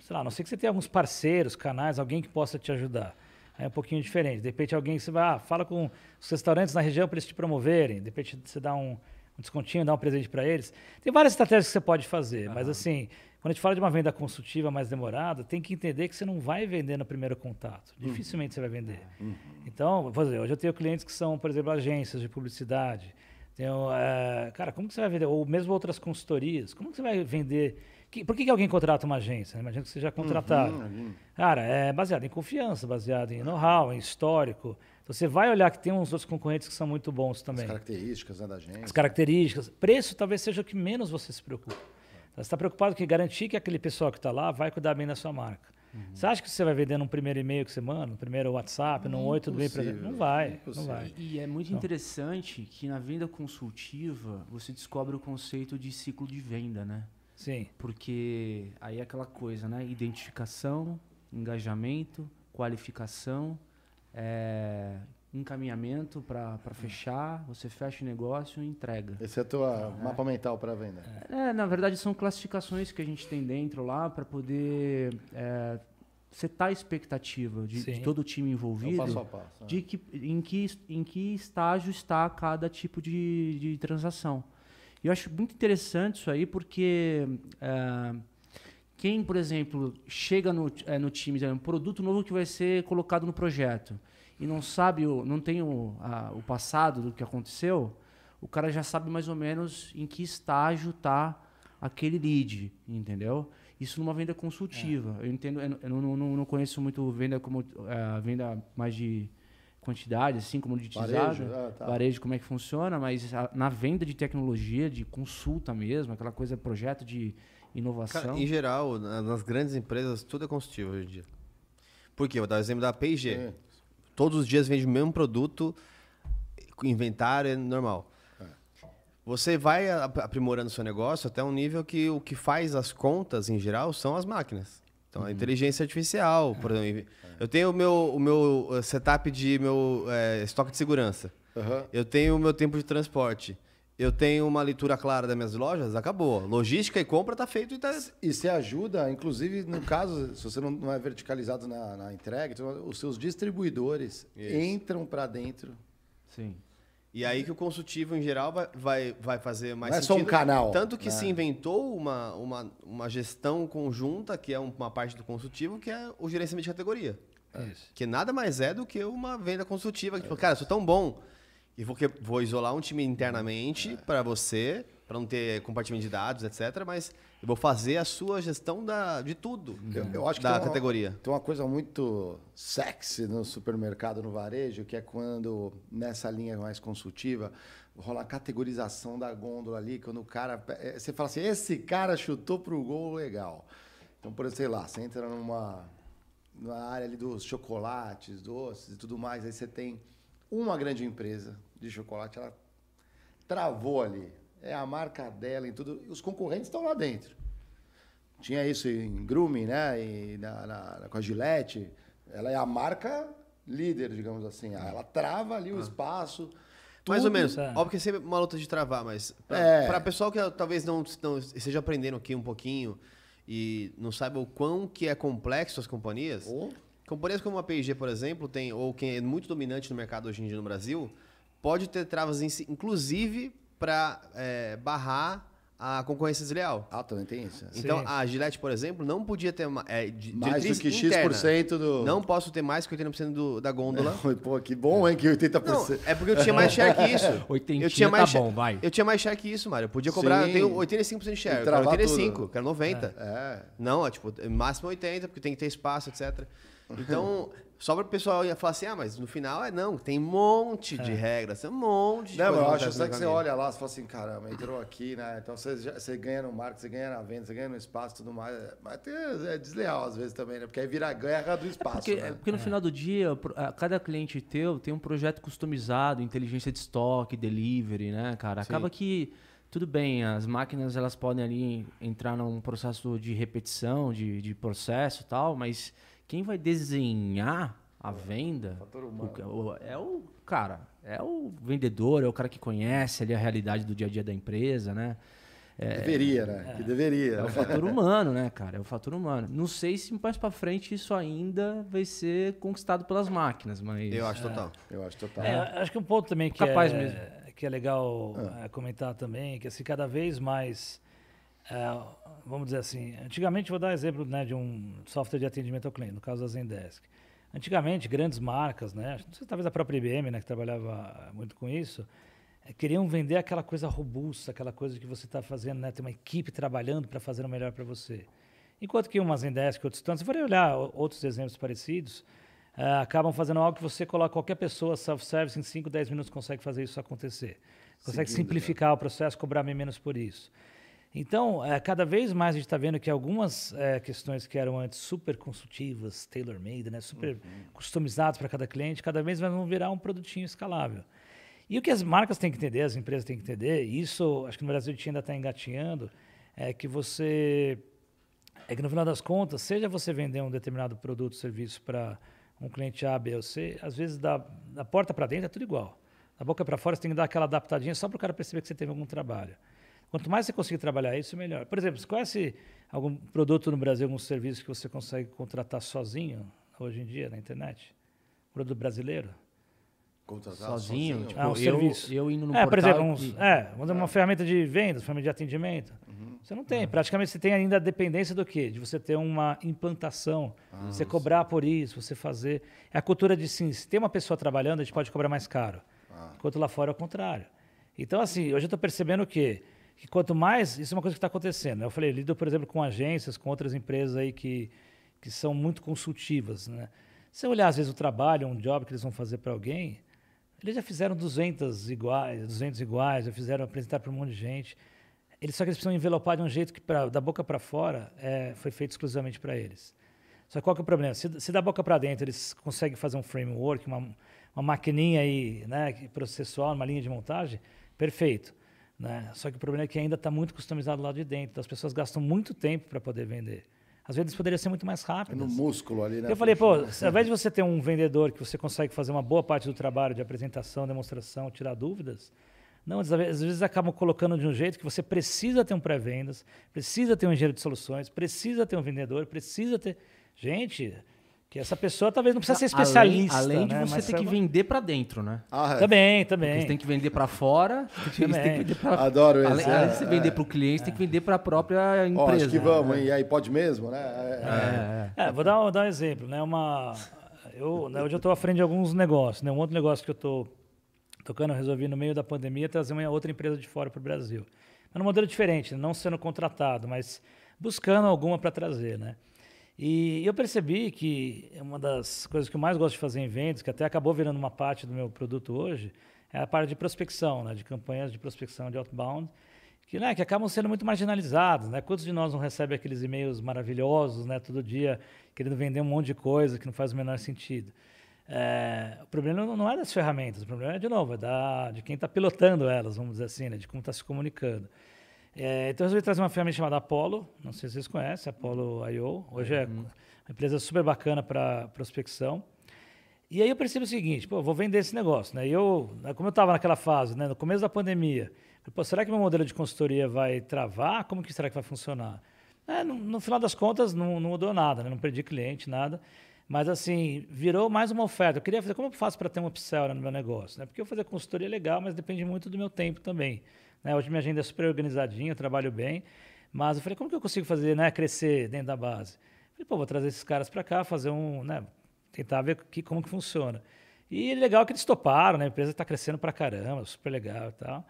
sei lá, não sei que você tenha alguns parceiros, canais, alguém que possa te ajudar. Aí é um pouquinho diferente. De repente alguém você vai, ah, fala com os restaurantes na região para eles te promoverem. De repente você dá um, um descontinho, dá um presente para eles. Tem várias estratégias que você pode fazer, mas assim, quando a gente fala de uma venda consultiva mais demorada, tem que entender que você não vai vender no primeiro contato. Uhum. Dificilmente você vai vender. Uhum. Então, vou dizer, hoje eu tenho clientes que são, por exemplo, agências de publicidade. Tenho, é, cara, como que você vai vender? Ou mesmo outras consultorias. Como que você vai vender? Que, por que, que alguém contrata uma agência? Imagina que seja contratado. Uhum, cara, é baseado em confiança, baseado em know-how, em histórico. Então, você vai olhar que tem uns outros concorrentes que são muito bons também. As
características né, da agência.
As características. Preço talvez seja o que menos você se preocupa. Você está preocupado que garantir que aquele pessoal que está lá vai cuidar bem da sua marca. Uhum. Você acha que você vai vender num primeiro e-mail que você manda, no primeiro WhatsApp, num oi, tudo bem? Não vai, não vai.
E é muito então. interessante que na venda consultiva você descobre o conceito de ciclo de venda, né?
Sim.
Porque aí é aquela coisa, né? Identificação, engajamento, qualificação, é, encaminhamento para fechar, você fecha o negócio e entrega.
Esse é o teu é. mapa mental para venda.
É, na verdade são classificações que a gente tem dentro lá para poder é, setar a expectativa de, de, todo o time envolvido,
é passo a passo,
de que, em, que, em que estágio está cada tipo de, de transação. E eu acho muito interessante isso aí porque é, quem, por exemplo, chega no, é, no time, um produto novo que vai ser colocado no projeto, e não sabe, o, não tem o, a, o passado do que aconteceu, o cara já sabe mais ou menos em que estágio está aquele lead, entendeu? Isso numa venda consultiva. É. Eu entendo, eu não, não, não, conheço muito venda como uh, venda mais de quantidade, assim, comoditizada, varejo, ah, tá. varejo, como é que funciona, mas a, na venda de tecnologia, de consulta mesmo, aquela coisa, projeto de inovação. Cara,
em geral, nas grandes empresas, tudo é consultivo hoje em dia. Por quê? Vou dar o exemplo da P&G. É todos os dias vende o mesmo produto, inventário é normal. É. Você vai aprimorando seu negócio até um nível que o que faz as contas, em geral, são as máquinas. Então, uhum. a inteligência artificial, por é. exemplo. É. Eu tenho o meu, o meu uh, setup de meu é, estoque de segurança. Uhum. Eu tenho o meu tempo de transporte eu tenho uma leitura clara das minhas lojas, acabou. Logística e compra está feito e tá...
E você ajuda, inclusive, no caso, se você não é verticalizado na, na entrega, então, os seus distribuidores Isso. entram para dentro.
Sim. E aí que o consultivo, em geral, vai, vai, vai fazer mais
não
sentido.
é só um canal.
Tanto que né? se inventou uma, uma, uma gestão conjunta, que é uma parte do consultivo, que é o gerenciamento de categoria. É. Que nada mais é do que uma venda consultiva. Tipo, cara, eu sou tão bom E vou, que- vou isolar um time internamente para você, para não ter compartimento de dados, etc. Mas eu vou fazer a sua gestão da, de tudo
Eu, eu acho que
da
tem uma-
categoria.
Tem uma coisa muito sexy no supermercado, no varejo, que é quando, nessa linha mais consultiva, rola a categorização da gôndola ali, quando o cara. eh, Você fala assim, esse cara chutou pro gol legal. Então, por exemplo, sei lá, você entra numa, numa área ali dos chocolates, doces e tudo mais, aí você tem uma grande empresa de chocolate, ela travou ali. É a marca dela em tudo. E os concorrentes estão lá dentro. Tinha isso em grooming, né? E na, na- com a Gillette. Ela é a marca líder, digamos assim. Ela trava ali o espaço.
Mais ou menos.
É.
Óbvio que é sempre uma luta de travar, mas pra,
É.
pessoal que talvez não, não esteja aprendendo aqui um pouquinho e não saiba o quão que é complexo as companhias,
Oh.
companhias como a P&G, por exemplo, tem ou quem é muito dominante no mercado hoje em dia no Brasil, pode ter travas, em si, inclusive para barrar a concorrência desleal.
Ah, também tem isso.
Então,
Sim.
a Gillette, por exemplo, não podia ter uma, é,
Mais do que
interna.
X% do.
Não posso ter mais que 80% do, da gôndola.
Pô, que bom, hein? Que 80%.
Não, é porque eu tinha mais share que isso.
Oitentinha
eu tinha
tá
mais
bom,
share-
vai.
Eu tinha mais share que isso, Mário. Eu podia cobrar,
Sim.
eu tenho 85% de share,
E
eu quero
travar
85,
tudo.
eu quero 90.
É.
Não, é tipo, máximo 80, porque tem que ter espaço, etc. Então, só para o pessoal ia falar assim, ah, mas no final é não, tem um monte de regras, tem um monte de
Não,
coisa
eu acho só que você olha lá, você fala assim, caramba, entrou aqui, né? Então você, já- você ganha no marketing, você ganha na venda, você ganha no espaço e tudo mais. Mas tem- é desleal às vezes também, né? Porque aí vira a guerra do espaço.
Porque,
né?
é porque no final do dia, cada cliente teu tem um projeto customizado, inteligência de estoque, delivery, né, cara? Acaba que, tudo bem, as máquinas elas podem ali entrar num processo de repetição, de, de processo e tal, mas quem vai desenhar a venda o ca- o- é o cara, é o vendedor, é o cara que conhece ali a realidade do dia a dia da empresa, né?
Deveria, né? Que deveria.
É o fator humano, né, cara? É o fator humano. Não sei se mais pra frente isso ainda vai ser conquistado pelas máquinas, mas.
Eu acho total.
Eu acho total.
É, acho que um ponto também que,
Capaz
é,
mesmo.
que é legal é, comentar também, que assim, cada vez mais, é, vamos dizer assim, antigamente, vou dar exemplo né, de um software de atendimento ao cliente, no caso da Zendesk. Antigamente, grandes marcas, né, sei, talvez a própria IBM, né, que trabalhava muito com isso, é, queriam vender aquela coisa robusta, aquela coisa que você está fazendo, né, tem uma equipe trabalhando para fazer o melhor para você. Enquanto que uma Zendesk e outros tantos, se for olhar outros exemplos parecidos, ah, acabam fazendo algo que você coloca qualquer pessoa self-service em 5, 10 minutos consegue fazer isso acontecer. Consegue
Seguindo,
simplificar o processo, cobrar menos por isso. Então, eh, cada vez mais a gente está vendo que algumas eh, questões que eram antes super consultivas, tailor-made, né, super customizadas para cada cliente, cada vez mais vão virar um produtinho escalável. E o que as marcas têm que entender, as empresas têm que entender, e isso acho que no Brasil a gente ainda está engatinhando, é que você é que no final das contas, seja você vender um determinado produto ou serviço para um cliente A, B ou C, às vezes da, da porta para dentro é tudo igual. Da boca para fora você tem que dar aquela adaptadinha só para o cara perceber que você teve algum trabalho. Quanto mais você conseguir trabalhar isso, melhor. Por exemplo, você conhece algum produto no Brasil, algum serviço que você consegue contratar sozinho hoje em dia na internet? Produto brasileiro?
Contratar
sozinho, tipo,
Ah, um
eu,
serviço.
eu indo no
é, por
portal
exemplo, uns-
e-
é, vamos uma ferramenta de vendas, ferramenta de atendimento.
Uhum.
Você não tem. Praticamente você tem ainda a dependência do quê? De você ter uma implantação,
Ah,
você cobrar por isso, você fazer. É a cultura de sim, se tem uma pessoa trabalhando, a gente pode cobrar mais caro.
Ah.
Enquanto lá fora é o contrário. Então, assim, hoje eu estou percebendo o quê? Que quanto mais. Isso é uma coisa que está acontecendo. né? Eu falei, lido, por exemplo, com agências, com outras empresas aí que, que são muito consultivas. Né? Se olhar, às vezes, o trabalho, um job que eles vão fazer para alguém, eles já fizeram 200 iguais, 200 iguais, já fizeram apresentar para um monte de gente. Eles só que eles precisam envelopar de um jeito que pra, da boca para fora é, foi feito exclusivamente para eles. Só que qual que é o problema? Se, se da boca para dentro eles conseguem fazer um framework, uma, uma maquininha aí, né, processual, uma linha de montagem, perfeito. Né? Só que o problema é que ainda está muito customizado lá de dentro. Então as pessoas gastam muito tempo para poder vender. Às vezes poderia ser muito mais rápido.
no músculo ali, né?
Eu falei, pô, ao invés de você ter um vendedor que você consegue fazer uma boa parte do trabalho de apresentação, demonstração, tirar dúvidas, não, às vezes, às vezes acabam colocando de um jeito que você precisa ter um pré-vendas, precisa ter um engenheiro de soluções, precisa ter um vendedor, precisa ter. Gente, que essa pessoa talvez não precisa ser
Além-
especialista.
Além, de
né?
você
Mas
ter que vender pra dentro, né?
Ah, é.
Também,
Porque
também.
você tem que vender pra fora, você tem que vender pra...
Adoro esse.
Além, além de
é,
você
é.
vender pro cliente, você tem que vender pra própria
Ó,
empresa.
acho que vamos, hein? E aí, pode mesmo, né? É, é.
É, é.
É, vou dar, vou dar um exemplo, né? Uma, eu, né, hoje eu estou à frente de alguns negócios, né? Um outro negócio que eu estou tocando, eu resolvi no meio da pandemia trazer uma outra empresa de fora para o Brasil. Mas num modelo diferente, não sendo contratado, mas buscando alguma para trazer, né? E eu percebi que uma das coisas que eu mais gosto de fazer em vendas, que até acabou virando uma parte do meu produto hoje, é a parte de prospecção, né? de campanhas de prospecção de outbound, que, né, que acabam sendo muito marginalizados. Né? Quantos de nós não recebem aqueles e-mails maravilhosos, né, todo dia, querendo vender um monte de coisa que não faz o menor sentido? É, o problema não é das ferramentas, o problema é, de novo, é da, de quem está pilotando elas, vamos dizer assim, né, de como está se comunicando. É, então eu resolvi trazer uma ferramenta chamada Apollo, não sei se vocês conhecem, Apollo I.O. Hoje é uhum. uma empresa super bacana para prospecção. E aí eu percebo o seguinte, pô, vou vender esse negócio, né? E eu, né, como eu estava naquela fase, né, no começo da pandemia, pô, será que meu modelo de consultoria vai travar? Como que será que vai funcionar? É, no, no, final das contas, não, não mudou nada, né? não perdi cliente, nada. Mas, assim, virou mais uma oferta. Eu queria fazer, como eu faço para ter um upsell no meu negócio? Né? Porque eu fazer consultoria é legal, mas depende muito do meu tempo também. Né? Hoje minha agenda é super organizadinha, eu trabalho bem. Mas eu falei, como que eu consigo fazer, né, crescer dentro da base? falei, pô, vou trazer esses caras para cá, fazer um, né, tentar ver que, como que funciona. E legal que eles toparam, né? A empresa está crescendo para caramba, super legal e tal.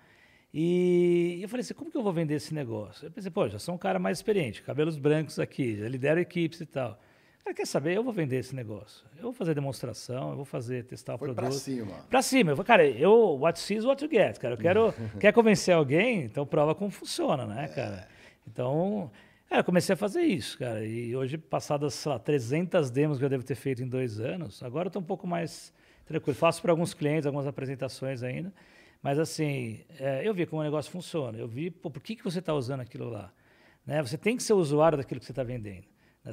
E eu falei assim, como que eu vou vender esse negócio? Eu pensei, pô, já sou um cara mais experiente, cabelos brancos aqui, já lidero equipes e tal. Cara, quer saber? Eu vou vender esse negócio. Eu vou fazer demonstração, eu vou fazer, testar o Foi produto. Pra
cima.
Pra cima. Eu vou, cara, eu, what sees, what you get, cara. Eu quero, quer convencer alguém, então prova como funciona, né, cara? É. Então, cara, eu comecei a fazer isso, cara. E hoje, passadas, sei lá, 300 demos que eu devo ter feito em dois anos, agora eu tô um pouco mais tranquilo. Faço para alguns clientes, algumas apresentações ainda. Mas, assim, é, eu vi como o negócio funciona. Eu vi, pô, por que, que você está usando aquilo lá? Né? Você tem que ser usuário daquilo que você está vendendo.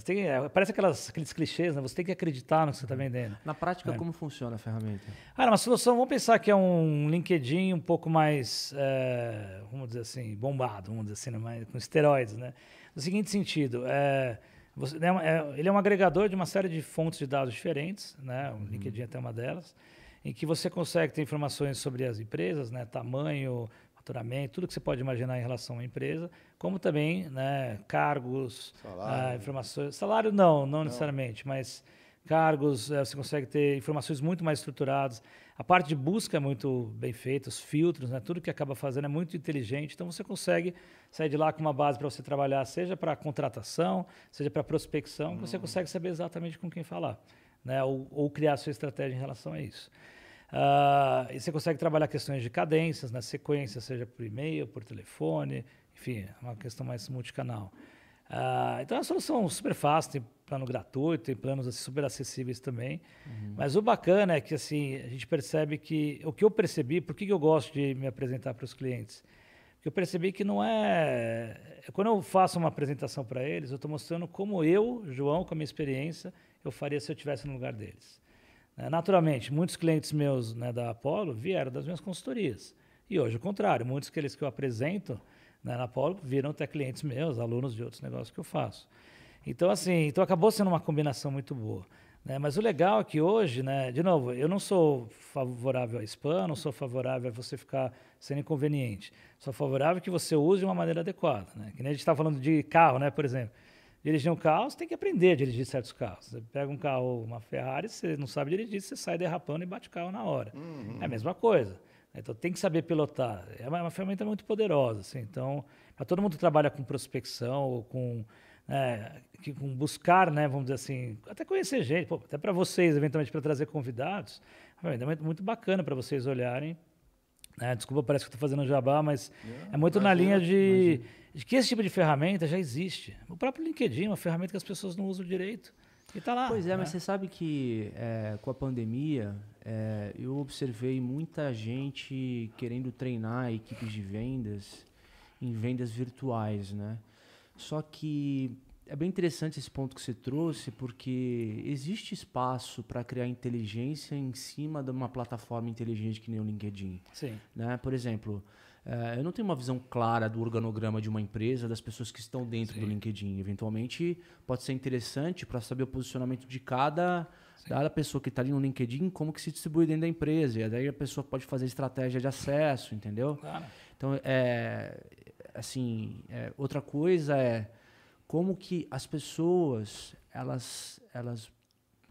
Tem, é, parece aquelas, aqueles clichês, né? Você tem que acreditar no que você está vendendo.
Na prática, é. como funciona a ferramenta?
Ah, uma solução, vamos pensar que é um LinkedIn um pouco mais, é, vamos dizer assim, bombado, vamos dizer assim, né? mais, com esteroides, né? No seguinte sentido, é, você, né, é, ele é um agregador de uma série de fontes de dados diferentes, né? O uhum. LinkedIn é até uma delas, em que você consegue ter informações sobre as empresas, né? Tamanho, faturamento, tudo que você pode imaginar em relação à empresa, como também né, cargos, salário. Ah, informações. Salário não, não, não, necessariamente, mas cargos, eh, você consegue ter informações muito mais estruturadas. A parte de busca é muito bem feita, os filtros, né, tudo que acaba fazendo é muito inteligente, então você consegue sair de lá com uma base para você trabalhar, seja para contratação, seja para prospecção, hum. você consegue saber exatamente com quem falar, né, ou, ou criar a sua estratégia em relação a isso. Uh, e você consegue trabalhar questões de cadências, na né, sequência, seja por e-mail, por telefone, enfim, é uma questão mais multicanal. Uh, então é uma solução super fácil, tem plano gratuito, tem planos assim, super acessíveis também. Uhum. Mas o bacana é que assim, a gente percebe que. O que eu percebi, por que, que eu gosto de me apresentar para os clientes? Porque eu percebi que não é. Quando eu faço uma apresentação para eles, eu estou mostrando como eu, João, com a minha experiência, eu faria se eu estivesse no lugar deles. É, naturalmente, muitos clientes meus né, da Apollo vieram das minhas consultorias. E hoje, o contrário, muitos daqueles que eu apresento né, na Apollo viram até clientes meus, alunos de outros negócios que eu faço. Então, assim, então acabou sendo uma combinação muito boa. Né? Mas o legal é que hoje, né, de novo, eu não sou favorável a spam, não sou favorável a você ficar sendo inconveniente. Sou favorável que você use de uma maneira adequada. Né? Que nem a gente está falando de carro, né, por exemplo dirigir um carro, você tem que aprender a dirigir certos carros. Você pega um carro, uma Ferrari, você não sabe dirigir, você sai derrapando e bate o carro na hora. Uhum. É a mesma coisa. Então tem que saber pilotar. É uma, é uma ferramenta muito poderosa. Assim. Então, para todo mundo que trabalha com prospecção ou com, é, que, com buscar, né, vamos dizer assim, até conhecer gente, pô, até para vocês, eventualmente, para trazer convidados, é muito bacana para vocês olharem. É, desculpa, parece que estou fazendo jabá, mas é muito imagina, na linha de. De que esse tipo de ferramenta já existe. O próprio LinkedIn é uma ferramenta que as pessoas não usam direito. E está lá.
Pois é, né? mas você sabe que é, com a pandemia é, eu observei muita gente querendo treinar equipes de vendas em vendas virtuais, né? Só que é bem interessante esse ponto que você trouxe, porque existe espaço para criar inteligência em cima de uma plataforma inteligente que nem o LinkedIn.
Sim.
Né? Por exemplo, Uh, eu não tenho uma visão clara do organograma de uma empresa, das pessoas que estão dentro Sim. do LinkedIn. Eventualmente, pode ser interessante para saber o posicionamento de cada, cada pessoa que está ali no LinkedIn, como que se distribui dentro da empresa. E daí a pessoa pode fazer estratégia de acesso, entendeu? Claro. Então, é, assim, é, outra coisa é como que as pessoas, elas, elas,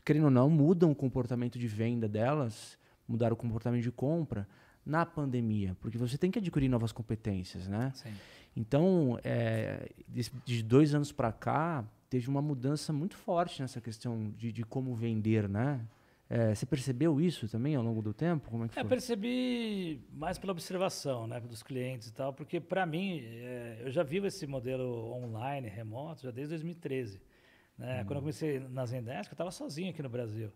querendo ou não, mudam o comportamento de venda delas, mudaram o comportamento de compra, na pandemia? Porque você tem que adquirir novas competências, né?
Sim.
Então, é, de, de dois anos para cá, teve uma mudança muito forte nessa questão de, de como vender, né? É, você percebeu isso também ao longo do tempo? Como é que
É,
foi?
percebi mais pela observação né, dos clientes e tal, porque para mim, é, eu já vivo esse modelo online, remoto, já desde 2013. Né? Quando eu comecei na Zendesk, eu estava sozinho aqui no Brasil.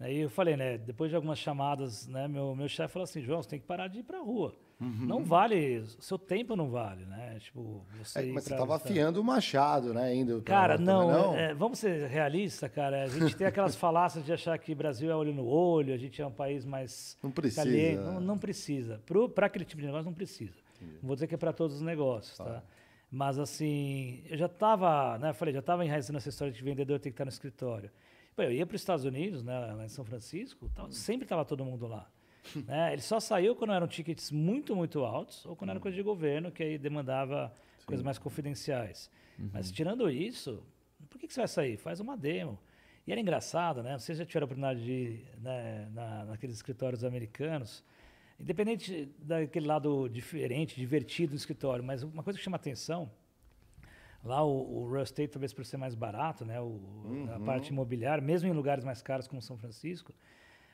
Aí eu falei, né, depois de algumas chamadas, né, meu, meu chefe falou assim, João, você tem que parar de ir para a rua. Não vale, seu tempo não vale, né? Tipo, você
É, mas você
pra-
tava afiando o machado, né? Ainda. pra-
Cara,
também
não, é- é, vamos ser realistas, cara. A gente tem aquelas falácias de achar que Brasil é olho no olho, a gente é um país mais
Não precisa,
caliente.
né?
Não, não precisa. Para aquele tipo de negócio, não precisa. Não vou dizer que é para todos os negócios, tá? Mas, assim, eu já estava, né? eu Falei, já estava enraizando essa história de vendedor tem que estar no escritório. Pô, eu ia para os Estados Unidos, né, lá em São Francisco, sempre estava todo mundo lá. né? Ele só saiu quando eram tickets muito, muito altos ou quando era coisa de governo, que aí demandava coisas mais confidenciais. Mas tirando isso, por que, que você vai sair? Faz uma demo. E era engraçado, né? Vocês já tiveram a oportunidade de ir né, na, naqueles escritórios americanos. Independente daquele lado diferente, divertido do escritório, mas uma coisa que chama atenção, lá o, o real estate, talvez por ser mais barato, né? O, A parte imobiliária, mesmo em lugares mais caros como São Francisco,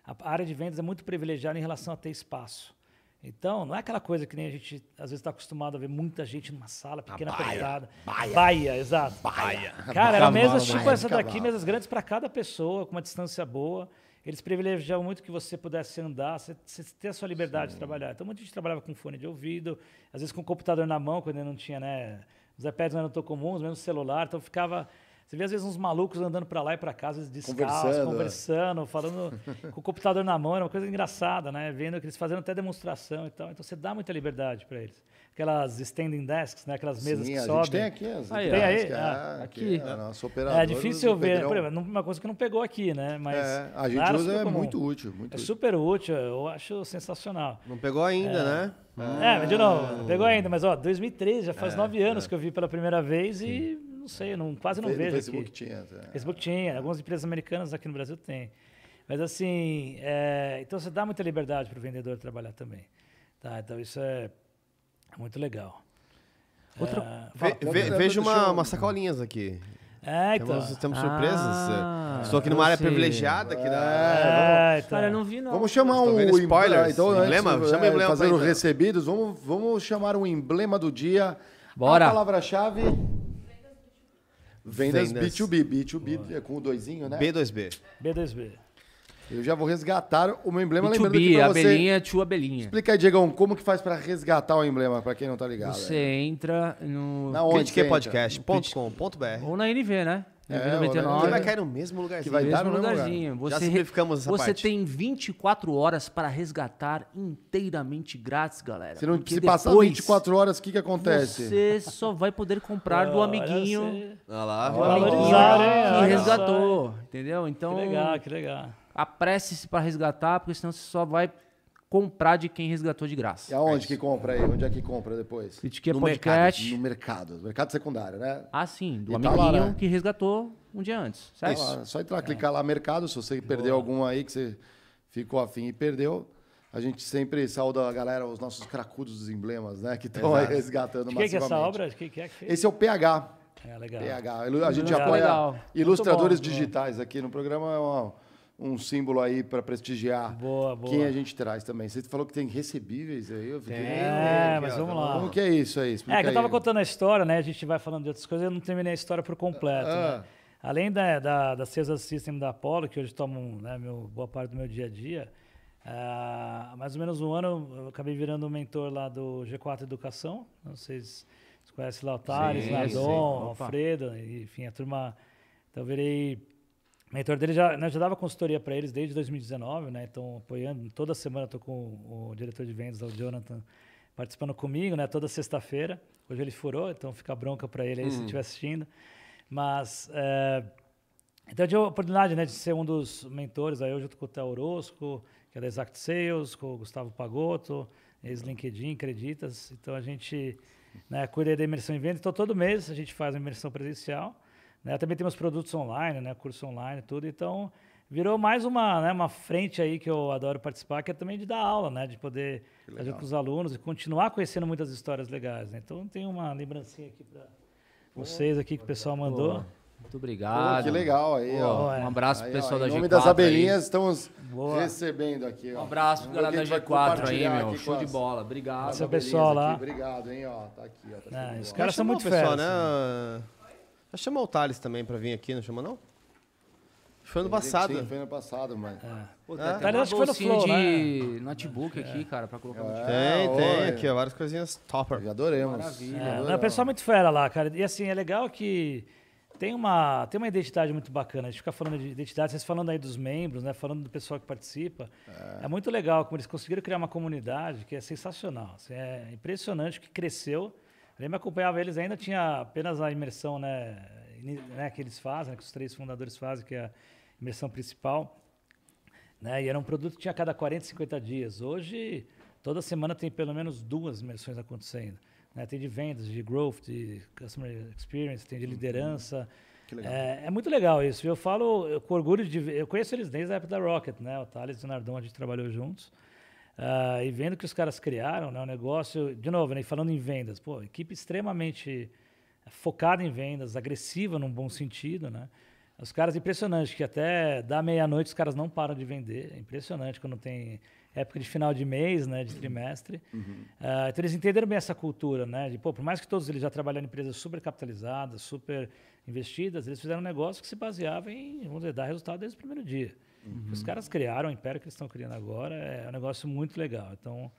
a área de vendas é muito privilegiada em relação a ter espaço. Então, não é aquela coisa que nem a gente às vezes está acostumado a ver muita gente numa sala pequena, apertada. Baia. Baia, exato. Baia. Cara,
Cavalo,
mesas tipo
baia,
essa daqui, mesas grandes para cada pessoa, com uma distância boa. Eles privilegiavam muito que você pudesse andar, você, você ter a sua liberdade de trabalhar. Então, muita gente trabalhava com fone de ouvido, às vezes com o computador na mão, quando ainda não tinha, né? Os iPads não eram tão comuns, mesmo celular. Então, ficava... Você vê, às vezes, uns malucos andando para lá e para vezes descalços,
Conversando.
conversando, falando com o computador na mão. Era uma coisa engraçada, né? Vendo que eles fazendo até demonstração e tal. Então, você dá muita liberdade para eles. Aquelas standing desks, né? Aquelas mesas
Sim,
que
a
sobem.
gente tem aqui. As
Aí,
Tem aí?
é-
Ah,
aqui.
é operadora
É difícil ver,
Pedrão.
por exemplo, uma coisa que não pegou aqui, né? Mas
É, a gente usa, é
comum.
muito útil. Muito
É
útil.
super útil, eu acho sensacional.
Não pegou ainda, né?
É, de novo, pegou ainda, mas ó, 2013, já
É,
faz nove anos que eu vi pela primeira vez e não sei, eu não, quase não
No
vejo
Facebook
aqui.
tinha. é.
Facebook tinha, algumas empresas americanas aqui no Brasil tem. Mas assim, é, então você dá muita liberdade para o vendedor trabalhar também. Tá, então isso é muito legal.
Outra-
É,
Ve, ve- vejo
eu-
uma, umas sacolinhas aqui.
é, então.
Temos, temos surpresas.
Ah,
Estou aqui numa área privilegiada aqui da.
É, então.
Cara, não vi, não.
Vamos chamar um
vendo spoilers?
Então, antes,
Emblema?
é,
Chama o emblema
fazer
pra
os
entrar.
recebidos, vamos, vamos chamar um emblema do dia.
Bora.
A palavra-chave. Vendas,
Vendas.
B2B. B2B é com o doisinho, né?
B2B.
B2B.
Eu já vou resgatar o meu emblema, lembrando que
B2B,
pra você...
abelhinha, tio abelhinha.
Explica aí, Diegão, como que faz pra resgatar o emblema, pra quem não tá ligado.
Você
aí.
entra no...
Na onde?
Critiquepodcast.com.br.
Ou na NV, né?
É,
NV
ou na
Que
99.
vai cair no mesmo lugarzinho.
Que vai dar
mesmo
no mesmo
lugarzinho.
Já
Você,
simplificamos essa
você
parte.
tem 24 horas para resgatar inteiramente grátis, galera.
Se, não, se passar
depois
24 horas, o que que acontece?
Você só vai poder comprar do amiguinho,
Olha lá.
do amiguinho que
Olha
resgatou, entendeu? Então,
Que legal, que legal.
apresse-se para resgatar, porque senão você só vai comprar de quem resgatou de graça.
E aonde que compra aí? Onde é que compra depois?
Critiquei
No
podcast.
No mercado. Mercado secundário, né?
Ah, sim, do
E tá
amiguinho
lá, né?
que resgatou um dia antes, certo?
Tá lá, só entrar, clicar lá, mercado. Se você perdeu algum aí que você ficou afim e perdeu, a gente sempre saúda a galera, os nossos cracudos dos emblemas, né? Que estão aí resgatando
De quem que é essa
massivamente.
obra? De quem que é que fez?
Esse é o PH.
É, legal.
PH. A gente
Legal.
apoia
Legal.
ilustradores
bom,
digitais aqui no programa. É uma- um símbolo aí para prestigiar
Boa, boa.
quem a gente traz também. Você falou que tem recebíveis aí. Eu fiquei...
É, mas vamos
tá
lá.
Como que é isso aí? Explica
É, que eu tava
aí.
contando a história, né? A gente vai falando de outras coisas, eu não terminei a história por completo.
Ah.
né? Além da, da, da System da Apollo, que hoje tomam né, meu, boa parte do meu dia a dia, ah, há mais ou menos um ano eu acabei virando um mentor lá do G4 Educação. Não sei se vocês conhecem lá o Thales, Nadon. Alfredo, enfim, a turma. Então eu virei mentor dele, já, né, já dava consultoria para eles desde 2019, né? Então apoiando, toda semana tô com o, o diretor de vendas, o Jonathan, participando comigo, né? Toda sexta-feira. Hoje ele furou, então fica bronca para ele aí se estiver assistindo. Mas é, então eu tive a oportunidade, né, de ser um dos mentores. Aí eu tô com o Theo Orozco, que é da Exact Sales, com o Gustavo Pagotto, ex-LinkedIn, Creditas. Então a gente né, cuida da imersão em venda. Então todo mês a gente faz uma imersão presencial. Né? Também temos produtos online, né, curso online, tudo. Então virou mais uma, né, uma frente aí que eu adoro participar, que é também de dar aula, né? De poder fazer com os alunos e continuar conhecendo muitas histórias legais. Né? Então tem uma lembrancinha aqui para vocês aqui que o pessoal mandou.
Muito obrigado.
Pô, que legal aí,
Pô,
ó.
Um abraço
Aí,
pro
ó,
pessoal
em
da G4.
nome das
aí.
abelhinhas, estamos
Boa.
recebendo aqui, ó.
Um abraço pro galera da
quem vai
G4 aí, meu. Show de bola. Obrigado.
Esse é pessoal lá.
aqui. Obrigado, hein, ó. Tá aqui, ó. Tá de
os caras são muito
o pessoal, né? Já chamou o Thales também pra vir aqui, não chamou não? Foi ano passado.
Sim, foi ano passado, mas...
Pô, tem até
Thales
uma
acho que foi no Flow,
de notebook aqui, cara, pra colocar no
É.
Tem,
oi.
tem aqui, ó, várias coisinhas topper.
Já adoremos.
Maravilha.
É,
Adoramos.
o pessoal é muito fera lá, cara. E assim, é legal que tem uma, tem uma identidade muito bacana. A gente fica falando de identidade, vocês falando aí dos membros, né? Falando do pessoal que participa. É, muito legal como eles conseguiram criar uma comunidade que é sensacional. assim, é impressionante que cresceu. Me acompanhava eles ainda, tinha apenas a imersão né, né, que eles fazem, né, que os três fundadores fazem, que é a imersão principal. Né? E era um produto que tinha a cada 40, 50 dias. Hoje, toda semana tem pelo menos duas imersões acontecendo. né? Tem de vendas, de growth, de customer experience, tem de liderança.
Que legal.
É, é muito legal isso. Eu falo eu, com orgulho de ver. Eu conheço eles desde a época da Rocket, né? O Thales e o Nardon, a gente trabalhou juntos. Ah, e vendo que os caras criaram, né? O negócio, de novo, né? falando em vendas, pô, equipe extremamente focada em vendas, agressiva num bom sentido, né? Os caras impressionante que até da meia-noite os caras não param de vender. É impressionante quando tem época de final de mês, né, de trimestre. Ah, então eles entenderam bem essa cultura, né? De, pô, por mais que todos eles já trabalharam em empresas super capitalizadas, super investidas, eles fizeram um negócio que se baseava em, vamos dizer, dar resultado desde o primeiro dia. Os caras criaram o império que eles estão criando agora, é um negócio muito legal. Então,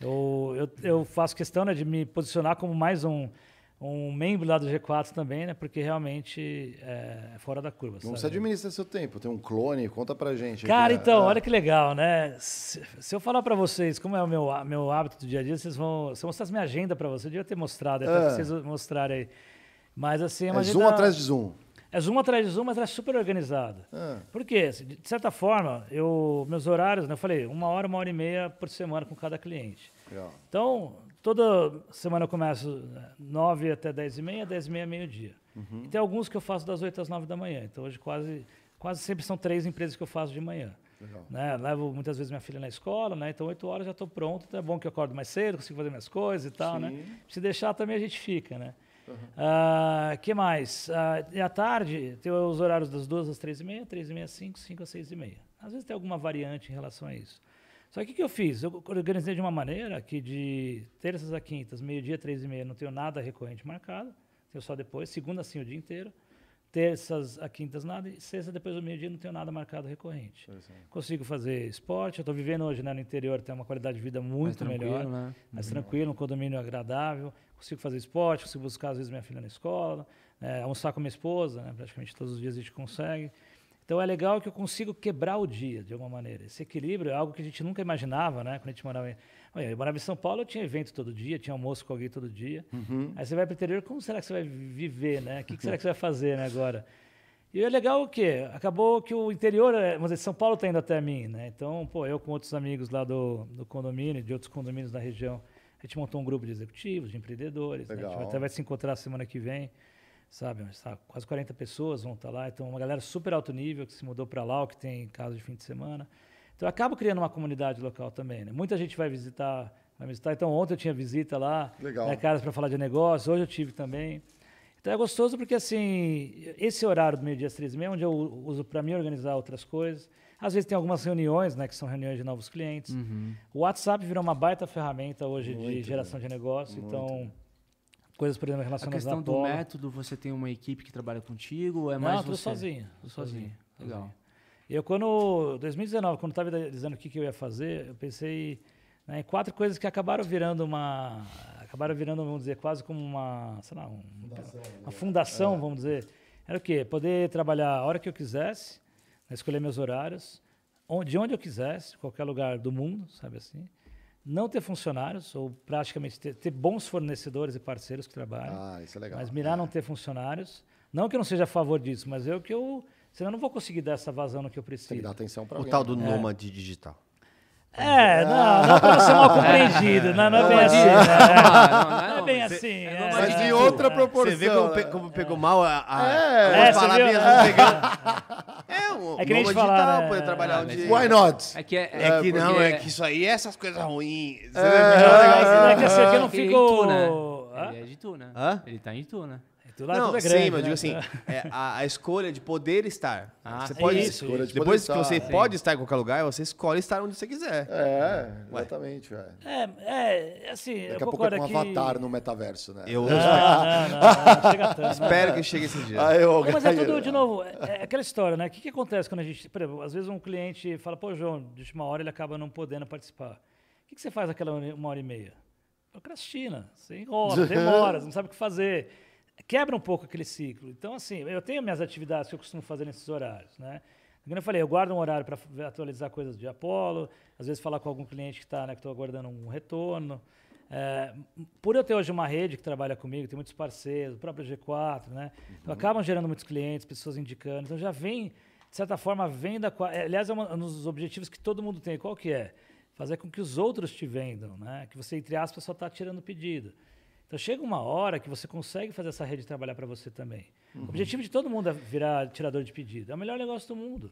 eu, eu, eu faço questão né, de me posicionar como mais um, um membro lá do G4 também, né? Porque realmente é fora da curva.
Como você administra seu tempo? Tem um clone? Conta pra gente.
Cara,
aqui,
então,
é.
olha que legal, né? Se, se eu falar pra vocês como é o meu, meu hábito do dia a dia, vocês vão. Se eu mostrasse minha agenda pra vocês, eu devia ter mostrado, até
É.
pra vocês mostrarem aí. Mas assim, é
É
agenda.
zoom atrás de zoom.
É zoom atrás de zoom, mas ela é super organizada.
Ah.
Por quê? De certa forma, eu, meus horários, né, eu falei, uma hora, uma hora e meia por semana com cada cliente.
Legal.
Então, toda semana eu começo né, 9 até 10 e meia, 10 e meia, meio-dia. E tem alguns que eu faço das 8 às 9 da manhã. Então, hoje quase, quase sempre são três empresas que eu faço de manhã.
Legal.
Né? Levo muitas vezes minha filha na escola, né? então 8 horas já estou pronto. Então é bom que eu acordo mais cedo, consigo fazer minhas coisas e tal. Né? Se deixar também a gente fica. Né? Ah, que mais? E à tarde, tem os horários das 2 às 3 e meia, 3 e meia às 5, 5 às 6 e meia. Às vezes tem alguma variante em relação a isso. Só que o que eu fiz? Eu organizei de uma maneira que de terças a quintas, meio-dia, 3 e meia, não tenho nada recorrente marcado. Tenho só depois. Segunda, sim, o dia inteiro. Terças a quintas, nada. E sexta, depois do meio-dia, não tenho nada marcado recorrente. Consigo fazer esporte. Eu estou vivendo hoje né, no interior, tem uma qualidade de vida muito
Mais
melhor
né?
mais tranquilo, um condomínio agradável. Consigo fazer esporte, consigo buscar, às vezes, minha filha na escola, é, almoçar com minha esposa, né? praticamente todos os dias a gente consegue. Então é legal que eu consigo quebrar o dia, de alguma maneira. Esse equilíbrio é algo que a gente nunca imaginava, né? Quando a gente morava em, Olha, eu morava em São Paulo, eu tinha evento todo dia, tinha almoço com alguém todo dia. Aí você vai para o interior, como será que você vai viver, né? O que, que será que você vai fazer né, agora? E é legal o quê? Acabou que o interior, é- vamos dizer, São Paulo está indo até mim, né? Então, pô, eu com outros amigos lá do, do condomínio, de outros condomínios da região, a gente montou um grupo de executivos, de empreendedores. né? A gente até vai se encontrar semana que vem, sabe? Tá, quase 40 pessoas vão estar lá. Então, uma galera super alto nível que se mudou para lá, que tem casa de fim de semana. Então, eu acabo criando uma comunidade local também, né? Muita gente vai visitar, vai visitar. Então, ontem eu tinha visita lá,
Legal.
né, caras para falar de negócio, hoje eu tive também. Então é gostoso porque, assim, esse horário do meio-dia às três e meia, onde eu uso para me organizar outras coisas. Às vezes tem algumas reuniões, né, que são reuniões de novos clientes. O WhatsApp virou uma baita ferramenta hoje de
Muito,
geração de negócio. então, coisas, por exemplo,
A
relacionadas
questão
à
do
Apollo.
método, você tem uma equipe que trabalha contigo ou é
Não,
mais
tudo
você?
sozinho. Sozinho.
sozinho. Legal.
Eu, quando, 2019, quando estava idealizando o que, que eu ia fazer, eu pensei né, em quatro coisas que acabaram virando uma. Acabaram virando, vamos dizer, quase como uma. Sei lá, um- uma fundação, vamos dizer. Era o quê? Poder trabalhar a hora que eu quisesse, né, escolher meus horários, onde, de onde eu quisesse, qualquer lugar do mundo, sabe assim. Não ter funcionários, ou praticamente ter, ter bons fornecedores e parceiros que trabalham.
Ah, isso é legal.
Mas mirar não ter funcionários. Não que eu não seja a favor disso, mas eu que eu. Senão eu não vou conseguir dar essa vazão no que eu
Tem que
preciso.
dar atenção pra
O
alguém.
tal do nômade digital.
É, não, não para não ser mal compreendido. Não, não é bem assim. né?
Ah, não, é
é bem
mas
assim.
é
é.
Mas
de
outra
Você
proporção.
vê como, pe-
né?
como pegou mal a, a,
É.
É, você
palavrinhas vão pegando. É, um
É que nem a
digital,
né?
pode trabalhar
Ah,
onde...
mas
Why not?
É que, é,
É que não, é que isso aí, essas coisas ruins. Você
É.
vê?
Não, é que assim, aqui eu não
Ele é
fico.
Né? Ele é de Itu, né? Ele tá em Itu, né?
Tu lá
Não,
tudo é grande,
sim, mas eu
né?
digo assim, é, a, a escolha de poder estar.
Ah,
você
sim.
pode,
Isso,
Escolha de
depois
poder
que você
estar.
pode estar em qualquer lugar, você escolhe estar onde você quiser.
É, exatamente, velho.
É, é, assim, eu
Daqui a pouco é um
aqui...
avatar no metaverso, né?
Eu
Não, não, não, não, chega tanto.
espero que chegue esse dia.
Ah, eu,
mas é tudo, de novo, é, é aquela história, né? O que, que acontece quando a gente. Por exemplo, às vezes um cliente fala, pô, João, de última hora ele acaba não podendo participar. O que, que você faz naquela hora- uma hora e meia? Procrastina. Você enrola, demora, você não sabe o que fazer. Quebra um pouco aquele ciclo. Então, assim, eu tenho minhas atividades que eu costumo fazer nesses horários, né? Como eu falei, eu guardo um horário para atualizar coisas de Apollo, às vezes falar com algum cliente que está, né, que estou aguardando um retorno. É, por eu ter hoje uma rede que trabalha comigo, tem muitos parceiros, o próprio G4, né? Então, acabam gerando muitos clientes, pessoas indicando. Então já vem, de certa forma, a venda. qua- é, Aliás, é um dos objetivos que todo mundo tem. Qual que é? Fazer com que os outros te vendam, né? Que você, entre aspas, só está tirando pedido. Então chega uma hora que você consegue fazer essa rede trabalhar para você também. O objetivo de todo mundo é virar tirador de pedido. É o melhor negócio do mundo.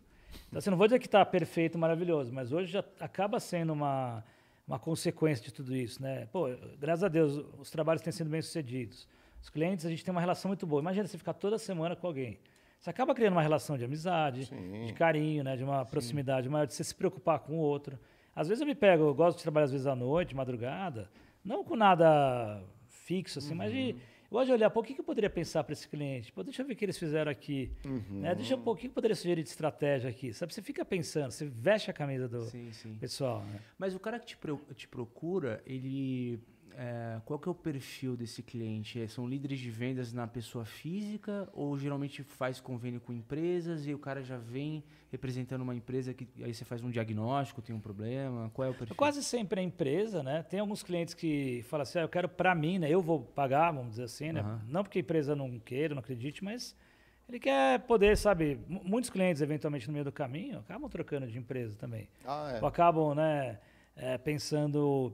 Então, assim, não vou dizer que está perfeito, maravilhoso, mas hoje já acaba sendo uma, uma consequência de tudo isso, né? Pô, graças a Deus, os trabalhos têm sido bem sucedidos. Os clientes, a gente tem uma relação muito boa. Imagina você ficar toda semana com alguém. Você acaba criando uma relação de amizade, de carinho, né? De uma proximidade maior, de você se preocupar com o outro. Às vezes eu me pego, eu gosto de trabalhar às vezes à noite, madrugada, não com nada fixo, assim, mas de. Eu gosto de olhar, pô, o que que eu poderia pensar para esse cliente? Pô, deixa eu ver o que eles fizeram aqui. Né? Deixa eu, pô, o que eu poderia sugerir de estratégia aqui? Sabe, você fica pensando, você veste a camisa do
Sim, sim.
pessoal, né?
Mas o cara que te, te procura, ele. É, qual que é o perfil desse cliente? É, São líderes de vendas na pessoa física ou geralmente faz convênio com empresas e o cara já vem representando uma empresa que aí você faz um diagnóstico, tem um problema? Qual é o perfil?
Quase sempre é empresa, né? Tem alguns clientes que falam assim, ah, eu quero para mim, né? Eu vou pagar, vamos dizer assim, né?
Aham.
Não porque a empresa não queira, não acredite, mas ele quer poder, sabe? mu- Muitos clientes, eventualmente, no meio do caminho, acabam trocando de empresa também.
Ah,
Ou acabam, né? é, pensando,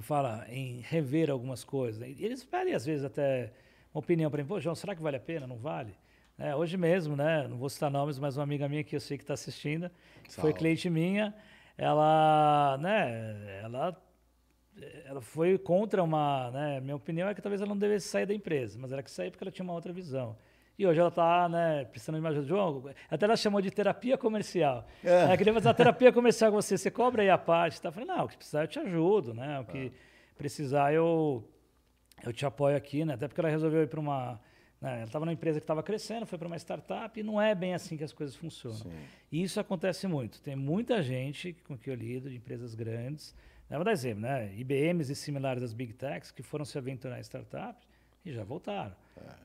fala, em rever algumas coisas. Eles pedem, às vezes, até uma opinião para mim. Pô, João, será que vale a pena? Não vale? É, hoje mesmo, né? Não vou citar nomes, mas uma amiga minha que eu sei que está assistindo, que foi cliente minha, ela, né? Ela, ela foi contra uma, né? Minha opinião é que talvez ela não devesse sair da empresa, mas ela quis sair porque ela tinha uma outra visão. E hoje ela está, né, precisando de mais ajuda. João, até ela chamou de terapia comercial.
É.
Ela queria fazer uma terapia comercial com você. Você cobra aí a parte. Tá? Eu falei, não, o que precisar eu te ajudo, né? O que precisar eu, eu te apoio aqui, né? Até porque ela resolveu ir para uma... né, Ela estava numa empresa que estava crescendo, foi para uma startup e não é bem assim que as coisas funcionam. E isso acontece muito. Tem muita gente com que eu lido, de empresas grandes. Né? Vou dar exemplo, né? IBMs e similares das Big Techs que foram se aventurar em startups e já voltaram.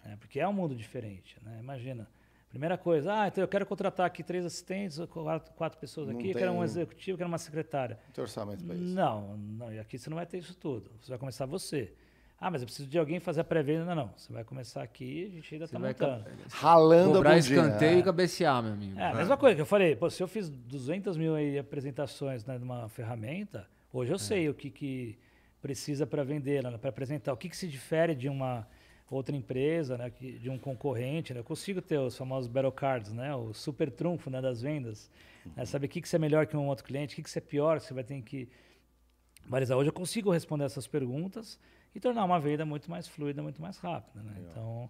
né? Porque é um mundo diferente. Né? Imagina. Primeira coisa, ah, então eu quero contratar aqui três assistentes, quatro, quatro pessoas
Não
aqui, eu quero um executivo, eu quero uma secretária.
Não tem orçamento pra isso.
Não, não, e aqui você não vai ter isso tudo. Você vai começar você. Ah, mas eu preciso de alguém fazer a pré-venda. Não, não. Você vai começar aqui, a gente ainda está montando.
Ralando
Cobrar
a bundinha.
escanteio
é.
e cabecear, meu amigo.
É, a mesma coisa que eu falei, pô, se eu fiz 200 mil aí apresentações né, de uma ferramenta, hoje eu sei o que, que precisa para vendê-la, para apresentar, o que, que se difere de uma outra empresa, né, de um concorrente. Né? Eu consigo ter os famosos battle cards, né, o super trunfo né, das vendas. né, saber o que, que você é melhor que um outro cliente, o que, que você é pior, que você vai ter que balizar. Hoje eu consigo responder essas perguntas e tornar uma venda muito mais fluida, muito mais rápida. Né? Então,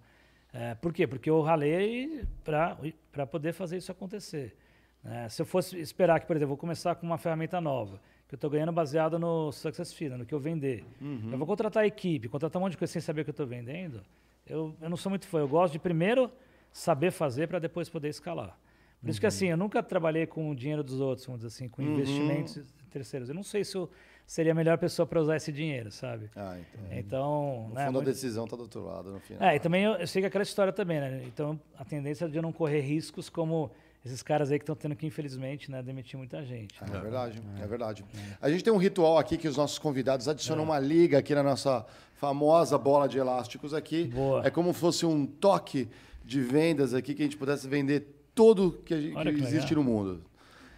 é, por quê? Porque eu ralei para poder fazer isso acontecer. né? se eu fosse esperar que, por exemplo, eu vou começar com uma ferramenta nova, que eu estou ganhando baseado no Success Fee, né, no que eu vender. Eu vou contratar a equipe, contratar um monte de coisa sem saber o que eu estou vendendo. Eu, eu não sou muito fã. Eu gosto de primeiro saber fazer para depois poder escalar. Por isso que assim, eu nunca trabalhei com o dinheiro dos outros, vamos dizer assim, com investimentos terceiros. Eu não sei se eu seria a melhor pessoa para usar esse dinheiro, sabe?
Ah, então.
Então,
No
né,
fundo, a
muito-
decisão tá do outro lado, no final.
é, e também eu, eu sei que é aquela história também, né? Então, a tendência de eu não correr riscos como esses caras aí que estão tendo que, infelizmente, né, demitir muita gente.
É verdade, é verdade. A gente tem um ritual aqui que os nossos convidados adicionam uma liga aqui na nossa famosa bola de elásticos aqui.
Boa.
É como fosse um toque de vendas aqui que a gente pudesse vender tudo que, a gente- que
que
existe
legal.
no mundo.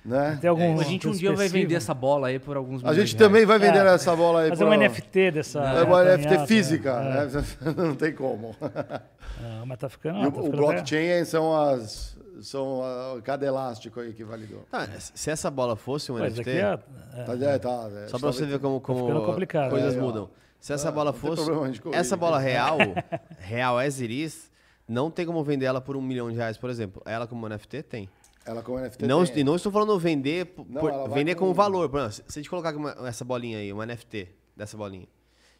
Né?
Tem algum
A gente um dia vai vender essa bola aí por alguns
A gente
reais.
também vai vender
É.
essa bola aí
Fazer
pra-
um NFT dessa.
É uma NFT física,
é.
né? Não tem como.
Ah, mas tá ficando.
E
ó,
o,
tá
o blockchain são as são a, cada elástico aí que validou.
Tá, se essa bola fosse um
isso
NFT,
aqui é, é,
Tá, é, tá, é,
só pra você ver como, como
ficando complicado.
coisas
É,
mudam. Se essa bola
não tem
fosse. Essa bola real, real as it is, não tem como vender ela por um milhão de reais, por exemplo. Ela como NFT tem.
Ela com NFT
Não,
tem.
e não estou falando vender, por-
Não,
por- vender
com-
com valor. Por exemplo, se a gente colocar uma- essa bolinha aí, uma NFT dessa bolinha,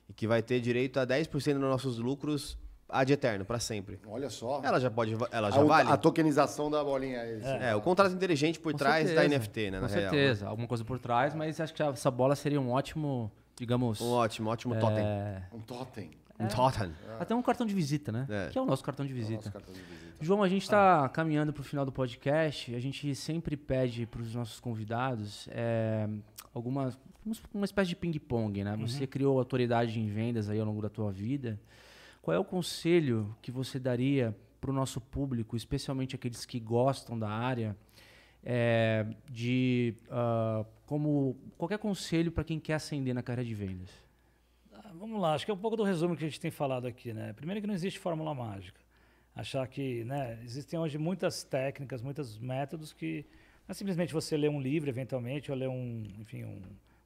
e que vai ter direito a 10% dos nossos lucros ad eterno, para sempre.
Olha só.
Ela já pode, ela já
a,
vale?
a tokenização da bolinha aí. sim.
É, o contrato inteligente por
Com
trás da
certeza,
NFT, né, na
Com
real.
certeza, alguma coisa por trás, mas acho que essa bola seria um ótimo, digamos.
Um ótimo, ótimo totem.
é,
Um totem.
Um totem.
Até um cartão de visita, né?
É.
Que é o nosso cartão de visita.
Nosso cartão de visita.
João, a gente está caminhando para o final do podcast. A gente sempre pede para os nossos convidados é, alguma uma espécie de ping-pong, né? Você criou autoridade em vendas aí ao longo da tua vida. Qual é o conselho que você daria para o nosso público, especialmente aqueles que gostam da área, é, de ah, como qualquer conselho para quem quer ascender na carreira de vendas?
Ah, Vamos lá, acho que é um pouco do resumo que a gente tem falado aqui, né? Primeiro que não existe fórmula mágica. Achar que, né, existem hoje muitas técnicas, muitos métodos que não é simplesmente você ler um livro eventualmente ou ler um, enfim, um,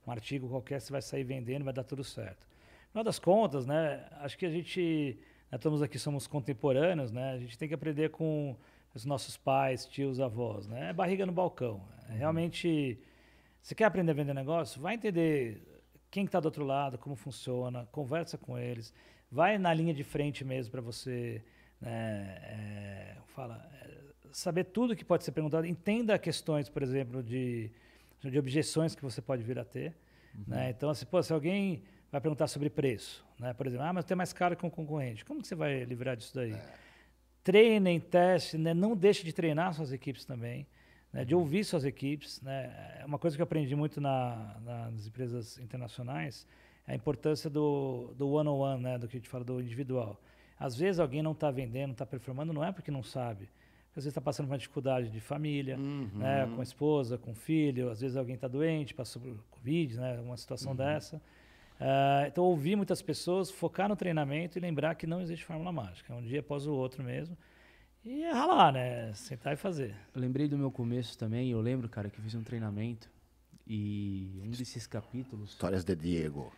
um artigo qualquer, você vai sair vendendo, vai dar tudo certo. No final das contas, né, acho que a gente, nós estamos aqui, somos contemporâneos, né? A gente tem que aprender com os nossos pais, tios, avós, né? É barriga no balcão. É Realmente, você quer aprender a vender negócio? Vai entender quem está do outro lado, como funciona, conversa com eles, vai na linha de frente mesmo para você né, é, fala, é, saber tudo que pode ser perguntado, entenda questões, por exemplo, de, de objeções que você pode vir a ter. Né? Então, assim, pô, se alguém vai perguntar sobre preço, né? por exemplo, ah, mas tem mais caro que um concorrente, como que você vai livrar disso daí? Treinem, teste, né? não deixe de treinar suas equipes também, né? de ouvir suas equipes. Né? É Uma coisa que eu aprendi muito na, nas empresas internacionais é a importância do, do one-on-one, né? do que a gente fala do individual. Às vezes alguém não está vendendo, não está performando, não é porque não sabe. Às vezes está passando por uma dificuldade de família, né? com a esposa, com o filho. Às vezes alguém está doente, passou por Covid, né? uma situação dessa. Ah, então, ouvir muitas pessoas, focar no treinamento e lembrar que não existe fórmula mágica. É um dia após o outro mesmo. E é ralar, né? Sentar e fazer.
Eu lembrei do meu começo também. Eu lembro, cara, que eu fiz um treinamento e um desses capítulos
Histórias de Diego.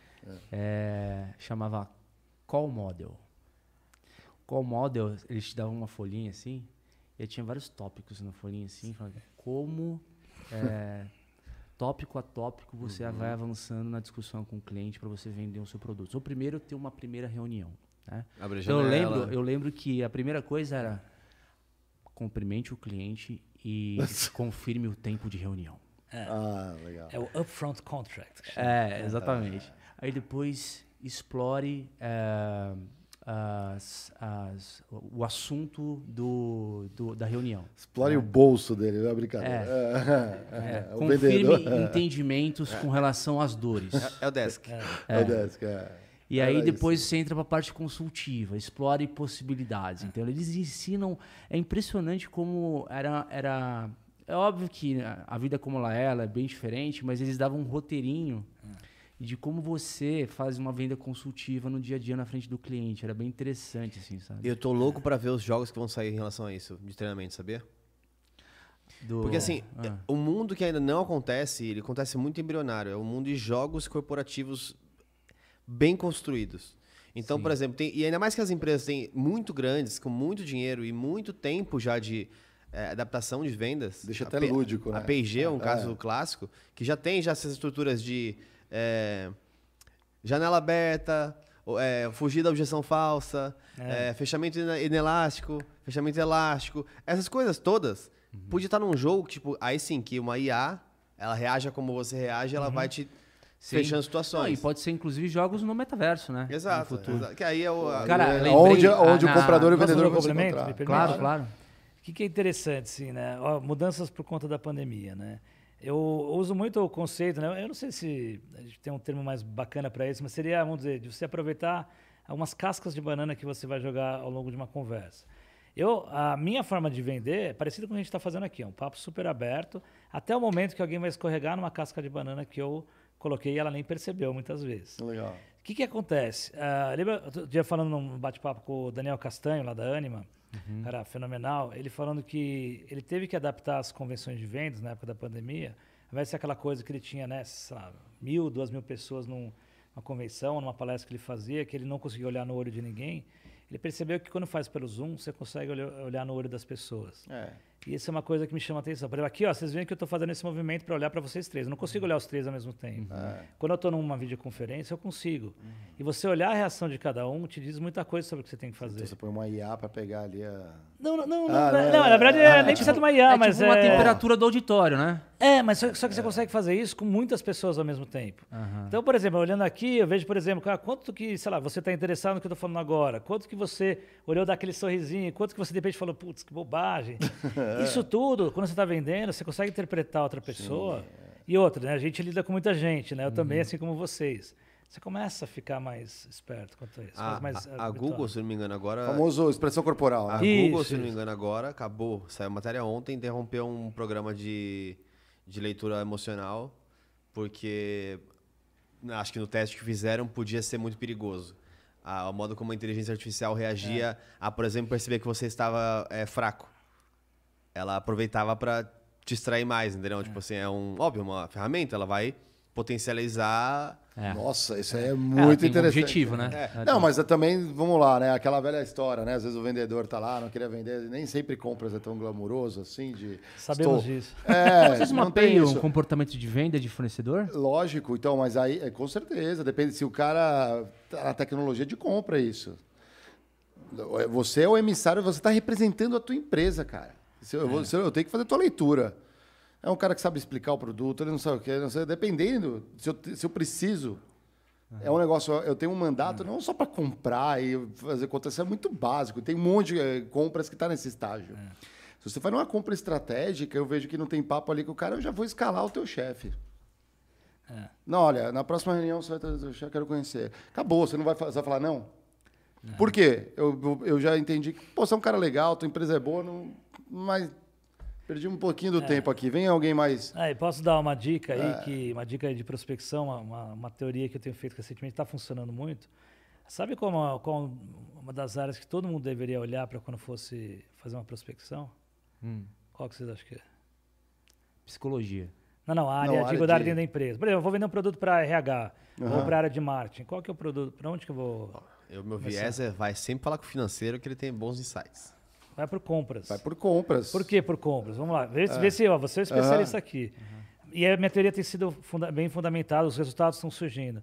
é, chamava Call Model. Call Model, eles te davam uma folhinha assim, e tinha vários tópicos na folhinha assim, falando como é, tópico a tópico você vai avançando na discussão com o cliente para você vender o seu produto. O primeiro ter uma primeira reunião, né? Então, eu lembro, eu lembro que a primeira coisa era cumprimente o cliente e confirme o tempo de reunião.
Ah, legal.
É o upfront contract.
É, exatamente. Aí depois explore é, as- as- o assunto do, do- da reunião.
Explore o bolso dele, não é brincadeira.
É.
É, é,
Confirme
vendedor.
entendimentos com relação às dores.
É o desk.
É o desk, é.
E aí
Era
depois você entra para a parte consultiva, explore possibilidades. Então eles ensinam, é impressionante como era era é óbvio que a- vida como ela é, ela é bem diferente, mas eles davam um roteirinho de como você faz uma venda consultiva no dia a dia na frente do cliente. Era bem interessante assim, sabe?
Eu tô louco pra ver os jogos que vão sair em relação a isso, de treinamento, sabia?
Do-
Porque assim,
Ah.
o mundo que ainda não acontece, ele acontece muito embrionário. É um mundo de jogos corporativos bem construídos. Então, por exemplo, tem, e ainda mais que as empresas têm muito grandes, com muito dinheiro e muito tempo já de eh, adaptação de vendas.
Deixa
A
até
P-
lúdico, né?
A P&G é um
É.
caso clássico, que já tem já essas estruturas de eh, janela aberta, eh, fugir da objeção falsa,
É.
eh, fechamento ine- inelástico, fechamento elástico, essas coisas todas. Podia estar num jogo, tipo, aí sim, que uma IA, ela reage a como você reage, ela vai te
Sim.
fechando
Não,
situações.
e pode ser inclusive jogos no metaverso, né?
Exato, exato. Que aí é o. a-
Cara,
É,
lembrei-
onde onde
ah,
o comprador e o vendedor vão se encontrar.
Claro, claro.
O que, que é interessante, assim, né? Ó, mudanças por conta da pandemia, né? Eu uso muito o conceito, né? Eu não sei se a gente tem um termo mais bacana para isso, mas seria, vamos dizer, de você aproveitar algumas cascas de banana que você vai jogar ao longo de uma conversa. Eu, a minha forma de vender é parecida com o que a gente está fazendo aqui. É um papo super aberto, até o momento que alguém vai escorregar numa casca de banana que eu coloquei e ela nem percebeu muitas vezes.
Legal.
O que, que acontece? Uh, lembra, outro dia falando num bate-papo com o Daniel Castanho, lá da Anima, uhum. cara fenomenal, ele falando que ele teve que adaptar as convenções de vendas na época da pandemia, ao invés de ser aquela coisa que ele tinha, né, sabe, mil, duas mil pessoas num, numa convenção, numa palestra que ele fazia, que ele não conseguia olhar no olho de ninguém, ele percebeu que quando faz pelo Zoom, você consegue olhar no olho das pessoas. É. E isso é uma coisa que me chama a atenção. Por exemplo, aqui, ó, vocês veem que eu estou fazendo esse movimento para olhar para vocês três. Eu não consigo olhar os três ao mesmo tempo. Uhum. Quando eu estou numa videoconferência, eu consigo. Uhum. E você olhar a reação de cada um te diz muita coisa sobre o que você tem que fazer. Então
você põe uma IA para pegar ali a.
Não, não, não. Ah, não, né? não, na verdade, é, nem precisa de uma IA,
é
mas.
Tipo uma é... temperatura do auditório, né?
É, mas só, só que você consegue fazer isso com muitas pessoas ao mesmo tempo. Uhum. Então, por exemplo, olhando aqui, eu vejo, por exemplo, ah, quanto que, sei lá, você está interessado no que eu estou falando agora, quanto que você olhou daquele sorrisinho, quanto que você de repente falou, putz, que bobagem. isso tudo, quando você está vendendo, você consegue interpretar outra pessoa. Sim, é. E outra, né? A gente lida com muita gente, né? Eu uhum. também, assim como vocês. Você começa a ficar mais esperto quanto a isso.
A,
mais,
a, a Google, se não me engano, agora.
Famoso expressão corporal.
Né? A isso, Google, se não me engano, agora acabou. Saiu matéria ontem, interrompeu um programa de, de leitura emocional, porque acho que no teste que fizeram podia ser muito perigoso. A, o modo como a inteligência artificial reagia é. a, por exemplo, perceber que você estava é, fraco ela aproveitava para te extrair mais, entendeu? É. Tipo assim, é um. Óbvio, uma ferramenta, ela vai potencializar.
É. Nossa, isso aí é muito é, interessante. Um
objetivo, né?
É. Não, mas é também, vamos lá, né? Aquela velha história, né? Às vezes o vendedor tá lá, não queria vender, nem sempre compras é tão glamuroso assim. De,
Sabemos estou... disso.
É, Vocês mapeiam o comportamento de venda de fornecedor?
Lógico, então, mas aí, é, com certeza, depende se o cara. Tá a tecnologia de compra, isso. Você é o emissário, você está representando a tua empresa, cara. Se eu, é. eu tenho que fazer a tua leitura. É um cara que sabe explicar o produto, ele não sabe o que, não dependendo, se eu, se eu preciso. Uhum. É um negócio, eu tenho um mandato uhum. não só para comprar e fazer conta, isso é muito básico. Tem um monte de eh, compras que está nesse estágio. É. Se você faz uma compra estratégica, eu vejo que não tem papo ali com o cara, eu já vou escalar o teu chefe. Não, olha, na próxima reunião você vai trazer o chefe, quero conhecer. Acabou, você não vai, você vai falar não? Por quê? Eu, eu já entendi que, pô, você é um cara legal, tua empresa é boa, não, mas perdi um pouquinho do é. tempo aqui. Vem alguém mais.
É, posso dar uma dica aí, é. que, uma dica de prospecção, uma, uma teoria que eu tenho feito recentemente, está funcionando muito. Sabe como, como uma das áreas que todo mundo deveria olhar para quando fosse fazer uma prospecção? Hum. Qual que vocês acham que é?
Psicologia.
Não, não, a área, não, digo, área de... dentro da empresa. Por exemplo, eu vou vender um produto para RH, uhum. ou para a área de marketing. Qual que é o produto? Para onde que eu vou...
Eu, meu viés é, vai sempre falar com o financeiro que ele tem bons insights.
Vai por compras.
Vai por compras.
Por que por compras? Vamos lá. Vê, é. vê se ó, você é um especialista uhum. aqui. Uhum. E a minha teoria tem sido funda bem fundamentada, os resultados estão surgindo.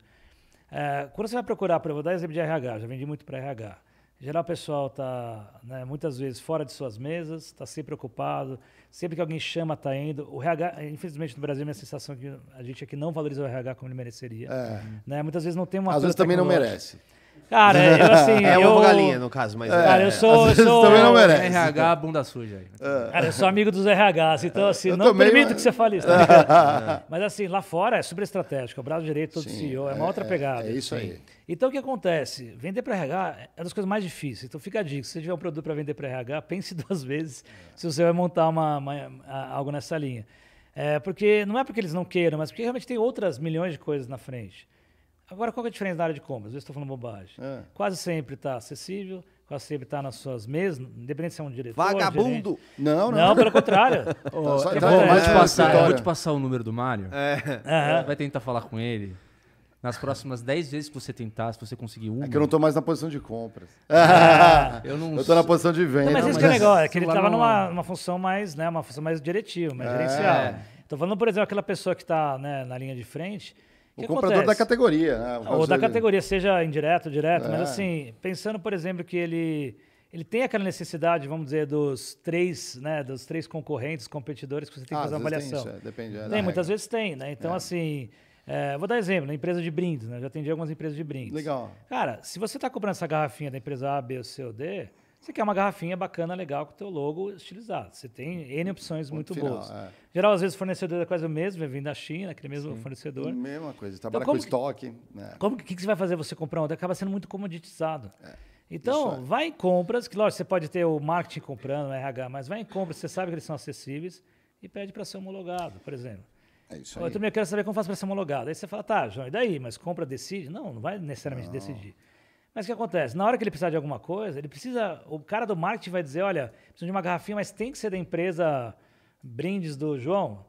É, quando você vai procurar, para vou dar exemplo de RH, já vendi muito para RH. Em geral, o pessoal está né, muitas vezes fora de suas mesas, está sempre ocupado. Sempre que alguém chama, está indo. O RH, infelizmente no Brasil, a minha sensação é que a gente aqui não valoriza o RH como ele mereceria. É. Né? Muitas vezes não tem uma.
Às vezes também não merece.
Cara, eu assim.
É
eu,
uma galinha, no caso, mas.
É, cara, eu sou. Eu sou
também não merece.
RH, bunda suja aí.
É. Cara, eu sou amigo dos RHs, então assim, eu não também, permito mas... que você fale isso. Tá mas assim, lá fora é super estratégico, é o braço direito todo Sim, CEO, é uma outra é, pegada.
É isso aí.
Então o que acontece? Vender para RH é uma das coisas mais difíceis. Então fica a dica: se você tiver um produto para vender para RH, pense duas vezes se você vai montar uma, uma, algo nessa linha. É, porque não é porque eles não queiram, mas porque realmente tem outras milhões de coisas na frente. Agora, qual é a diferença na área de compras? Às vezes estou falando bobagem. É. Quase sempre está acessível, quase sempre está nas suas mesas, independente se é um diretor.
Vagabundo!
Não, não.
Não, pelo contrário.
oh, eu, vou, vou, te passar, eu vou te passar o número do Mário. É. Vai tentar falar com ele. Nas próximas 10 vezes que você tentar, se você conseguir uma.
É que eu não estou mais na posição de compras. Ah, eu não. Eu tô na posição de venda. Não,
mas, esse que é legal, é que ele estava numa, numa função mais, né, uma função mais diretiva, mais é. gerencial. Estou falando, por exemplo, aquela pessoa que está né, na linha de frente
o comprador acontece? da categoria, né?
Ou da categoria, seja indireto ou direto, é. mas assim, pensando, por exemplo, que ele, ele tem aquela necessidade, vamos dizer, dos três, né, dos três concorrentes, competidores que você tem que ah, fazer uma avaliação. Tem, isso, é,
depende, é
tem muitas vezes tem, né? Então, é. assim, é, vou dar exemplo, na empresa de brindes, né? Eu já atendi algumas empresas de brindes.
Legal.
Cara, se você está comprando essa garrafinha da empresa A, B, C ou D, você quer uma garrafinha bacana, legal, com o teu logo estilizado. Você tem N opções muito final, boas. É. Geral, às vezes, o fornecedor é quase o mesmo, vem da China, aquele mesmo Sim. fornecedor.
Mesma coisa, trabalha então, com estoque.
Né? Como que, que, você vai fazer você comprar um? Acaba sendo muito comoditizado. É. Então,
é.
vai em compras, que lógico, você pode ter o marketing comprando, o RH, mas vai em compras, você sabe que eles são acessíveis e pede para ser homologado, por exemplo.
É isso
Eu
aí.
também quero saber como faz para ser homologado. Aí você fala, tá, João, e daí? Mas compra, decide? Não, não vai necessariamente decidir. Mas o que acontece? Na hora que ele precisar de alguma coisa, ele precisa. O cara do marketing vai dizer: olha, preciso de uma garrafinha, mas tem que ser da empresa Brindes do João.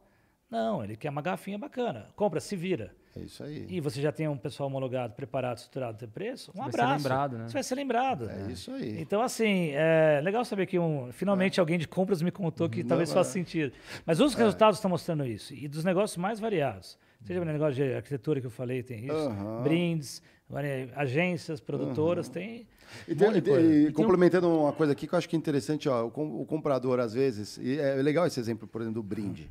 Não, ele quer uma garrafinha bacana. Compra, se vira.
É isso aí.
E você já tem um pessoal homologado, preparado, estruturado, tem preço? Um
vai ser
abraço.
lembrado, né?
Você vai ser lembrado.
É isso aí.
Então, assim, é legal saber que um, finalmente alguém de compras me contou que talvez
Não,
faça
é.
sentido. Mas os resultados estão mostrando isso. E dos negócios mais variados. Seja no negócio de arquitetura que eu falei, tem isso.
Aham.
Brindes, agências, produtoras, tem.
E,
um
tem-
de
e tem- e complementando uma coisa aqui que eu acho que é interessante, ó, o, com- o comprador, às vezes, e é legal esse exemplo, por exemplo, do brinde.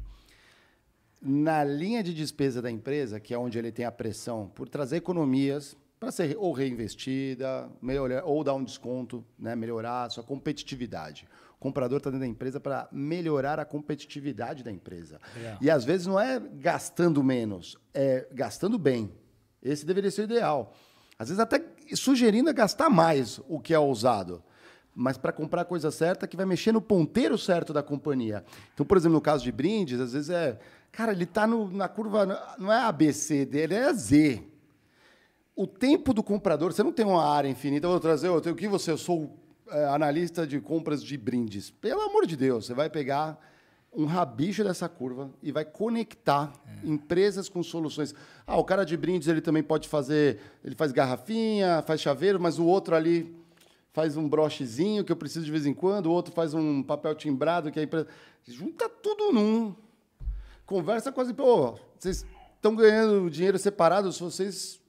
Na linha de despesa da empresa, que é onde ele tem a pressão por trazer economias para ser ou reinvestida, melhorar, ou dar um desconto, né, melhorar a sua competitividade. O comprador está dentro da empresa para melhorar a competitividade da empresa.
Legal.
E às vezes não é gastando menos, é gastando bem. Esse deveria ser o ideal. Às vezes até sugerindo é gastar mais o que é ousado. Mas para comprar a coisa certa que vai mexer no ponteiro certo da companhia. Então, por exemplo, no caso de brindes, às vezes é. Cara, ele está na curva. Não é ABC dele, é Z. O tempo do comprador, você não tem uma área infinita. Vou trazer, eu tenho, que você? Eu sou é, analista de compras de brindes. Pelo amor de Deus, você vai pegar um rabicho dessa curva e vai conectar empresas com soluções. Ah, o cara de brindes ele também pode fazer, ele faz garrafinha, faz chaveiro, mas o outro ali faz um brochezinho que eu preciso de vez em quando, o outro faz um papel timbrado que a empresa junta tudo num. Conversa com as pô, vocês estão ganhando dinheiro separado, se vocês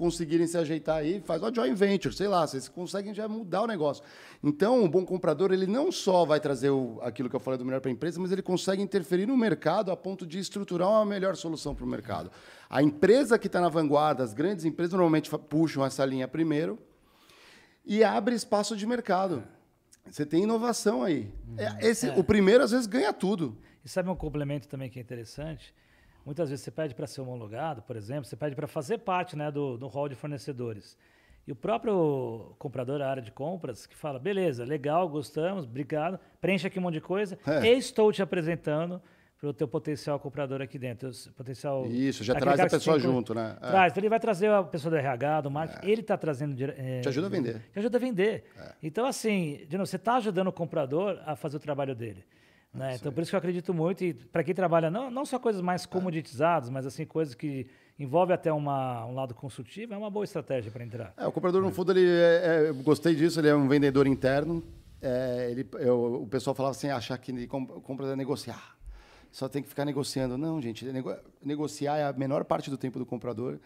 conseguirem se ajeitar aí, faz uma joint venture, sei lá, vocês conseguem já mudar o negócio. Então, o bom comprador, ele não só vai trazer o, aquilo que eu falei do melhor para a empresa, mas ele consegue interferir no mercado a ponto de estruturar uma melhor solução para o mercado. A empresa que está na vanguarda, as grandes empresas normalmente puxam essa linha primeiro e abre espaço de mercado. Você tem inovação aí. É, esse, O primeiro, às vezes, ganha tudo.
E sabe um complemento também que é interessante? Muitas vezes você pede para ser homologado, por exemplo, você pede para fazer parte né, do, do hall de fornecedores. E o próprio comprador da área de compras que fala, beleza, legal, gostamos, obrigado, preenche aqui um monte de coisa,
É.
e estou te apresentando para o teu potencial comprador aqui dentro. Potencial,
Isso, já traz a pessoa junto, né? É.
Traz, então ele vai trazer a pessoa do RH, do marketing, ele está trazendo... é,
Te ajuda a vender.
te ajuda a vender. Então, assim, de novo, você está ajudando o comprador a fazer o trabalho dele. Né? Então, por isso que eu acredito muito, e para quem trabalha, não, não só coisas mais comoditizadas, mas assim, coisas que envolvem até uma, um lado consultivo, é uma boa estratégia para entrar.
É, o comprador, no fundo, ele é, é- eu gostei disso, ele é um vendedor interno. É, ele, eu- o pessoal falava assim, achar que compra é negociar. Só tem que ficar negociando. Não, gente, nego- negociar é a menor parte do tempo do comprador.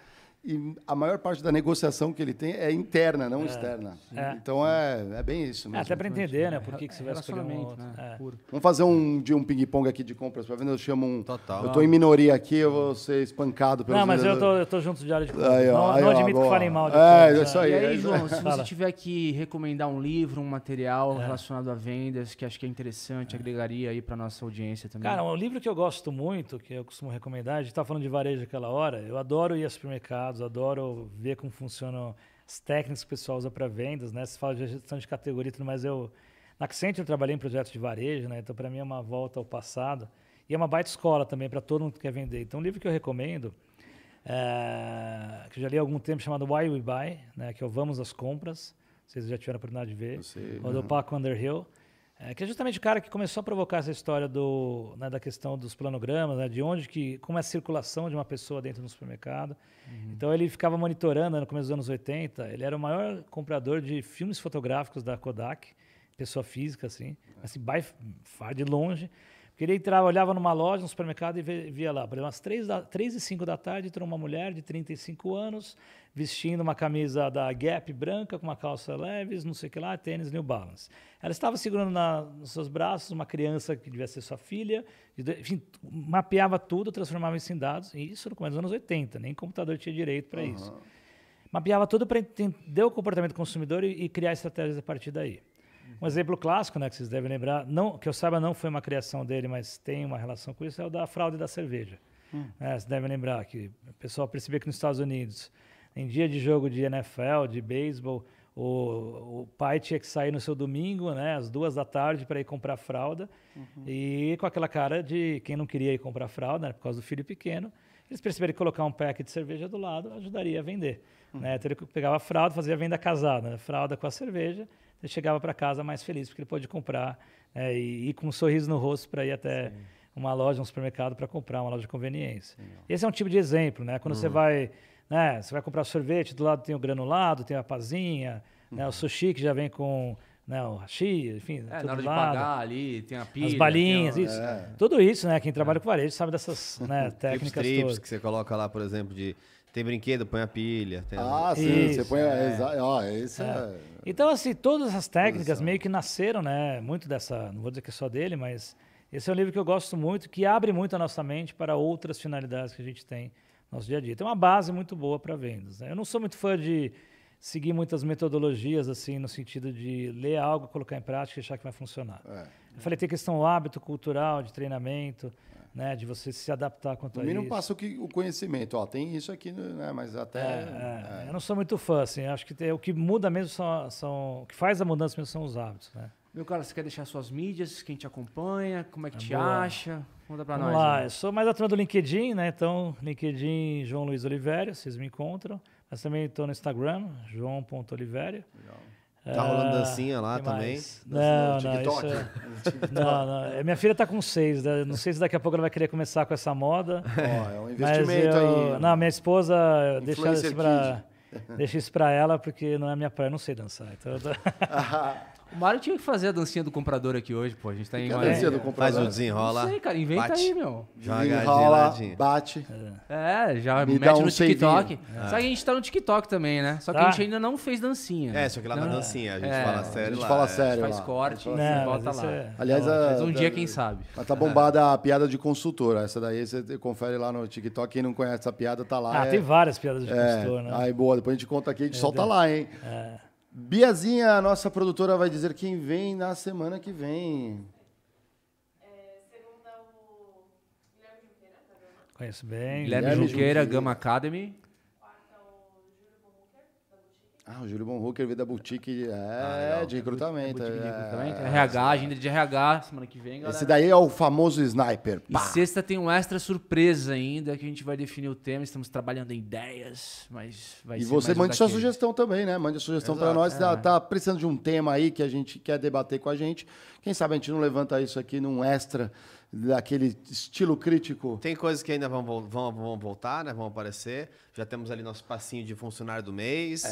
E a maior parte da negociação que ele tem é interna, não externa.
É.
Então é, é bem isso
É,
mesmo.
até para entender, né? Por que, que você
É
vai escolher um outro.
né?
É.
Vamos fazer um de um ping-pong aqui de compras para vender. Eu chamo um.
Total.
Eu estou em minoria aqui, eu vou ser espancado pelos
Não, mas eu tô, eu tô junto de área de compras.
Aí, ó,
não
aí,
não
ó,
admito
boa.
que falem mal de
É,
compras,
isso
né?
aí.
E
é
aí, João, se você tiver que recomendar um livro, um material
É.
relacionado a vendas, que acho que é interessante, agregaria aí para nossa audiência também.
Cara, um livro que eu gosto muito, que eu costumo recomendar, a gente estava falando de varejo aquela hora, eu adoro ir a adoro ver como funcionam as técnicas que o pessoal usa para vendas, né? Você fala de gestão de categoria e tudo, mas eu... Na Accenture eu trabalhei em projetos de varejo, né? Então, para mim é uma volta ao passado. E é uma baita escola também para todo mundo que quer vender. Então, um livro que eu recomendo, é, que eu já li há algum tempo, chamado Why We Buy, né? que é o Vamos às Compras. Vocês já tiveram a oportunidade de ver.
sei,
O do Paco Underhill. É, que é justamente o cara que começou a provocar essa história do, né, da questão dos planogramas, né, de onde que, como é a circulação de uma pessoa dentro do supermercado. Então ele ficava monitorando né, no começo dos anos 80. Ele era o maior comprador de filmes fotográficos da Kodak, pessoa física, assim, assim, by far de longe. Porque ele entrava, olhava numa loja, no supermercado e via lá, por exemplo, às 3, da, 3 e 5 da tarde, entrou uma mulher de 35 anos, vestindo uma camisa da Gap branca, com uma calça leves, não sei o que lá, tênis New Balance. Ela estava segurando na, nos seus braços uma criança que devia ser sua filha, enfim, mapeava tudo, transformava isso em dados, e isso no começo dos anos 80, nem computador tinha direito para isso. Mapeava tudo para entender o comportamento do consumidor e, e criar estratégias a partir daí. Um exemplo clássico, né, que vocês devem lembrar, não, que eu saiba não foi uma criação dele, mas tem uma relação com isso, é o da fraude da cerveja. É, vocês devem lembrar que o pessoal percebia que nos Estados Unidos, em dia de jogo de NFL, de beisebol, o, o pai tinha que sair no seu domingo, né, às duas da tarde, para ir comprar fralda. E com aquela cara de quem não queria ir comprar fralda, né, por causa do filho pequeno, eles perceberam que colocar um pack de cerveja do lado ajudaria a vender. Né? Então ele pegava a fralda, fazia a venda casada, né? fralda com a cerveja, ele chegava para casa mais feliz, porque ele pôde comprar né, e ir com um sorriso no rosto para ir até uma loja, um supermercado para comprar, uma loja de conveniência. Esse é um tipo de exemplo, né? Quando você vai, né, você vai comprar sorvete, do lado tem o granulado, tem a pazinha, né, o sushi que já vem com né, o hashi, enfim,
É,
tudo
na hora de
lado.
pagar ali, tem a pilha.
As balinhas, isso. Tudo isso, né? Quem trabalha com varejo sabe dessas né, técnicas
trips
todas.
que você coloca lá, por exemplo, de. Tem brinquedo, põe a pilha. Tem
Ah, sim,
Isso,
você põe. exa- Ó, esse é.
Então, assim, todas essas técnicas meio que nasceram, né? Muito dessa, não vou dizer que é só dele, mas esse é um livro que eu gosto muito, que abre muito a nossa mente para outras finalidades que a gente tem no nosso dia a dia. Tem uma base muito boa para vendas. né? Eu não sou muito fã de seguir muitas metodologias, assim, no sentido de ler algo, colocar em prática e achar que vai funcionar.
É.
Eu falei, tem questão do hábito cultural, de treinamento, né? De você se adaptar quanto
No
a
mínimo
isso.
passa o, que- o conhecimento. Ó, tem isso aqui, né? Mas até.
É, é, Eu não sou muito fã, assim. Acho que tem- o que muda mesmo são, são. O que faz a mudança mesmo são os hábitos, né?
Meu cara, você quer deixar suas mídias, quem te acompanha, como é que te
boa.
acha? Conta pra
Vamos
nós.
lá,
né?
eu sou mais da turma do LinkedIn, né? Então, LinkedIn João Luiz Oliveira, vocês me encontram. Mas também estou no Instagram, joão.oliveira.
Tá rolando dancinha lá também?
Não,
no
não,
TikTok?
isso é... não, não. É, Minha filha está com seis, né? não sei se daqui a pouco ela vai querer começar com essa moda.
Ó, é um
Mas
investimento
eu,
aí.
Não, minha esposa deixa isso, pra, deixa isso pra ela, porque não é minha praia, eu não sei dançar. Então, eu tô-
O Mário tinha que fazer a dancinha do comprador aqui hoje, pô. A gente tá em
Que a
uma-
dancinha do
Faz
comprador.
o
Não
desenrola.
sei, cara. Inventa
bate.
aí, meu.
Jogadinha,
Enrola,
ladinho.
bate.
É, já
Me
mete
um
no TikTok.
savinho.
Só que a gente tá no TikTok também, né? Só que
Tá.
a gente ainda não fez dancinha.
É, só que lá na
Não,
dancinha, a gente
É,
fala
a
sério
A gente
lá.
fala
é.
sério.
Faz
lá.
corte
A
Não,
bota
mas
lá.
é-
Aliás, a,
um dia, quem sabe.
Mas tá bombada a piada de consultor. Essa daí você confere lá no TikTok. Quem não conhece essa piada, tá lá.
Ah,
é-
tem várias piadas de
é,
consultor, né?
Aí, boa, depois a gente conta aqui, a gente solta lá, hein?
É.
Biazinha, a nossa produtora, vai dizer quem vem na semana que vem.
Segunda, o Guilherme Junqueira, da Gama.
Conheço bem.
Guilherme,
Guilherme
Junqueira,
Junqueira.
Gama Academy.
Quarta, o Júlio Bonhooker, da Boutique.
Ah, o Júlio Bonhooker veio da boutique é,
legal.
de recrutamento.
Boutique de
é.
recrutamento. RH, agenda de RH, semana que vem, galera.
Esse daí é o famoso sniper.
E
Pá.
sexta tem um extra surpresa ainda, que a gente vai definir o tema. Estamos trabalhando em ideias, mas vai
E
ser
você
mais um
mande sua sugestão também, né? Mande a sugestão para nós. Tá, tá precisando de um tema aí que a gente quer debater com a gente. Quem sabe a gente não levanta isso aqui num extra daquele estilo crítico.
Tem coisas que ainda vão, vão, vão voltar, né? Vão aparecer. Já temos ali nosso passinho de funcionário do mês.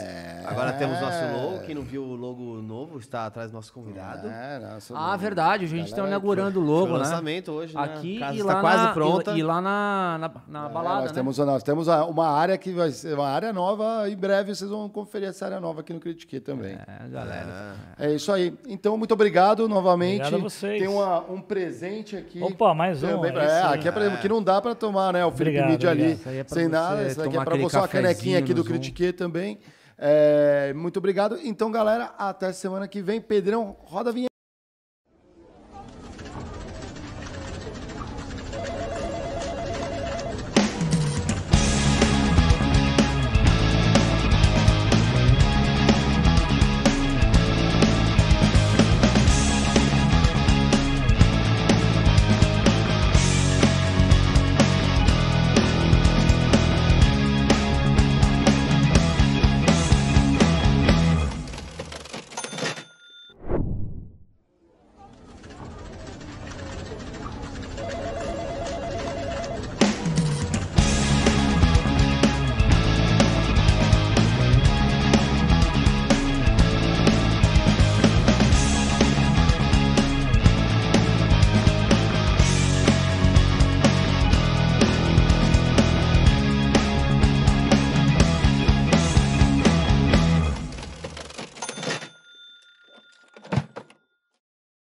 Agora temos nosso logo. Quem não viu o logo novo está atrás do nosso convidado.
É, nossa,
Ah, verdade. A gente está inaugurando o
Foi
logo, né?
lançamento hoje, né?
Aqui
A casa
e
está
lá,
quase
na,
pronta.
E, e lá na, na, na
É,
balada,
nós,
né?
temos, nós temos uma área que vai ser uma área nova. Em breve vocês vão conferir essa área nova aqui no Critique também.
É, galera.
É isso aí. Então, muito obrigado novamente.
Obrigado a vocês.
Tem uma- um presente aqui.
Opa, mais um,
Também é,
sim.
aqui é pra, que não dá para tomar, né? O Felipe
Obrigado,
Mídia ali.
é
sem nada. Isso aqui é para você, uma canequinha aqui do. Critique também. É, muito obrigado. Então, galera, até semana que vem. Pedrão, roda a vinheta.